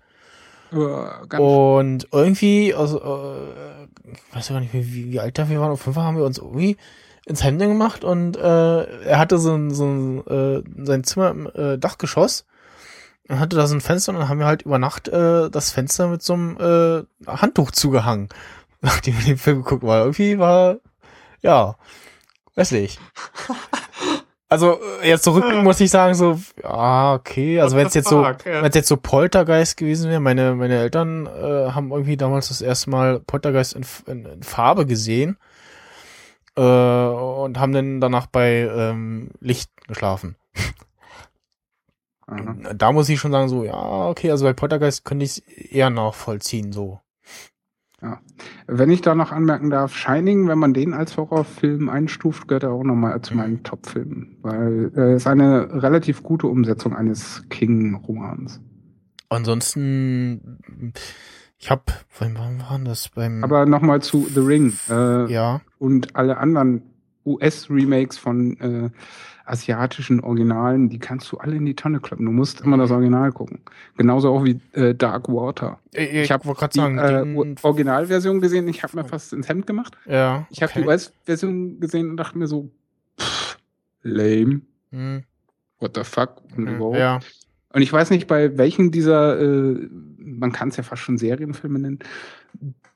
Und irgendwie, also, äh, ich weiß ja gar nicht, wie, wie, alt da wir waren. Auf Fall haben wir uns irgendwie ins Hände gemacht und äh, er hatte so ein, so ein äh, sein Zimmer im äh, Dachgeschoss und hatte da so ein Fenster und dann haben wir halt über Nacht äh, das Fenster mit so einem äh, Handtuch zugehangen, nachdem wir den Film geguckt haben. Irgendwie war, ja, weiß nicht. Also äh, jetzt zurück muss ich sagen so, ja okay, also wenn es jetzt so, ja. wenn es jetzt so Poltergeist gewesen wäre, meine meine Eltern äh, haben irgendwie damals das erste Mal Poltergeist in, in, in Farbe gesehen äh, und haben dann danach bei ähm, Licht geschlafen. Aha. Da muss ich schon sagen so, ja okay, also bei Poltergeist könnte ich es eher nachvollziehen so. Wenn ich da noch anmerken darf, Shining, wenn man den als Horrorfilm einstuft, gehört er auch nochmal zu meinen Top-Filmen. Weil äh, es ist eine relativ gute Umsetzung eines King-Romans. Ansonsten, ich habe, wann wann war das beim? Aber nochmal zu The Ring äh, ja, und alle anderen US-Remakes von äh, asiatischen Originalen, die kannst du alle in die Tonne kloppen. Du musst immer das Original gucken. Genauso auch wie äh, Dark Water. Äh, Ich habe gerade die sagen, äh, Originalversion gesehen, ich habe mir fast ins Hemd gemacht. Ja. Ich habe okay. die US-Version gesehen und dachte mir so, pff, lame, Hm, what the fuck und okay. überhaupt. Ja. Und ich weiß nicht, bei welchen dieser, äh, man kann es ja fast schon Serienfilme nennen,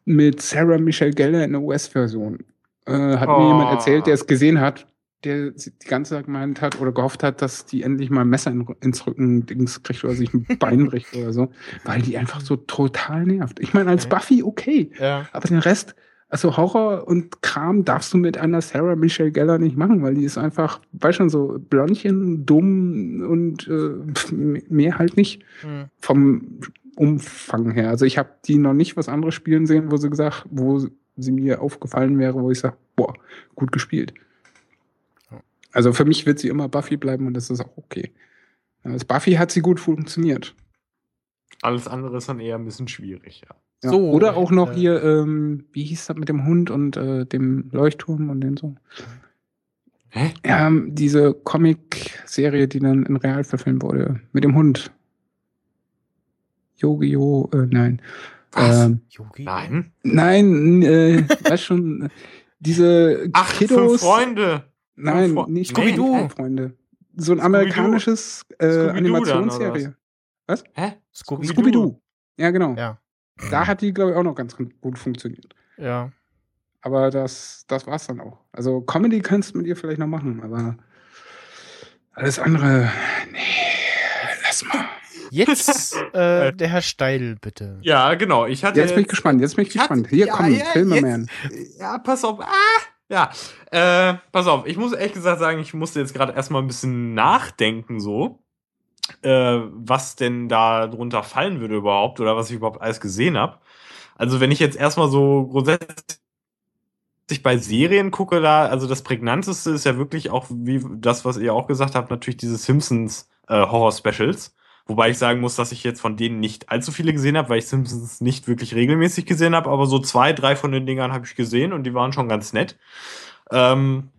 mit Sarah Michelle Gellar in der US-Version. Äh, hat mir Oh. jemand erzählt, der es gesehen hat, der die ganze Zeit gemeint hat oder gehofft hat, dass die endlich mal ein Messer in, ins Rücken Dings kriegt oder sich ein Bein bricht oder so, weil die einfach so total nervt. Ich meine, als. Buffy okay, Ja. aber den Rest, also Horror und Kram darfst du mit einer Sarah Michelle Gellar nicht machen, weil die ist einfach, weißt schon, so Blondchen, dumm und äh, mehr halt nicht Hm. vom Umfang her. Also ich habe die noch nicht was anderes spielen sehen, wo sie gesagt, wo sie mir aufgefallen wäre, wo ich sage, boah, gut gespielt. Also für mich wird sie immer Buffy bleiben und das ist auch okay. Als Buffy hat sie gut funktioniert. Alles andere ist dann eher ein bisschen schwierig, ja. Ja. So, Oder auch noch äh, hier, ähm, wie hieß das mit dem Hund und äh, dem Leuchtturm und den so? Hä? Ja, ähm, diese Comic-Serie, die dann in Real verfilmt wurde, mit dem Hund. Yu-Gi-Oh! Äh, nein. Was? Ähm, Yogi? Nein. nein, äh, weißt schon, äh, diese Ach, Kiddos. fünf Freunde. Nein, Fre- nicht Scooby-Doo. Freunde. So ein amerikanisches äh, Animationsserie. Was? Hä? Scooby. Scooby-Doo. Ja, genau. Ja. Da hat die, glaube ich, auch noch ganz gut funktioniert. Ja. Aber das, das war's dann auch. Also Comedy kannst du mit ihr vielleicht noch machen, aber alles andere, nee, lass mal. Jetzt äh, der Herr Steidl, bitte. Ja, genau. Ich hatte Jetzt bin ich gespannt, jetzt bin ich Ich hatte- gespannt. Hier, ja, komm, ja, Filme, jetzt- man. Ja, pass auf. Ah, ja. Äh, pass auf. Ich muss ehrlich gesagt sagen, ich musste jetzt gerade erstmal ein bisschen nachdenken, so. Äh, was denn da drunter fallen würde überhaupt oder was ich überhaupt alles gesehen habe. Also, wenn ich jetzt erstmal so grundsätzlich bei Serien gucke, da, also das prägnanteste ist ja wirklich auch, wie das, was ihr auch gesagt habt, natürlich diese Simpsons äh, Horror-Specials. Wobei ich sagen muss, dass ich jetzt von denen nicht allzu viele gesehen habe, weil ich Simpsons nicht wirklich regelmäßig gesehen habe, aber so zwei, drei von den Dingern habe ich gesehen und die waren schon ganz nett. Ähm,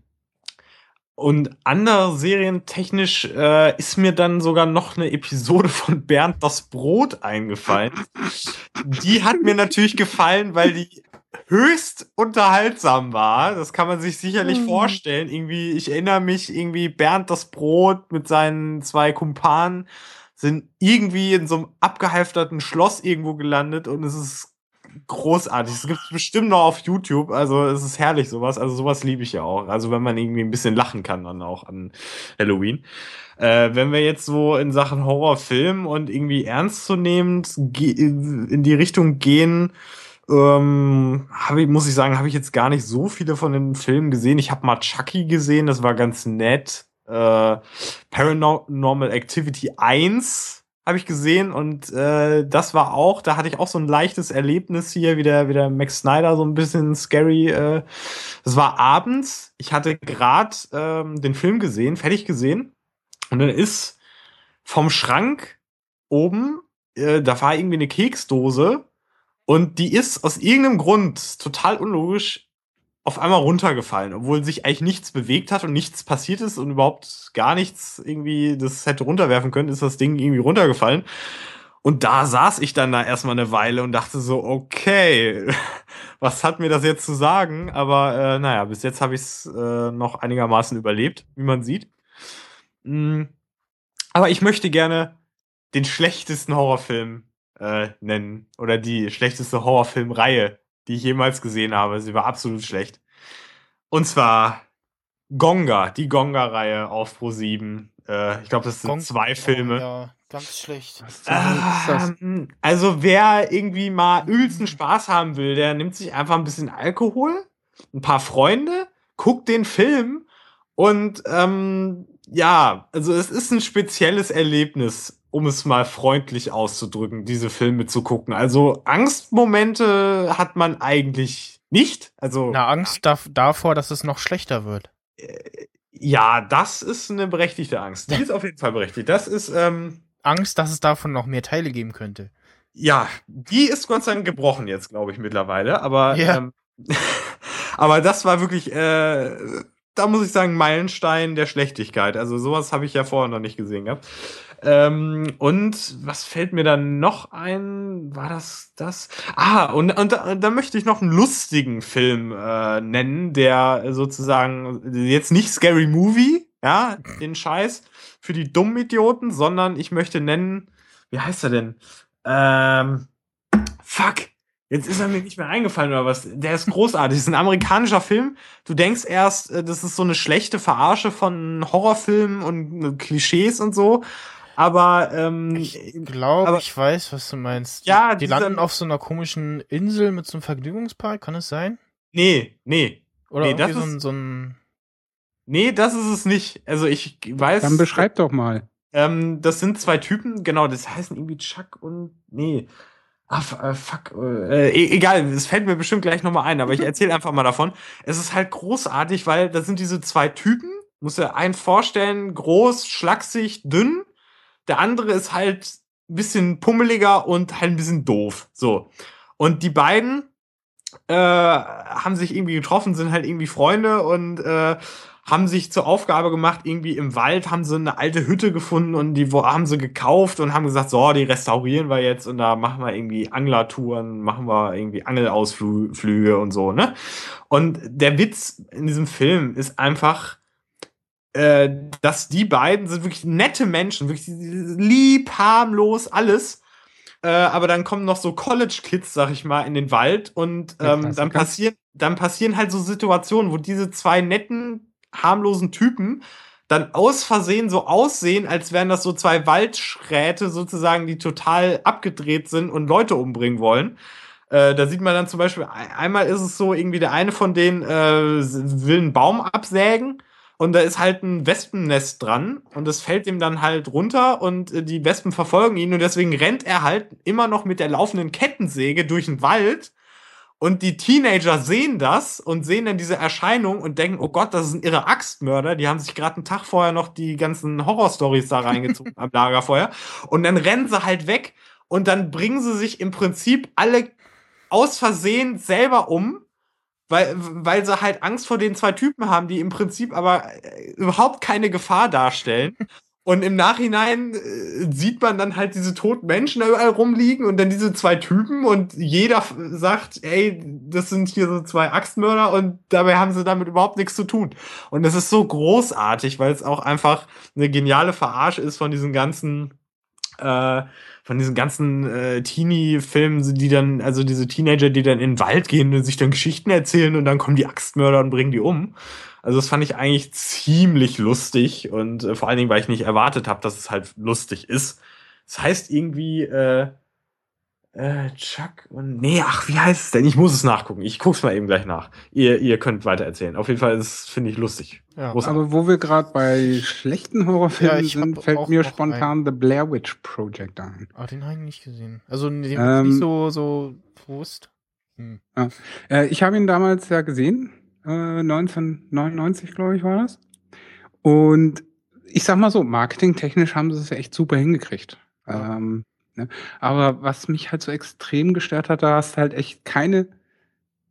und andere Serien technisch äh, ist mir dann sogar noch eine Episode von Bernd das Brot eingefallen. Die hat mir natürlich gefallen, weil die höchst unterhaltsam war. Das kann man sich sicherlich vorstellen. Irgendwie, ich erinnere mich irgendwie Bernd das Brot mit seinen zwei Kumpanen sind irgendwie in so einem abgehalfterten Schloss irgendwo gelandet und es ist großartig. Es gibt bestimmt noch auf YouTube. Also es ist herrlich sowas. Also sowas liebe ich ja auch. Also wenn man irgendwie ein bisschen lachen kann dann auch an Halloween. Äh, wenn wir jetzt so in Sachen Horrorfilm und irgendwie ernstzunehmend in die Richtung gehen, ähm, hab ich, muss ich sagen, habe ich jetzt gar nicht so viele von den Filmen gesehen. Ich habe mal Chucky gesehen, das war ganz nett. Äh, Paranormal Activity 1 habe ich gesehen und äh, das war auch, da hatte ich auch so ein leichtes Erlebnis hier, wie der, wie der Max Snyder, so ein bisschen scary. Äh, das war abends, ich hatte gerade ähm, den Film gesehen, fertig gesehen und dann ist vom Schrank oben, äh, da war irgendwie eine Keksdose und die ist aus irgendeinem Grund total unlogisch auf einmal runtergefallen, obwohl sich eigentlich nichts bewegt hat und nichts passiert ist und überhaupt gar nichts irgendwie das hätte runterwerfen können, ist das Ding irgendwie runtergefallen. Und da saß ich dann da erstmal eine Weile und dachte so, okay, was hat mir das jetzt zu sagen? Aber äh, naja, bis jetzt habe ich es äh, noch einigermaßen überlebt, wie man sieht. Mm. Aber ich möchte gerne den schlechtesten Horrorfilm äh, nennen oder die schlechteste Horrorfilmreihe, die ich jemals gesehen habe. Sie war absolut schlecht. Und zwar Gonga, die Gonga-Reihe auf Pro 7. Äh, ich glaube, das sind Gong- zwei Filme. Ja, ganz schlecht. Ähm, also wer irgendwie mal übelsten Spaß haben will, der nimmt sich einfach ein bisschen Alkohol, ein paar Freunde, guckt den Film und ähm, ja, also es ist ein spezielles Erlebnis, um es mal freundlich auszudrücken, diese Filme zu gucken. Also Angstmomente hat man eigentlich nicht. Also Na, Angst dav davor, dass es noch schlechter wird. ja, das ist eine berechtigte Angst. Die ist auf jeden Fall berechtigt. Das ist ähm, Angst, dass es davon noch mehr Teile geben könnte. Ja, die ist Gott sei Dank gebrochen jetzt, glaube ich, mittlerweile. Aber, Ja. ähm, aber das war wirklich, äh, da muss ich sagen, Meilenstein der Schlechtigkeit. Also sowas habe ich ja vorher noch nicht gesehen gehabt. Ähm, und was fällt mir dann noch ein? War das das? Ah, und, und da, da möchte ich noch einen lustigen Film äh, nennen, der sozusagen jetzt nicht Scary Movie, ja, den Scheiß für die dummen Idioten, sondern ich möchte nennen, wie heißt er denn? Ähm, fuck. Jetzt ist er mir nicht mehr eingefallen oder was. Der ist großartig. Das ist ein amerikanischer Film. Du denkst erst, äh, das ist so eine schlechte Verarsche von Horrorfilmen und äh, Klischees und so. Aber ähm, ich glaube, ich weiß, was du meinst. Ja, die dieser- landen auf so einer komischen Insel mit so einem Vergnügungspark, kann es sein? Nee, nee. Oder nee, das irgendwie so ein, ist, so ein nee, das ist es nicht. Also ich weiß. Dann beschreib doch mal. Ähm, das sind zwei Typen, genau, das heißen irgendwie Chuck und. Nee. Ah, äh, fuck. Äh, e- egal, es fällt mir bestimmt gleich nochmal ein, aber ich erzähle einfach mal davon. Es ist halt großartig, weil da sind diese zwei Typen, muss er einen vorstellen, groß, schlaksig, dünn. Der andere ist halt ein bisschen pummeliger und halt ein bisschen doof. So. Und die beiden äh, haben sich irgendwie getroffen, sind halt irgendwie Freunde und äh, haben sich zur Aufgabe gemacht, irgendwie im Wald haben sie eine alte Hütte gefunden und die haben sie gekauft und haben gesagt, so, die restaurieren wir jetzt und da machen wir irgendwie Anglertouren, machen wir irgendwie Angelausflüge und so, ne? Und der Witz in diesem Film ist einfach, äh, dass die beiden sind wirklich nette Menschen, wirklich lieb, harmlos, alles. Äh, aber dann kommen noch so College-Kids, sag ich mal, in den Wald und ähm, dann passieren, dann passieren halt so Situationen, wo diese zwei netten, harmlosen Typen dann aus Versehen so aussehen, als wären das so zwei Waldschräte sozusagen, die total abgedreht sind und Leute umbringen wollen. Äh, da sieht man dann zum Beispiel, ein- einmal ist es so, irgendwie der eine von denen äh, will einen Baum absägen und da ist halt ein Wespennest dran und das fällt ihm dann halt runter und äh, die Wespen verfolgen ihn und deswegen rennt er halt immer noch mit der laufenden Kettensäge durch den Wald und die Teenager sehen das und sehen dann diese Erscheinung und denken, oh Gott, das ein irrer Axtmörder. Die haben sich gerade einen Tag vorher noch die ganzen Horrorstories da reingezogen am Lagerfeuer. Und dann rennen sie halt weg und dann bringen sie sich im Prinzip alle aus Versehen selber um, weil, weil sie halt Angst vor den zwei Typen haben, die im Prinzip aber äh, überhaupt keine Gefahr darstellen. Und im Nachhinein äh, sieht man dann halt diese toten Menschen da überall rumliegen und dann diese zwei Typen und jeder sagt, ey, das sind hier so zwei Axtmörder und dabei haben sie damit überhaupt nichts zu tun. Und das ist so großartig, weil es auch einfach eine geniale Verarsche ist von diesen ganzen äh, von diesen ganzen äh, Teenie-Filmen, die dann, also diese Teenager, die dann in den Wald gehen und sich dann Geschichten erzählen und dann kommen die Axtmörder und bringen die um. Also das fand ich eigentlich ziemlich lustig und äh, vor allen Dingen, weil ich nicht erwartet habe, dass es halt lustig ist. Das heißt irgendwie, äh, äh, Chuck und. Nee, ach, wie heißt es denn? Ich muss es nachgucken. Ich guck's mal eben gleich nach. Ihr, ihr könnt weiter erzählen. Auf jeden Fall ist finde ich, lustig. Ja. Großartig. Aber wo wir gerade bei schlechten Horrorfilmen Ja, ich sind, fällt mir spontan The Blair Witch Project ein. Ah, den habe ich nicht gesehen. Also den Ähm, nicht so, so bewusst. Hm. Ja. Äh, ich habe ihn damals ja gesehen, äh, 1999, glaube ich, war das. Und ich sag mal so, marketingtechnisch haben sie es echt super hingekriegt. Ähm, ne? Aber was mich halt so extrem gestört hat, da hast halt echt keine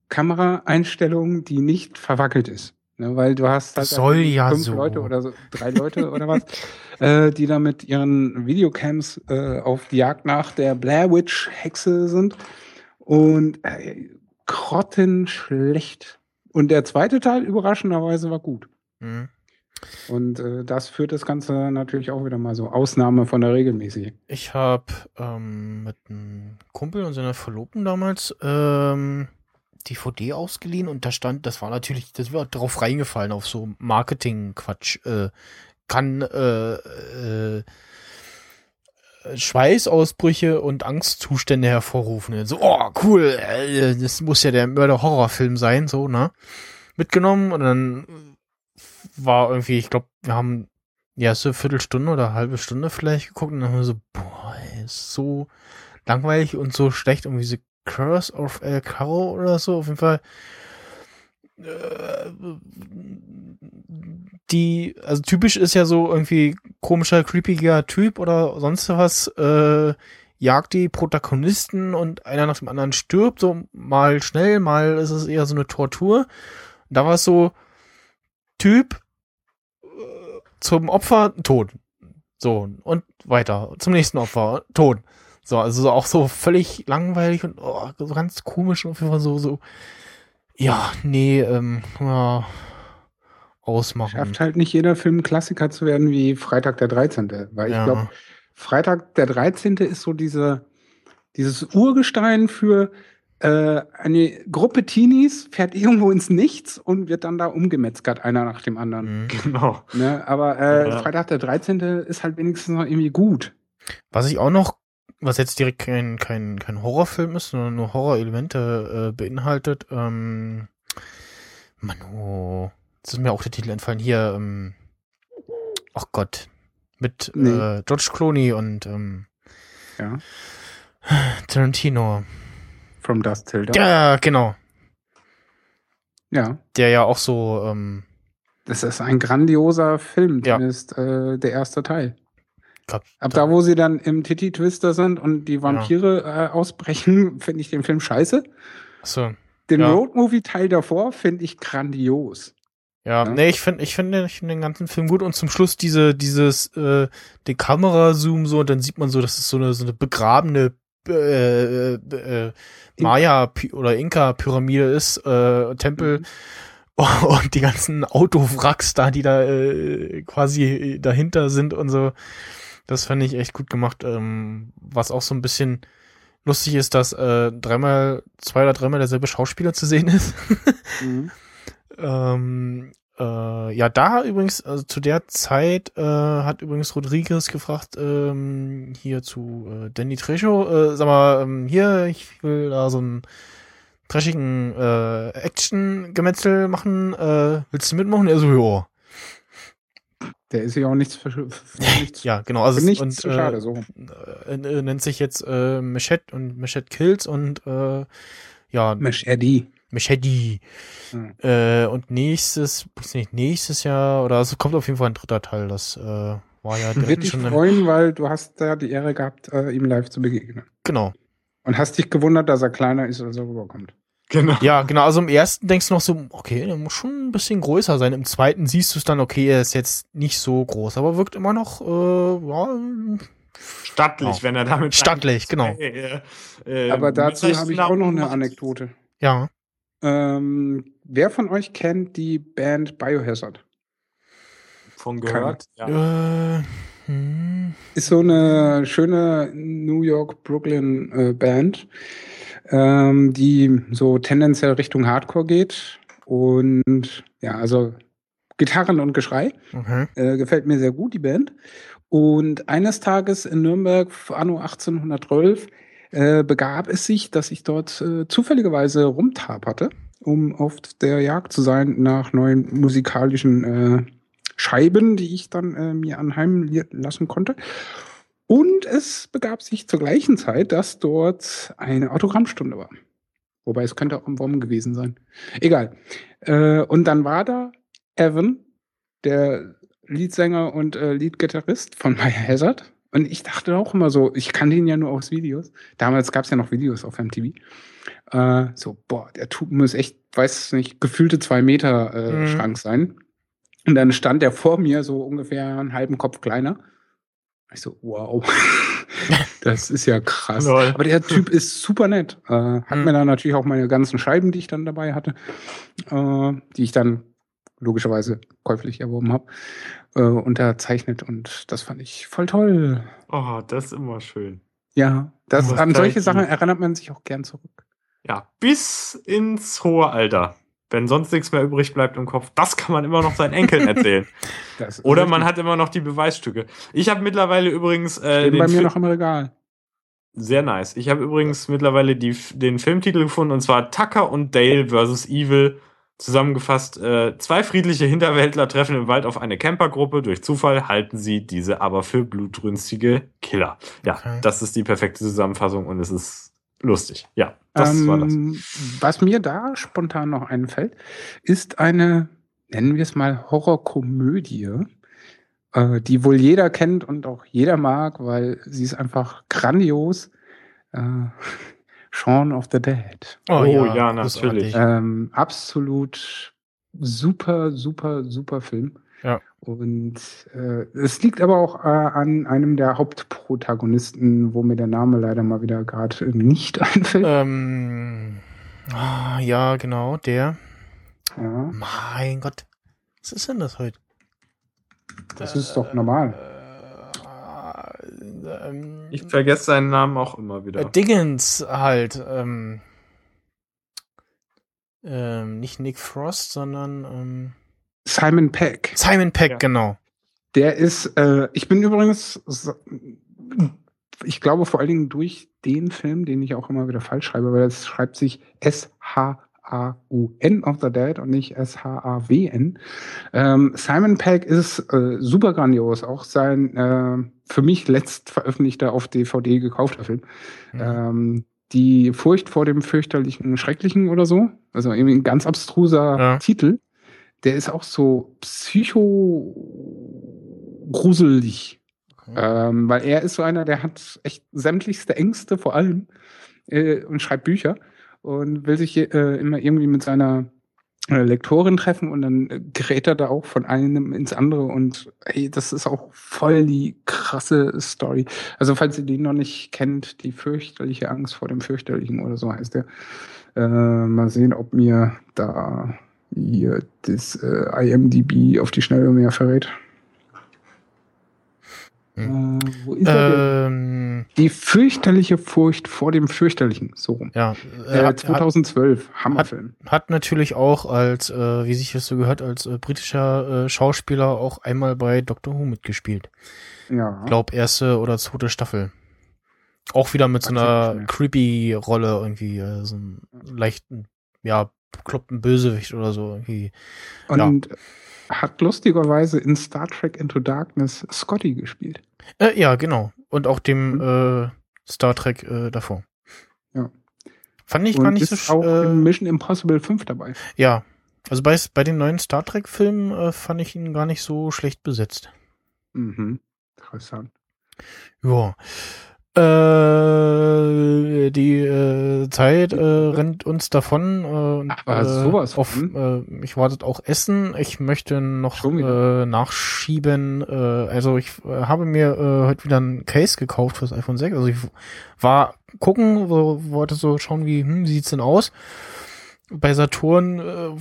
Kameraeinstellung, die nicht verwackelt ist. Ne? Weil du hast halt Das soll ja fünf so. Leute oder so, drei Leute oder was, äh, die da mit ihren Videocams äh, auf die Jagd nach der Blair Witch Hexe sind. Und äh, grottenschlecht. Und der zweite Teil überraschenderweise war gut. Mhm. Und äh, das führt das Ganze natürlich auch wieder mal so Ausnahme von der regelmäßig. Ich habe ähm, mit einem Kumpel und seiner Verlobten damals ähm, DVD ausgeliehen und da stand, das war natürlich, das war drauf reingefallen auf so Marketing-Quatsch. Äh, kann äh, äh, Schweißausbrüche und Angstzustände hervorrufen. So, oh, cool, äh, das muss ja der Mörder-Horrorfilm sein, so, ne? Mitgenommen und dann war irgendwie, ich glaube, wir haben die erste Viertelstunde oder eine halbe Stunde vielleicht geguckt und dann haben wir so, boah, ist so langweilig und so schlecht, irgendwie so Curse of El Caro oder so, auf jeden Fall. Die, also typisch ist ja so irgendwie komischer, creepiger Typ oder sonst was, äh, jagt die Protagonisten und einer nach dem anderen stirbt, so mal schnell, mal ist es eher so eine Tortur. Und da war es so Typ äh, zum Opfer, tot. So, und weiter. Zum nächsten Opfer, tot. So, also auch so völlig langweilig und oh, so ganz komisch und auf jeden Fall so, so, ja, nee, ähm, ja, ausmachen. Schafft halt nicht jeder Film Klassiker zu werden wie Freitag der 13. Weil ich Ja. glaube, Freitag der 13. ist so diese, dieses Urgestein für äh, eine Gruppe Teenies fährt irgendwo ins Nichts und wird dann da umgemetzgert, einer nach dem anderen. Genau. Ne? Aber äh, Ja. Freitag der 13. ist halt wenigstens noch irgendwie gut. Was ich auch noch, was jetzt direkt kein, kein, kein Horrorfilm ist, sondern nur Horrorelemente äh, beinhaltet, ähm, Manu, jetzt ist mir auch der Titel entfallen, hier, ähm, ach Gott, mit Nee. äh, George Clooney und ähm, Ja. Tarantino. From Dust Till Dawn. Ja, genau. Ja. Der ja auch so, ähm, Das ist ein grandioser Film, Ja. zumindest äh, der erste Teil. Ab da, wo sie dann im Titty-Twister sind und die Vampire äh, ausbrechen, finde ich den Film scheiße. so, Den Ja. Roadmovie-Teil davor finde ich grandios. Ja, Ja. nee, ich finde ich finde ich find den ganzen Film gut und zum Schluss diese dieses äh, den Kamerazoom so und dann sieht man so, dass es so eine so eine begrabene äh, äh, äh, Maya oder Inka Pyramide ist, äh, Tempel und die ganzen Autowracks da, die da äh, quasi dahinter sind und so. Das fand ich echt gut gemacht. Ähm, was auch so ein bisschen lustig ist, dass äh, dreimal, zwei oder dreimal derselbe Schauspieler zu sehen ist. Mhm. Ähm, äh, ja, da übrigens, also zu der Zeit äh, hat übrigens Rodriguez gefragt, ähm, hier zu äh, Danny Trejo, äh, sag mal, ähm, hier, ich will da so einen trashigen äh, Action-Gemetzel machen, äh, willst du mitmachen? Er so, ja. Der ist ja auch nichts nichts, Ja, genau. Also nichts und, zu äh, schade. So. äh, äh, nennt sich jetzt äh, Machete und Machete Kills und äh, ja, Machete. Machete. Hm. Äh, und nächstes, nicht, nächstes Jahr, oder es kommt auf jeden Fall ein dritter Teil, das äh, war ja Wird direkt dich schon. freuen, weil du hast da die Ehre gehabt, äh, ihm live zu begegnen. Genau. Und hast dich gewundert, dass er kleiner ist, als er rüberkommt. Genau. Ja, genau. Also im ersten denkst du noch so, okay, der muss schon ein bisschen größer sein. Im zweiten siehst du es dann, okay, er ist jetzt nicht so groß, aber wirkt immer noch, äh, ja, Stattlich, Ja. wenn er damit. Stattlich, genau. Äh, äh, Aber dazu habe ich auch noch eine. Anekdote. ja. Ähm, wer von euch kennt die Band Biohazard? Von gehört. Ja. Äh, hm, Ist so eine schöne New York, Brooklyn äh, Band, ähm, die so tendenziell Richtung Hardcore geht. Und ja, also Gitarren und Geschrei. okay. Äh, gefällt mir sehr gut, die Band. Und eines Tages in Nürnberg, anno 1812, äh, begab es sich, dass ich dort äh, zufälligerweise rumtaperte, um auf der Jagd zu sein nach neuen musikalischen äh, Scheiben, die ich dann äh, mir anheim lassen konnte. Und es begab sich zur gleichen Zeit, dass dort eine Autogrammstunde war. Wobei es könnte auch im WOM gewesen sein. Egal. Äh, und dann war da Evan, der Leadsänger und äh, Leadgitarrist von My Hazard. Und ich dachte auch immer so, ich kannte ihn ja nur aus Videos. Damals gab es ja noch Videos auf MTV. Äh, so, boah, der Typ muss echt, weiß nicht, gefühlte zwei Meter äh, Mhm. Schrank sein. Und dann stand der vor mir so ungefähr einen halben Kopf kleiner. Ich so, wow. das ist ja krass. Lol. Aber der Typ ist super nett. Äh, hat Mhm. mir dann natürlich auch meine ganzen Scheiben, die ich dann dabei hatte, äh, die ich dann logischerweise käuflich erworben habe, äh, unterzeichnet. Und das fand ich voll toll. Oh, das ist immer schön. Ja, das, an solche Sachen erinnert man sich auch gern zurück. Ja, bis ins hohe Alter. Wenn sonst nichts mehr übrig bleibt im Kopf, das kann man immer noch seinen Enkeln erzählen. Oder man hat immer noch die Beweisstücke. Ich habe mittlerweile übrigens äh, Stehen den bei mir Fi- noch im Regal. sehr nice. Ich habe übrigens mittlerweile die, den Filmtitel gefunden und zwar Tucker und Dale vs. Evil. Zusammengefasst, äh, zwei friedliche Hinterwäldler treffen im Wald auf eine Campergruppe. Durch Zufall halten sie diese aber für blutrünstige Killer. Ja, Okay. das ist die perfekte Zusammenfassung und es ist lustig. Ja, das ähm, war das. Was mir da spontan noch einfällt, ist eine, nennen wir es mal, Horrorkomödie, äh, die wohl jeder kennt und auch jeder mag, weil sie ist einfach grandios. Äh, Shaun of the Dead. Oh, Oh, ja, ja, natürlich. Ähm, absolut super, super, super Film. Ja. Und äh, es liegt aber auch äh, an einem der Hauptprotagonisten, wo mir der Name leider mal wieder gerade nicht einfällt. Ähm, ah, ja, genau, der. Ja. Mein Gott. Was ist denn das heute? Das ist doch normal. Ähm, Ich vergesse seinen Namen auch immer äh, wieder. Diggins halt. Ähm, ähm, nicht Nick Frost, sondern ähm, Simon Peck. Simon Peck, Ja. genau. Der ist, äh, ich bin übrigens, ich glaube vor allen Dingen durch den Film, den ich auch immer wieder falsch schreibe, weil es schreibt sich S-H-A-U-N of the Dead und nicht S-H-A-W-N. Ähm, Simon Peck ist äh, super grandios, auch sein äh, für mich letzt veröffentlichter auf DVD gekaufter Film. Ähm, die Furcht vor dem fürchterlichen Schrecklichen oder so, also irgendwie ein ganz abstruser Ja. Titel. Der ist auch so psycho-gruselig. Ähm, weil er ist so einer, der hat echt sämtlichste Ängste vor allem äh, und schreibt Bücher und will sich äh, immer irgendwie mit seiner äh, Lektorin treffen und dann äh, gerät er da auch von einem ins andere und ey, das ist auch voll die krasse Story. Also falls ihr den noch nicht kennt, die fürchterliche Angst vor dem Fürchterlichen oder so heißt der. Äh, mal sehen, ob mir da hier das äh, IMDb auf die Schnelle mehr verrät. Äh, wo ist er denn? Ähm, Die fürchterliche Furcht vor dem Fürchterlichen. So rum. ja, Äh, er hat, hat, 2012. Hammerfilm. hat natürlich auch als, äh, wie sich das so gehört, als äh, britischer äh, Schauspieler auch einmal bei Doctor Who mitgespielt. Ja. Glaub, erste oder zweite Staffel. Auch wieder mit so ich einer creepy Rolle irgendwie, äh, so einen leichten, ja, bekloppten Bösewicht oder so irgendwie. Und hat lustigerweise in Star Trek Into Darkness Scotty gespielt. Äh, ja, genau. Und auch dem äh, Star Trek äh, davor. Ja. Fand ich gar nicht ist so auch äh, in Mission Impossible 5 dabei. Ja. Also bei, bei den neuen Star Trek-Filmen äh, fand ich ihn gar nicht so schlecht besetzt. Mhm. Interessant. Ja. Äh, die äh, Zeit äh, rennt uns davon. Äh, und, Aber äh, sowas auf, äh, ich wartet auch Essen. Ich möchte noch äh, nachschieben. Also ich habe mir heute wieder ein Case gekauft fürs iPhone 6. Also ich war gucken, wo, wollte so schauen, wie hm, wie sieht's denn aus. Bei Saturn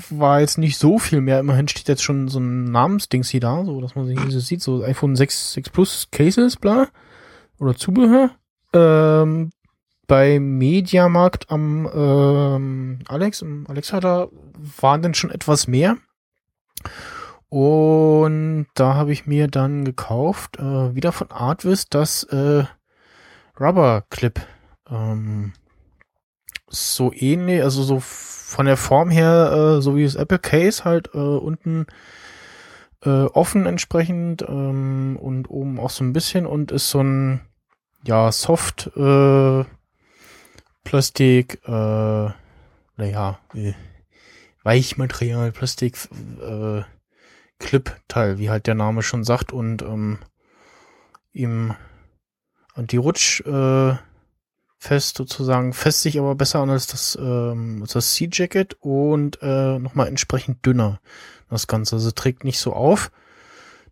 war jetzt nicht so viel mehr. Immerhin steht jetzt schon so ein Namensdings hier da, so dass man sich so sieht, so iPhone 6, 6 Plus Cases, bla. Oder Zubehör. Ähm, bei Mediamarkt am ähm, Alex, im Alexa da waren dann schon etwas mehr. Und da habe ich mir dann gekauft, äh, wieder von Artvis, das äh, Rubber Clip. Ähm, so ähnlich, also so von der Form her, äh, so wie das Apple Case halt äh, unten äh, offen entsprechend ähm, und oben auch so ein bisschen und ist so ein ja Soft äh, Plastik, äh, naja, äh, Weichmaterial, Plastik, äh, Clip-Teil, wie halt der Name schon sagt und ähm, ihm Anti-Rutsch äh, fest sozusagen, fest sich aber besser an als das, ähm, das Sea-Jacket und äh, nochmal entsprechend dünner das Ganze. Also trägt nicht so auf.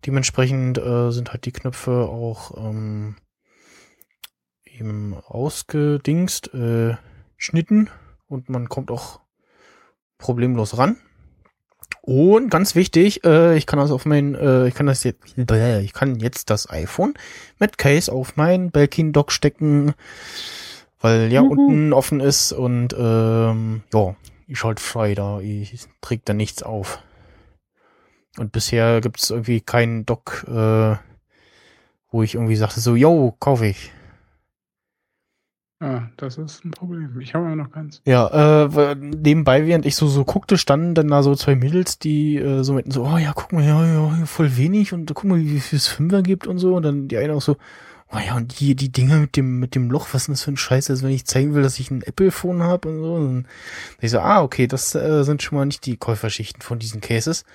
Dementsprechend äh, sind halt die Knöpfe auch ähm, eben ausgedingst, äh, schnitten und man kommt auch problemlos ran. Und ganz wichtig, äh, ich kann das auf mein, äh, ich kann das jetzt, ich kann jetzt das iPhone mit Case auf mein Belkin Dock stecken, weil ja Juhu. unten offen ist und ähm, ja, ich halt frei da, ich trägt da nichts auf. Und bisher gibt es irgendwie keinen Dock, äh, wo ich irgendwie sagte so, yo, kaufe ich. Ja, das ist ein Problem. Ich habe aber noch keins. Ja, äh, nebenbei, während ich so, so guckte, standen dann da so zwei Mädels, die äh, so meinten so, oh ja, guck mal, ja, ja, voll wenig und guck mal, wie viel es Fünfer gibt und so. Und dann die eine auch so, oh ja, und die, die Dinger mit dem, mit dem Loch, was ist denn das für ein Scheiß, als wenn ich zeigen will, dass ich ein Apple-Phone habe und so. Und ich so, ah, okay, das äh, sind schon mal nicht die Käuferschichten von diesen Cases.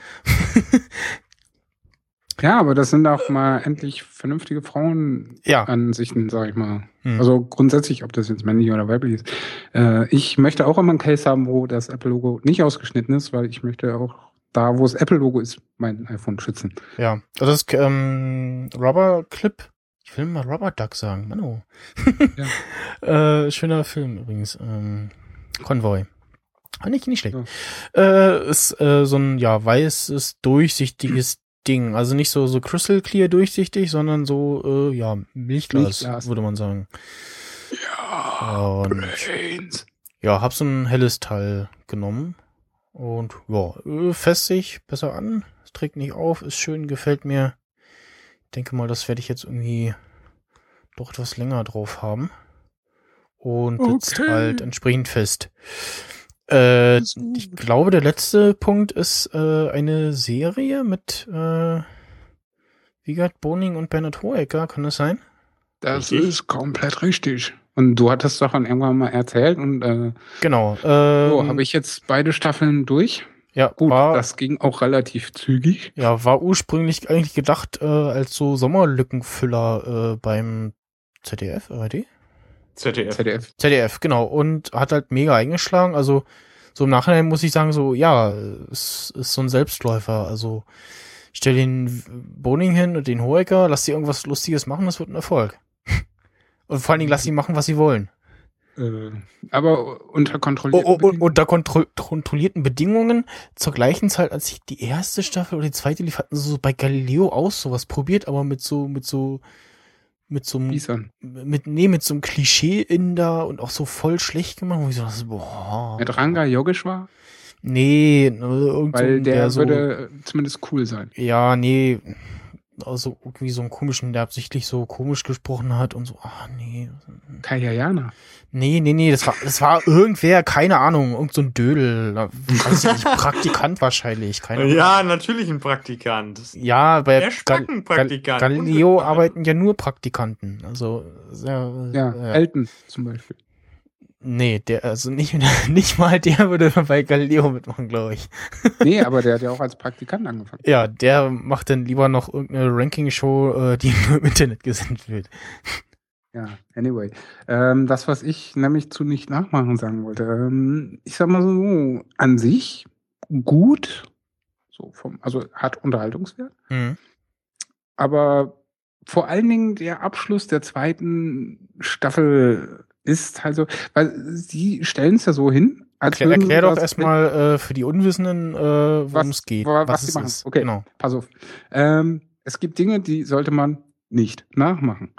Ja, aber das sind auch mal endlich vernünftige Ja. Frauenansichten, sag ich mal. Hm. Also grundsätzlich, ob das jetzt männlich oder weiblich ist. Äh, ich möchte auch immer ein Case haben, wo das Apple-Logo nicht ausgeschnitten ist, weil ich möchte auch da, wo das Apple-Logo ist, mein iPhone schützen. Ja, das ist ähm, Rubber Clip. Ich will mal Rubber Duck sagen, Mano. äh, schöner Film übrigens. Ähm, Convoy. Fand ich nicht schlecht. Äh, ist äh, so ein ja weißes durchsichtiges Ding, also nicht so so crystal clear durchsichtig, sondern so äh, ja Milchglas, Milchglas. würde man sagen. Ja. Und ja, hab so ein helles Teil genommen und ja, äh, fässt sich besser an, es trägt nicht auf, ist schön, gefällt mir. Ich denke mal, das werde ich jetzt irgendwie doch etwas länger drauf haben und sitzt Okay. halt entsprechend fest. Äh, ich glaube, der letzte Punkt ist äh, eine Serie mit äh, Wiegert Boning und Bernhard Hohecker, kann das sein? Das ist komplett richtig. Und du hattest doch dann irgendwann mal erzählt und äh, Genau. so Ähm, habe ich jetzt beide Staffeln durch. ja, Gut, war, das ging auch relativ zügig. ja, war ursprünglich eigentlich gedacht äh, als so Sommerlückenfüller äh, beim ZDF, ARD? ZDF. ZDF. ZDF, genau. Und hat halt mega eingeschlagen. Also so im Nachhinein muss ich sagen, so, ja, es ist so ein Selbstläufer. Also stell den Boning hin und den Hoeker, lass die irgendwas Lustiges machen, das wird ein Erfolg. Und vor allen Dingen lass sie machen, was sie wollen. Äh, aber unter kontrollierten oh, oh, Bedingungen. unter kontro kontrollierten Bedingungen zur gleichen Zeit, als ich die erste Staffel oder die zweite lief, hatten sie so bei Galileo aus sowas probiert, aber mit so, mit so, mit so einem, mit, nee, mit so einem Klischee in da und auch so voll schlecht gemacht, wo ich so dachte, boah. Mit Ranga Yogeshwar, Nee, so weil ein, der, so, würde zumindest cool sein. ja, nee, also irgendwie so einen komischen, der absichtlich so komisch gesprochen hat und so, ah, nee. Kayayana. Nee, nee, nee, das war, das war irgendwer, keine Ahnung, irgend so ein Dödel, weiß ich nicht, Praktikant wahrscheinlich, keine Ahnung. Ja, natürlich ein Praktikant. Ja, bei Der Spackenpraktikant. Gal Galileo arbeiten ja nur Praktikanten, also, ja, Ja, ja. Elton zum Beispiel. nee, der, also nicht, nicht mal der würde bei Galileo mitmachen, glaube ich. Nee, aber der hat ja auch als Praktikant angefangen. Ja, der macht dann lieber noch irgendeine Ranking-Show, äh, die nur im Internet gesendet wird. Ja, anyway. Ähm, das, was ich nämlich zu nicht nachmachen sagen wollte, ähm, ich sag mal so, an sich gut, so vom, also hat Unterhaltungswert, Mhm. aber vor allen Dingen der Abschluss der zweiten Staffel ist halt so, weil sie stellen es ja so hin, als Erklär, erklär doch erstmal äh, für die Unwissenden, äh, worum was, es geht. wa- Was, es sie machen. ist. Okay, Genau. pass auf. Ähm, es gibt Dinge, die sollte man nicht nachmachen.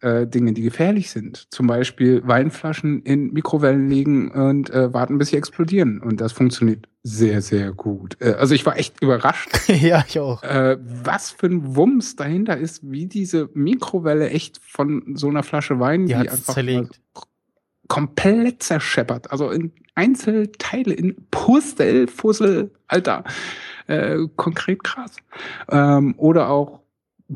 Äh, Dinge, die gefährlich sind. Zum Beispiel Weinflaschen in Mikrowellen legen und äh, warten, bis sie explodieren. Und das funktioniert sehr, sehr gut. Äh, also ich war echt überrascht, ja, ich auch. äh, was für ein Wumms dahinter ist, wie diese Mikrowelle echt von so einer Flasche Wein, Die die, einfach zerlegt. mal komplett zerscheppert. Also in Einzelteile, in Pustel, Fussel, Alter. Äh, konkret krass. Ähm, oder auch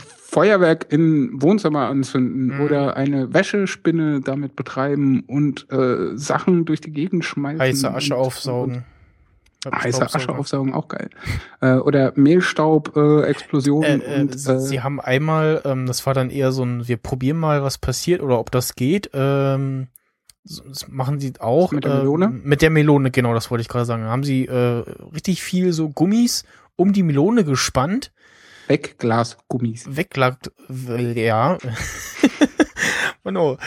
Feuerwerk im Wohnzimmer anzünden Mhm. oder eine Wäschespinne damit betreiben und äh, Sachen durch die Gegend schmeißen. Heiße Asche aufsaugen. Heiße Asche aufsaugen, auch geil. Äh, oder Mehlstaub-Explosionen äh, Explosionen Äh, äh, und sie, äh, sie haben einmal, ähm, das war dann eher so ein, wir probieren mal, was passiert oder ob das geht. Ähm, das machen sie auch. Mit der ähm, Melone? Mit der Melone, genau, das wollte ich gerade sagen. Da haben sie äh, richtig viel so Gummis um die Melone gespannt. Wegglasgummis. Weglagt, ja. genau.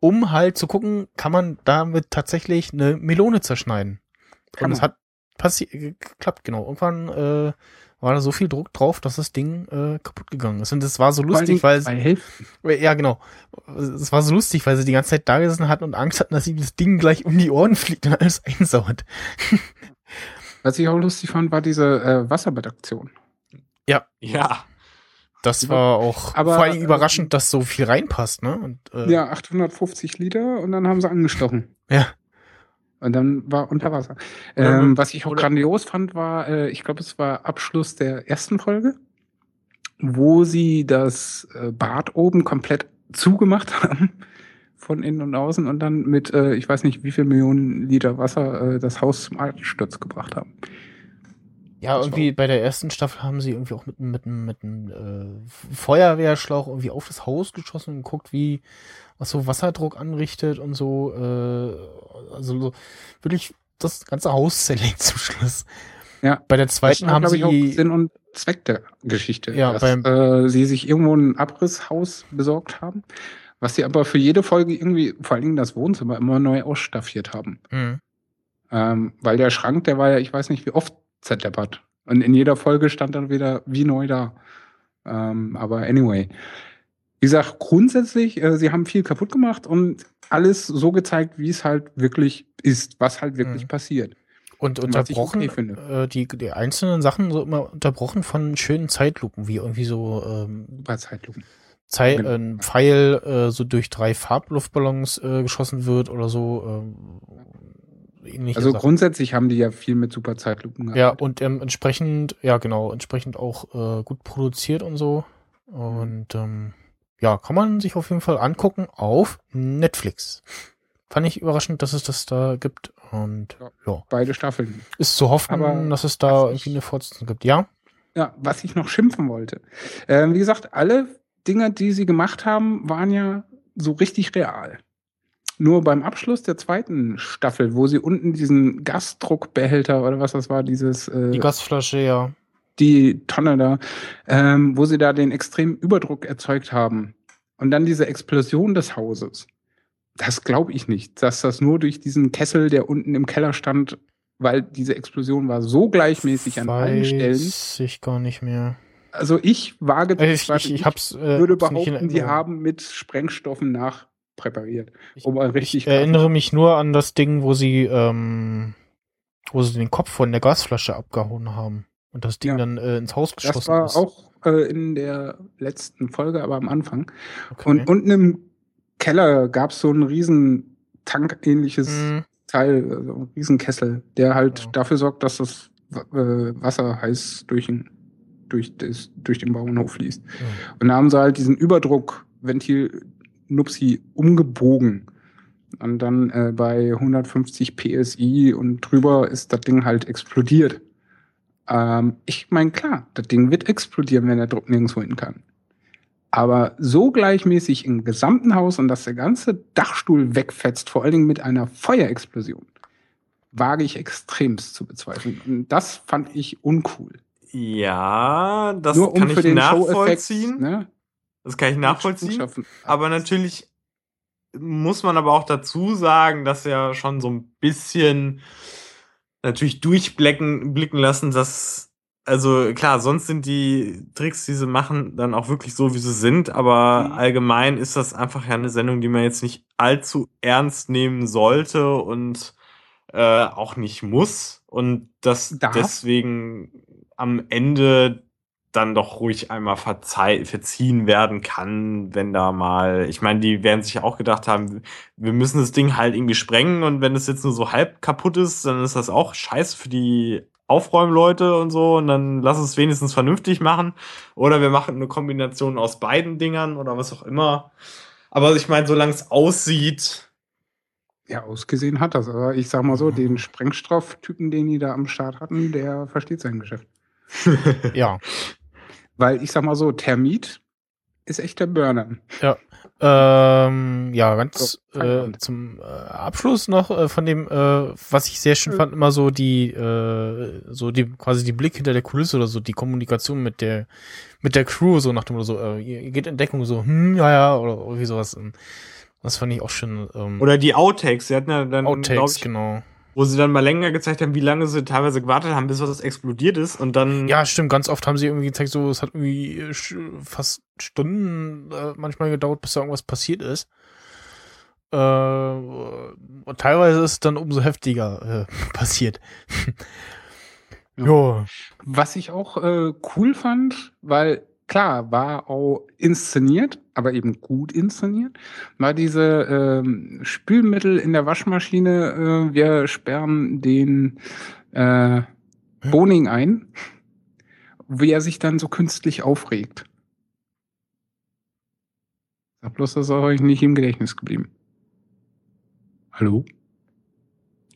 um halt zu gucken, kann man damit tatsächlich eine Melone zerschneiden. Kann Und es hat passi geklappt, genau. Irgendwann äh, war da so viel Druck drauf, dass das Ding äh, kaputt gegangen ist. Und es war so lustig, weil Hälften. ja genau, es war so lustig, weil sie die ganze Zeit da gesessen hatten und Angst hatten, dass ihm das Ding gleich um die Ohren fliegt und alles einsaut. Was ich auch lustig fand, war diese äh, Wasserbettaktion. Ja, Ja. das war auch Aber, vor allem äh, überraschend, dass so viel reinpasst, ne? Und, äh, Ja, 850 Liter und dann haben sie angestochen. Ja. Und dann war unter Wasser. Oder- Ähm, was ich auch grandios fand, war, äh, ich glaube, es war Abschluss der ersten Folge, wo sie das äh, Bad oben komplett zugemacht haben, von innen und außen, und dann mit, äh, ich weiß nicht, wie viel Millionen Liter Wasser äh, das Haus zum Einsturz gebracht haben. Ja, irgendwie bei der ersten Staffel haben sie irgendwie auch mit, einem- mit, mit einem äh, Feuerwehrschlauch irgendwie auf das Haus geschossen und geguckt, wie was so Wasserdruck anrichtet und so. Äh, also so wirklich das ganze Haus zerlegt zum Schluss. Ja. Bei der zweiten haben ich, auch sie Sinn und Zweck der Geschichte, Ja, dass beim- äh, sie sich irgendwo ein Abrisshaus besorgt haben, was sie aber für jede Folge irgendwie, vor allen Dingen das Wohnzimmer, immer neu ausstaffiert haben. Mhm. Ähm, weil der Schrank, der war ja, ich weiß nicht, wie oft zerdeppert. Und in jeder Folge stand dann wieder wie neu da. Ähm, aber anyway. Wie gesagt, grundsätzlich, äh, sie haben viel kaputt gemacht und alles so gezeigt, wie es halt wirklich ist, was halt wirklich Mhm. passiert. Und unterbrochen, okay finde. äh, die, die einzelnen Sachen so immer unterbrochen von schönen Zeitlupen, wie irgendwie so ähm, Zeitlupen. Zei Genau. ein Pfeil äh, so durch drei Farbluftballons äh, geschossen wird oder so. Ähm, ähnliche Also Sachen. grundsätzlich haben die ja viel mit super Zeitlupen Ja, und ähm, entsprechend, ja genau, entsprechend auch äh, gut produziert und so. Und ähm, ja, kann man sich auf jeden Fall angucken auf Netflix. Fand ich überraschend, dass es das da gibt. Und ja, Beide Staffeln. ist zu hoffen, Aber dass es da irgendwie eine Fortsetzung gibt. Ja? Ja, was ich noch schimpfen wollte. Äh, wie gesagt, alle Dinge, die sie gemacht haben, waren ja so richtig real. Nur beim Abschluss der zweiten Staffel, wo sie unten diesen Gasdruckbehälter oder was das war, dieses äh, Die Gasflasche, ja. die Tonne da, ähm, wo sie da den extremen Überdruck erzeugt haben und dann diese Explosion des Hauses. Das glaube ich nicht, dass das nur durch diesen Kessel, der unten im Keller stand, weil diese Explosion war so gleichmäßig an allen Stellen. Weiß ich gar nicht mehr. Also ich wage Äh, Ich, ich, ich hab's, äh, würde behaupten, die haben mit Sprengstoffen nachpräpariert, um mal richtig Ich erinnere mich nur an das Ding, wo sie, ähm, wo sie den Kopf von der Gasflasche abgehauen haben und das Ding Ja. dann äh, ins Haus geschossen Das war ist. auch äh, in der letzten Folge, aber am Anfang. Und unten im Keller gab es so ein riesen Tankähnliches Mhm. Teil, also ein riesen Kessel, der halt dafür sorgt, dass das äh, Wasser heiß durch den, durch, das, durch den Bauernhof fließt. Und da haben sie halt diesen Überdruckventil Nupsi umgebogen. Und dann äh, bei 150 PSI und drüber ist das Ding halt explodiert. Ähm, ich meine, klar, das Ding wird explodieren, wenn der Druck nirgendwo hin kann. Aber so gleichmäßig im gesamten Haus und dass der ganze Dachstuhl wegfetzt, vor allen Dingen mit einer Feuerexplosion, wage ich extremst zu bezweifeln. Und das fand ich uncool. Ja, das Nur um kann für ich nachvollziehen. Show-Effekt, ne? Das kann ich nachvollziehen. Aber natürlich muss man aber auch dazu sagen, dass ja schon so ein bisschen natürlich durchblicken blicken lassen, dass also klar, sonst sind die Tricks, die sie machen, dann auch wirklich so, wie sie sind, aber allgemein ist das einfach ja eine Sendung, die man jetzt nicht allzu ernst nehmen sollte und äh, auch nicht muss und das Darf? deswegen am Ende dann doch ruhig einmal verzeih verziehen werden kann, wenn da mal, ich meine, die werden sich ja auch gedacht haben, wir müssen das Ding halt irgendwie sprengen und wenn es jetzt nur so halb kaputt ist, dann ist das auch scheiße für die Aufräumleute und so und dann lass es wenigstens vernünftig machen oder wir machen eine Kombination aus beiden Dingern oder was auch immer. Aber ich meine, solange es aussieht, Ja, ausgesehen hat das. Aber ich sag mal so, den Sprengstofftypen, den die da am Start hatten, der versteht sein Geschäft. ja. Weil ich sag mal so, Termit ist echt der Burner. Ja. Ähm, ja, ganz So, äh, zum äh, Abschluss noch äh, von dem, äh, was ich sehr schön fand, immer so die, äh, so die quasi die Blick hinter der Kulisse oder so, die Kommunikation mit der mit der Crew, so nach dem Motto so, äh, ihr, geht in Deckung, so, hm, ja, ja, oder irgendwie sowas. Das fand ich auch schön. Ähm, Oder die Outtakes, sie hatten ja dann, Outtakes, ich, genau. Wo sie dann mal länger gezeigt haben, wie lange sie teilweise gewartet haben, bis was explodiert ist und dann. Ja, stimmt. Ganz oft haben sie irgendwie gezeigt, so es hat irgendwie äh, fast Stunden äh, manchmal gedauert, bis da irgendwas passiert ist. Äh, und teilweise ist es dann umso heftiger äh, passiert. jo. Was ich auch äh, cool fand, weil klar, war auch inszeniert, aber eben gut inszeniert, war diese ähm, Spülmittel in der Waschmaschine, äh, wir sperren den äh, Boning ein, wie er sich dann so künstlich aufregt. Sag bloß, das ist euch nicht im Gedächtnis geblieben. Hallo?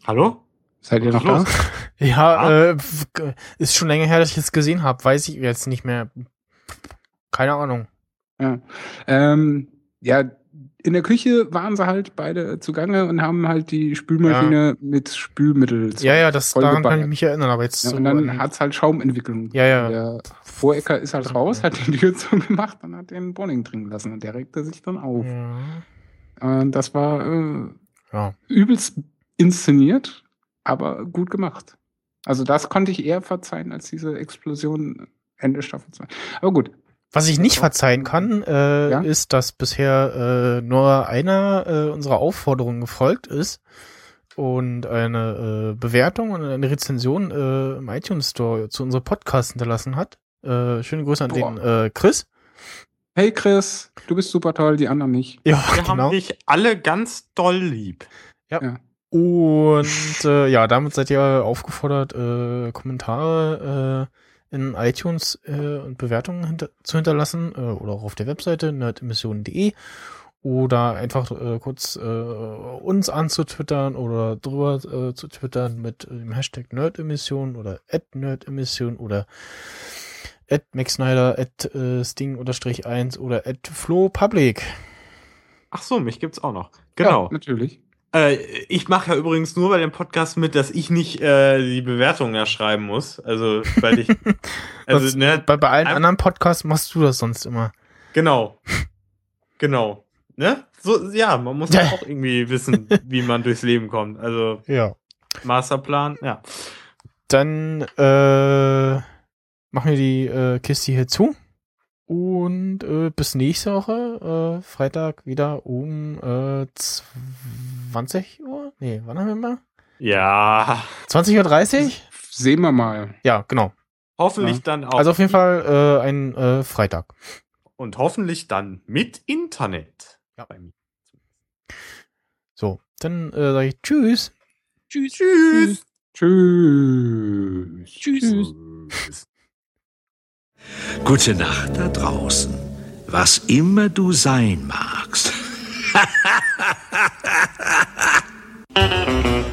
Hallo? Seid ihr noch da? Ja, äh, f- ist schon länger her, dass ich es gesehen habe. Weiß ich jetzt nicht mehr. Keine Ahnung. Ja. Ähm, ja, in der Küche waren sie halt beide zugange und haben halt die Spülmaschine mit Spülmittel Ja, ja, das daran kann ich mich erinnern, aber jetzt Ja, so und dann an- hat's halt Schaumentwicklung. Ja, ja. Der Vorecker ist halt raus, hat die Tür zugemacht und hat den Bonning trinken lassen und der regte sich dann auf. Und das war äh, Ja. übelst inszeniert, aber gut gemacht. Also das konnte ich eher verzeihen als diese Explosion Ende Staffel 2. Aber gut. Was ich nicht verzeihen kann, äh, Ja? ist, dass bisher äh, nur einer äh, unserer Aufforderungen gefolgt ist und eine äh, Bewertung und eine Rezension äh, im iTunes Store zu unserem Podcast hinterlassen hat. Äh, schöne Grüße an den äh, Chris. Hey Chris, du bist super toll, die anderen nicht. Ja, Wir genau. haben dich alle ganz doll lieb. Ja. Und äh, ja, damit seid ihr aufgefordert, äh, Kommentare äh, in iTunes äh, und Bewertungen hinter zu hinterlassen äh, oder auch auf der Webseite nerdemissionen.de oder einfach äh, kurz äh, uns anzutwittern oder drüber äh, zu twittern mit äh, dem Hashtag Nerdemission oder @nerdemission oder at MaxSnyder, at äh, Sting-1 oder at FloPublic. Ach so, mich gibt's auch noch. Genau. Ja, natürlich. Äh, ich mache ja übrigens nur bei dem Podcast mit, dass ich nicht äh, die Bewertungen erschreiben muss. Also, weil ich. Also, ne, bei, bei allen ein- anderen Podcasts machst du das sonst immer. Genau. Genau. Ne? So, ja, man muss ja auch irgendwie wissen, wie man durchs Leben kommt. Also, Ja. Masterplan, ja. Dann äh, machen wir die äh, Kiste hier zu. Und äh, bis nächste Woche, äh, Freitag wieder um äh, 20 Uhr? Nee, wann haben wir mal? Ja. 20.30 Uhr? Sehen wir mal. Ja, genau. Hoffentlich Ja. dann auch. Also auf jeden Fall äh, ein äh, Freitag. Und hoffentlich dann mit Internet. Ja. Bei mir. So, dann äh, sage ich Tschüss. Tschüss. Tschüss. Tschüss. Tschüss. Gute Nacht da draußen. Was immer du sein magst. Ha ha ha ha ha ha!